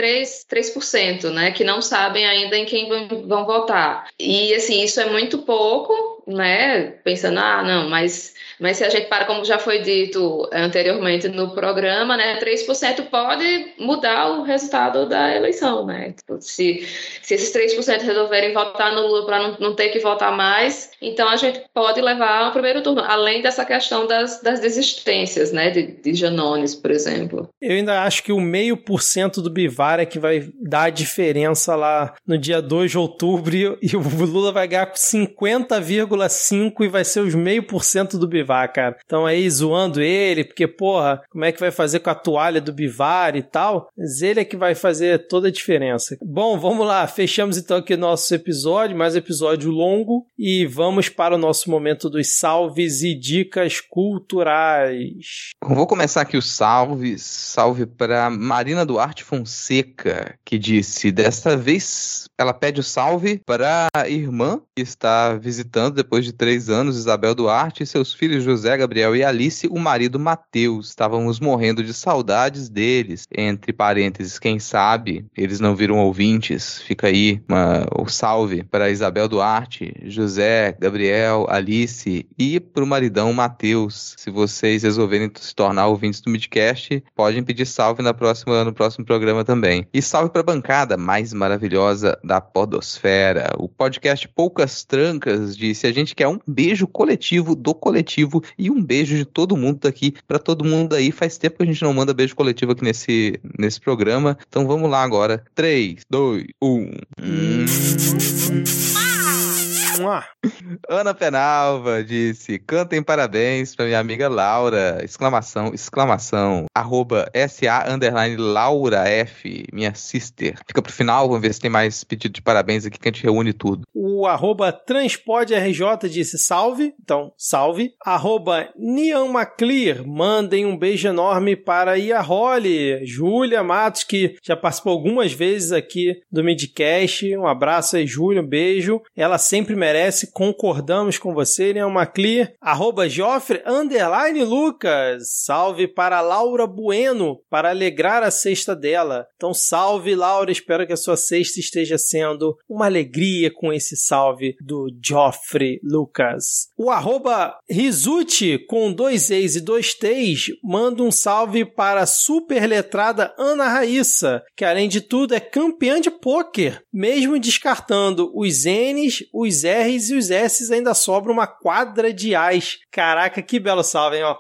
3, 3%, né, que não sabem ainda em quem vão, vão votar. E assim, isso é muito pouco, né? Pensando, ah, não, mas mas se a gente para, como já foi dito anteriormente no programa, né, 3% pode mudar o resultado da eleição, né? Tipo, se, se esses 3% resolverem votar no Lula para não, não ter que votar mais, então a gente pode levar ao primeiro turno, além dessa questão das, das desistências, né, de, de Janones, por exemplo. Eu ainda acho que o meio por cento do Bivar é que vai dar a diferença lá no dia 2 de outubro e o Lula vai ganhar com 50,5 e vai ser os meio por cento do Bivar. Cara. Então aí zoando ele, porque, porra, como é que vai fazer com a toalha do Bivar e tal? Mas ele é que vai fazer toda a diferença. Bom, vamos lá. Fechamos então aqui nosso episódio, mais episódio longo, e vamos para o nosso momento dos salves e dicas culturais. vou começar aqui o salve. Salve para Marina Duarte Fonseca, que disse: desta vez ela pede o salve para a irmã que está visitando depois de três anos, Isabel Duarte, e seus filhos José, Gabriel e Alice, o marido Mateus. Estávamos morrendo de saudades deles. Entre parênteses, quem sabe eles não viram ouvintes. Fica aí uma, o salve para Isabel Duarte, José, Gabriel, Alice e para o maridão Mateus. Se vocês resolverem se tornar ouvintes do Midcast, podem pedir salve na próxima, no próximo programa também. E salve para a bancada mais maravilhosa da Podosfera. O podcast Poucas Trancas disse: a gente quer um beijo coletivo do coletivo coletivo e um beijo de todo mundo daqui para todo mundo aí. Faz tempo que a gente não manda beijo coletivo aqui nesse, nesse programa. Então vamos lá agora. 3, 2, 1. Ana Penalva disse: cantem parabéns para minha amiga Laura! Exclamação, exclamação. Arroba SA underline Laura F, minha sister. Fica pro final, vamos ver se tem mais pedido de parabéns aqui que a gente reúne tudo. O arroba TranspodRJ disse salve, então salve. Arroba Niamaclear, mandem um beijo enorme para Iarole, Júlia Matos, que já participou algumas vezes aqui do Midcast. Um abraço aí, Júlia, um beijo. Ela sempre merece, concordamos com você, Niamaclear. Arroba Joffre, underline Lucas, salve para Laura Bueno, para alegrar a sexta dela. Então salve, Laura, espero que a sua sexta esteja sendo uma alegria com esse salve do Joffrey Lucas. O arroba Rizuti, com dois E's e dois T's, manda um salve para a super letrada Ana Raíssa, que além de tudo é campeã de pôquer, mesmo descartando os N's, os R's e os S desses ainda sobra uma quadra de ás. Caraca, que belo salve, hein, ó.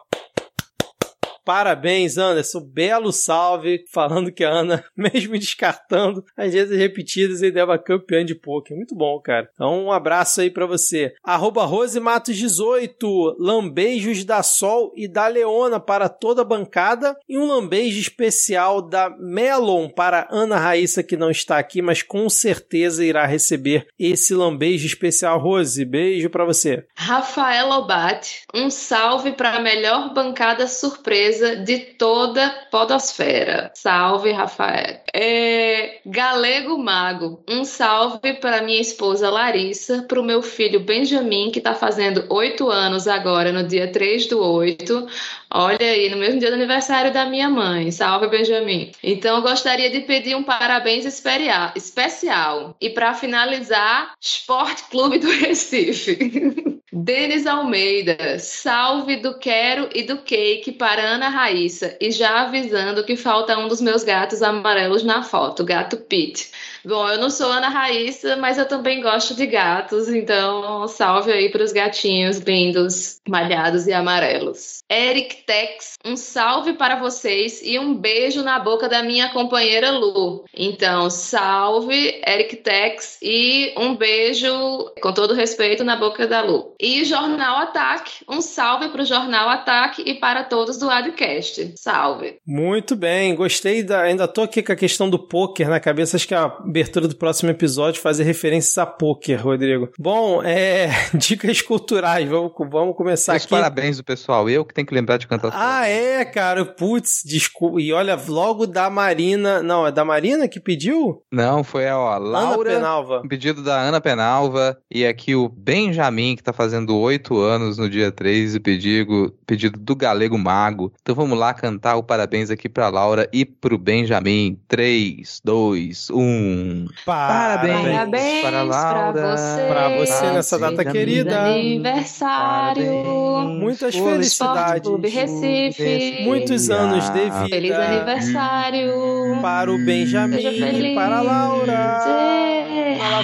Parabéns, Anderson. Belo salve. Falando que a Ana, mesmo descartando as vezes repetidas, ele deva campeã de poker. Muito bom, cara. Então, um abraço aí para você. Arroba Rose Matos 18. Lambeijos da Sol e da Leona para toda a bancada. E um lambejo especial da Melon para Ana Raíssa, que não está aqui, mas com certeza irá receber esse lambejo especial. Rose, beijo para você. Rafael Obate, um salve para a melhor bancada surpresa de toda Podosfera. Salve, Rafael. É, Galego Mago, um salve para minha esposa Larissa, para o meu filho Benjamin, que está fazendo oito anos agora, no dia 3 do 8. Olha aí, no mesmo dia do aniversário da minha mãe. Salve, Benjamin. Então, eu gostaria de pedir um parabéns especial. E para finalizar, Esporte Clube do Recife. Denis Almeida, salve do quero e do cake para Ana Raíssa. E já avisando que falta um dos meus gatos amarelos na foto, gato Pete. Bom, eu não sou Ana Raíssa, mas eu também gosto de gatos, então salve aí para os gatinhos lindos, malhados e amarelos. Eric Tex, um salve para vocês e um beijo na boca da minha companheira Lu. Então, salve Eric Tex e um beijo, com todo respeito, na boca da Lu. E Jornal Ataque, um salve para o Jornal Ataque e para todos do Adcast. Salve. Muito bem, gostei da. Ainda tô aqui com a questão do poker na cabeça, acho que a abertura do próximo episódio fazer referências a poker, Rodrigo. Bom, é. Dicas culturais, vamos, vamos começar Meus aqui. parabéns do pessoal, eu que tenho que lembrar de cantar. Ah, é, cara, putz, desculpa. E olha, logo da Marina. Não, é da Marina que pediu? Não, foi a ó, Laura. Ana Penalva. Pedido da Ana Penalva e aqui o Benjamin, que tá fazendo oito anos no dia 3, e pedido, pedido do Galego Mago. Então vamos lá cantar o parabéns aqui pra Laura e pro Benjamin. 3, 2, 1. Parabéns. Parabéns para pra Laura. você. Pra você nessa data Benjamin. querida. Aniversário. Parabéns. Muitas felicidades. Clube Recife. Muitos anos de vida. Feliz aniversário. Para o Benjamin, para a Laura. É. A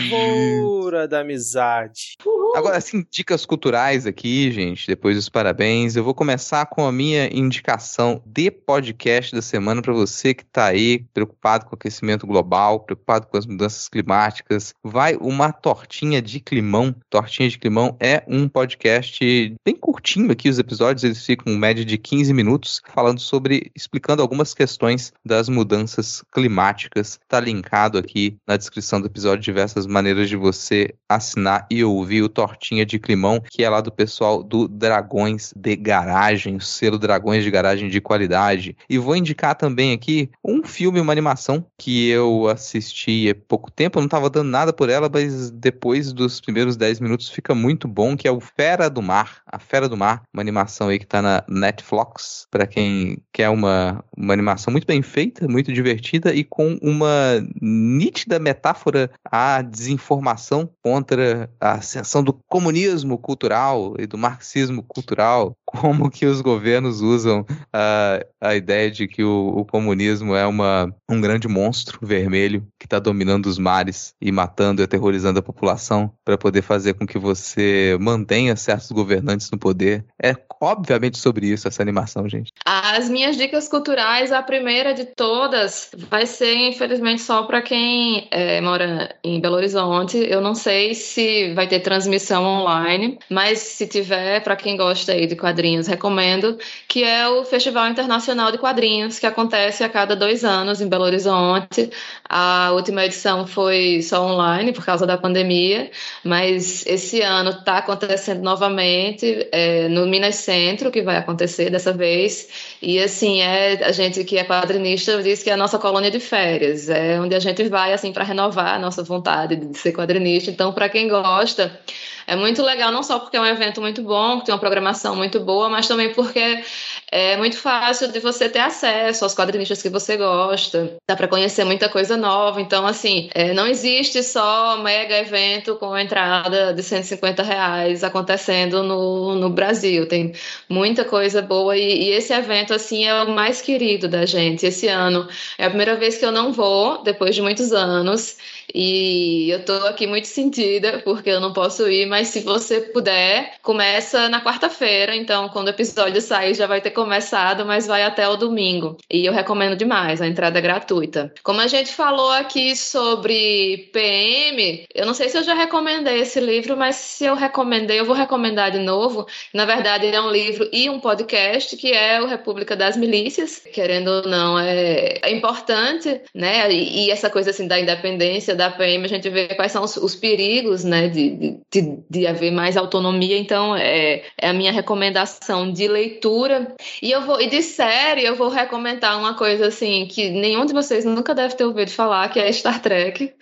lavoura da amizade. Agora, assim, dicas culturais aqui, gente, depois dos parabéns. Eu vou começar com a minha indicação de podcast da semana para você que tá aí preocupado com o aquecimento global, preocupado com as mudanças climáticas. Vai uma tortinha de climão. Tortinha de climão é um podcast bem curtinho aqui, os episódios, eles ficam em média de 15 minutos, falando sobre, explicando algumas questões das mudanças climáticas. Tá linkado aqui na descrição do episódio diversas maneiras de você assinar e ouvir o Tortinha de Climão, que é lá do pessoal do Dragões de Garagem, o selo Dragões de Garagem de qualidade. E vou indicar também aqui um filme, uma animação que eu assisti há pouco tempo, não estava dando nada por ela, mas depois dos primeiros 10 minutos fica muito bom, que é o Fera do Mar. A Fera do Mar, uma animação aí que tá na Netflix, para quem quer uma, uma animação muito bem feita, muito divertida e com uma nítida metáfora à desinformação contra a ascensão do comunismo cultural e do marxismo cultural, como que os governos usam a, a ideia de que o, o comunismo é uma, um grande monstro vermelho que está dominando os mares e matando e aterrorizando a população para poder fazer com que você mantenha certos governantes no poder. É obviamente sobre isso essa animação, gente. As minhas dicas culturais, a primeira de todas, vai ser, infelizmente, só para quem é, mora em Belo Horizonte. Eu não sei se vai ter transmissão online, mas se tiver, para quem gosta aí de quadrinhos, recomendo, que é o Festival Internacional de Quadrinhos, que acontece a cada dois anos em Belo Horizonte. A última edição foi só online por causa da pandemia, mas esse ano está acontecendo novamente é, no Minas Centro, que vai acontecer dessa vez. E assim, é a gente que é quadrinista diz que é a nossa colônia de férias, é onde a gente vai assim para renovar a nossa vontade de ser quadrinista. Então, para quem gosta, é muito legal, não só porque é um evento muito bom, que tem uma programação muito boa, mas também porque é muito fácil de você ter acesso aos quadrinistas que você gosta, dá para conhecer muita coisa nova. Então, assim, é, não existe só mega evento com entrada de 150 reais acontecendo no, no Brasil. Tem muita coisa boa e, e esse evento, assim, é o mais querido da gente. Esse ano é a primeira vez que eu não vou, depois de muitos anos. E eu tô aqui muito sentida porque eu não posso ir, mas se você puder, começa na quarta-feira, então quando o episódio sair já vai ter começado, mas vai até o domingo. E eu recomendo demais, a entrada é gratuita. Como a gente falou aqui sobre PM, eu não sei se eu já recomendei esse livro, mas se eu recomendei, eu vou recomendar de novo. Na verdade, é um livro e um podcast que é o República das Milícias. Querendo ou não, é, é importante, né? E, essa coisa assim da independência da PM, a gente vê quais são os, os perigos, né? De, de, de, haver mais autonomia. Então, é, é a minha recomendação de leitura. E eu vou e de série, eu vou recomendar uma coisa assim que nenhum de vocês nunca deve ter ouvido falar, que é Star Trek.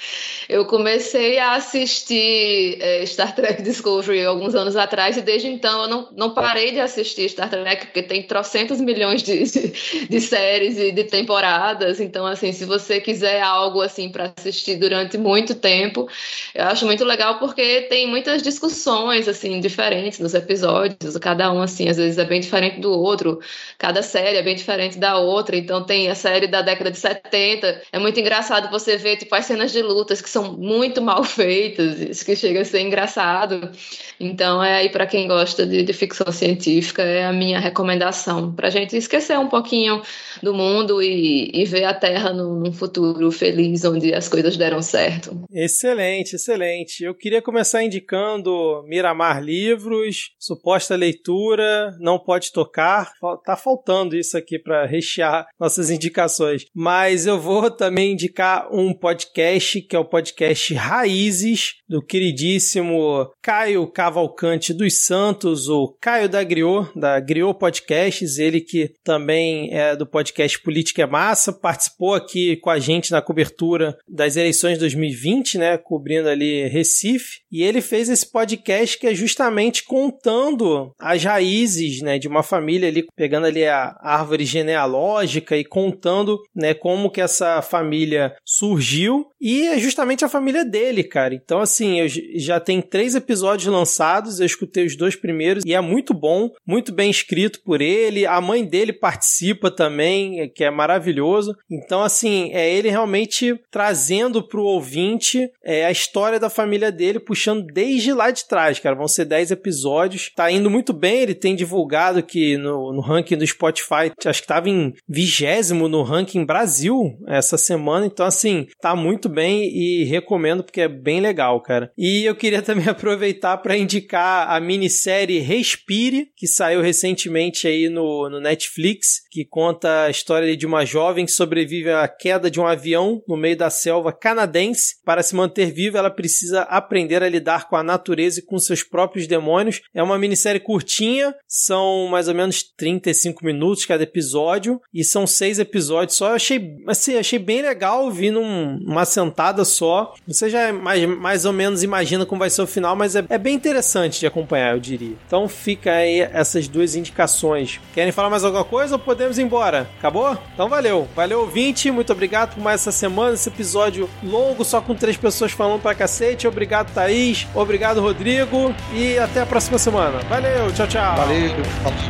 Eu comecei a assistir é, Star Trek Discovery alguns anos atrás e desde então eu não, não parei de assistir Star Trek, porque tem trocentos milhões de, de, de séries e de temporadas. Então, assim, se você quiser algo assim para assistir durante muito tempo, eu acho muito legal porque tem muitas discussões assim diferentes nos episódios, cada um assim, às vezes é bem diferente do outro, cada série é bem diferente da outra. Então tem a série da década de 70, é muito engraçado você ver tipo as cenas de lutas que são muito mal feitas, isso que chega a ser engraçado. Então é aí para quem gosta de, de ficção científica é a minha recomendação. Para gente esquecer um pouquinho do mundo e, e ver a Terra num, num, futuro feliz onde as coisas deram certo. Excelente, excelente. Eu queria começar indicando Miramar Livros, suposta leitura, não pode tocar. Tá faltando isso aqui para rechear nossas indicações. Mas eu vou também indicar um podcast que é o podcast Raízes do queridíssimo Caio Cavalcante dos Santos, o Caio da Griot, da Griot Podcasts, ele que também é do podcast Política é Massa, participou aqui com a gente na cobertura das eleições 2020, né, cobrindo ali Recife, e ele fez esse podcast que é justamente contando as raízes, né, de uma família ali, pegando ali a árvore genealógica e contando, né, como que essa família surgiu e é justamente a família dele, cara. Então, assim, eu já tem três episódios lançados, eu escutei os dois primeiros e é muito bom, muito bem escrito por ele. A mãe dele participa também, que é maravilhoso. Então, assim, é ele realmente trazendo para o ouvinte é, a história da família dele, puxando desde lá de trás, cara. Vão ser dez episódios. Tá indo muito bem, ele tem divulgado que no, no ranking do Spotify, acho que estava em vigésimo no ranking Brasil essa semana. Então, assim, tá muito bem e recomendo porque é bem legal, cara. E eu queria também aproveitar para indicar a minissérie Respire, que saiu recentemente aí no, no Netflix, que conta a história de uma jovem que sobrevive à queda de um avião no meio da selva canadense. Para se manter viva, ela precisa aprender a lidar com a natureza e com seus próprios demônios. É uma minissérie curtinha, são mais ou menos 35 minutos cada episódio, e são seis episódios só. Eu achei, assim, achei bem legal, vi numa sentada só. Você já mais, mais ou menos imagina como vai ser o final, mas é, é bem interessante de acompanhar, eu diria. Então fica aí essas duas indicações. Querem falar mais alguma coisa ou podemos ir embora? Acabou? Então valeu. Valeu, ouvinte. Muito obrigado por mais essa semana, esse episódio longo, só com três pessoas falando pra cacete. Obrigado, Thaís. Obrigado, Rodrigo. E até a próxima semana. Valeu, tchau, tchau. Valeu.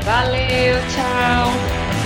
Valeu, tchau.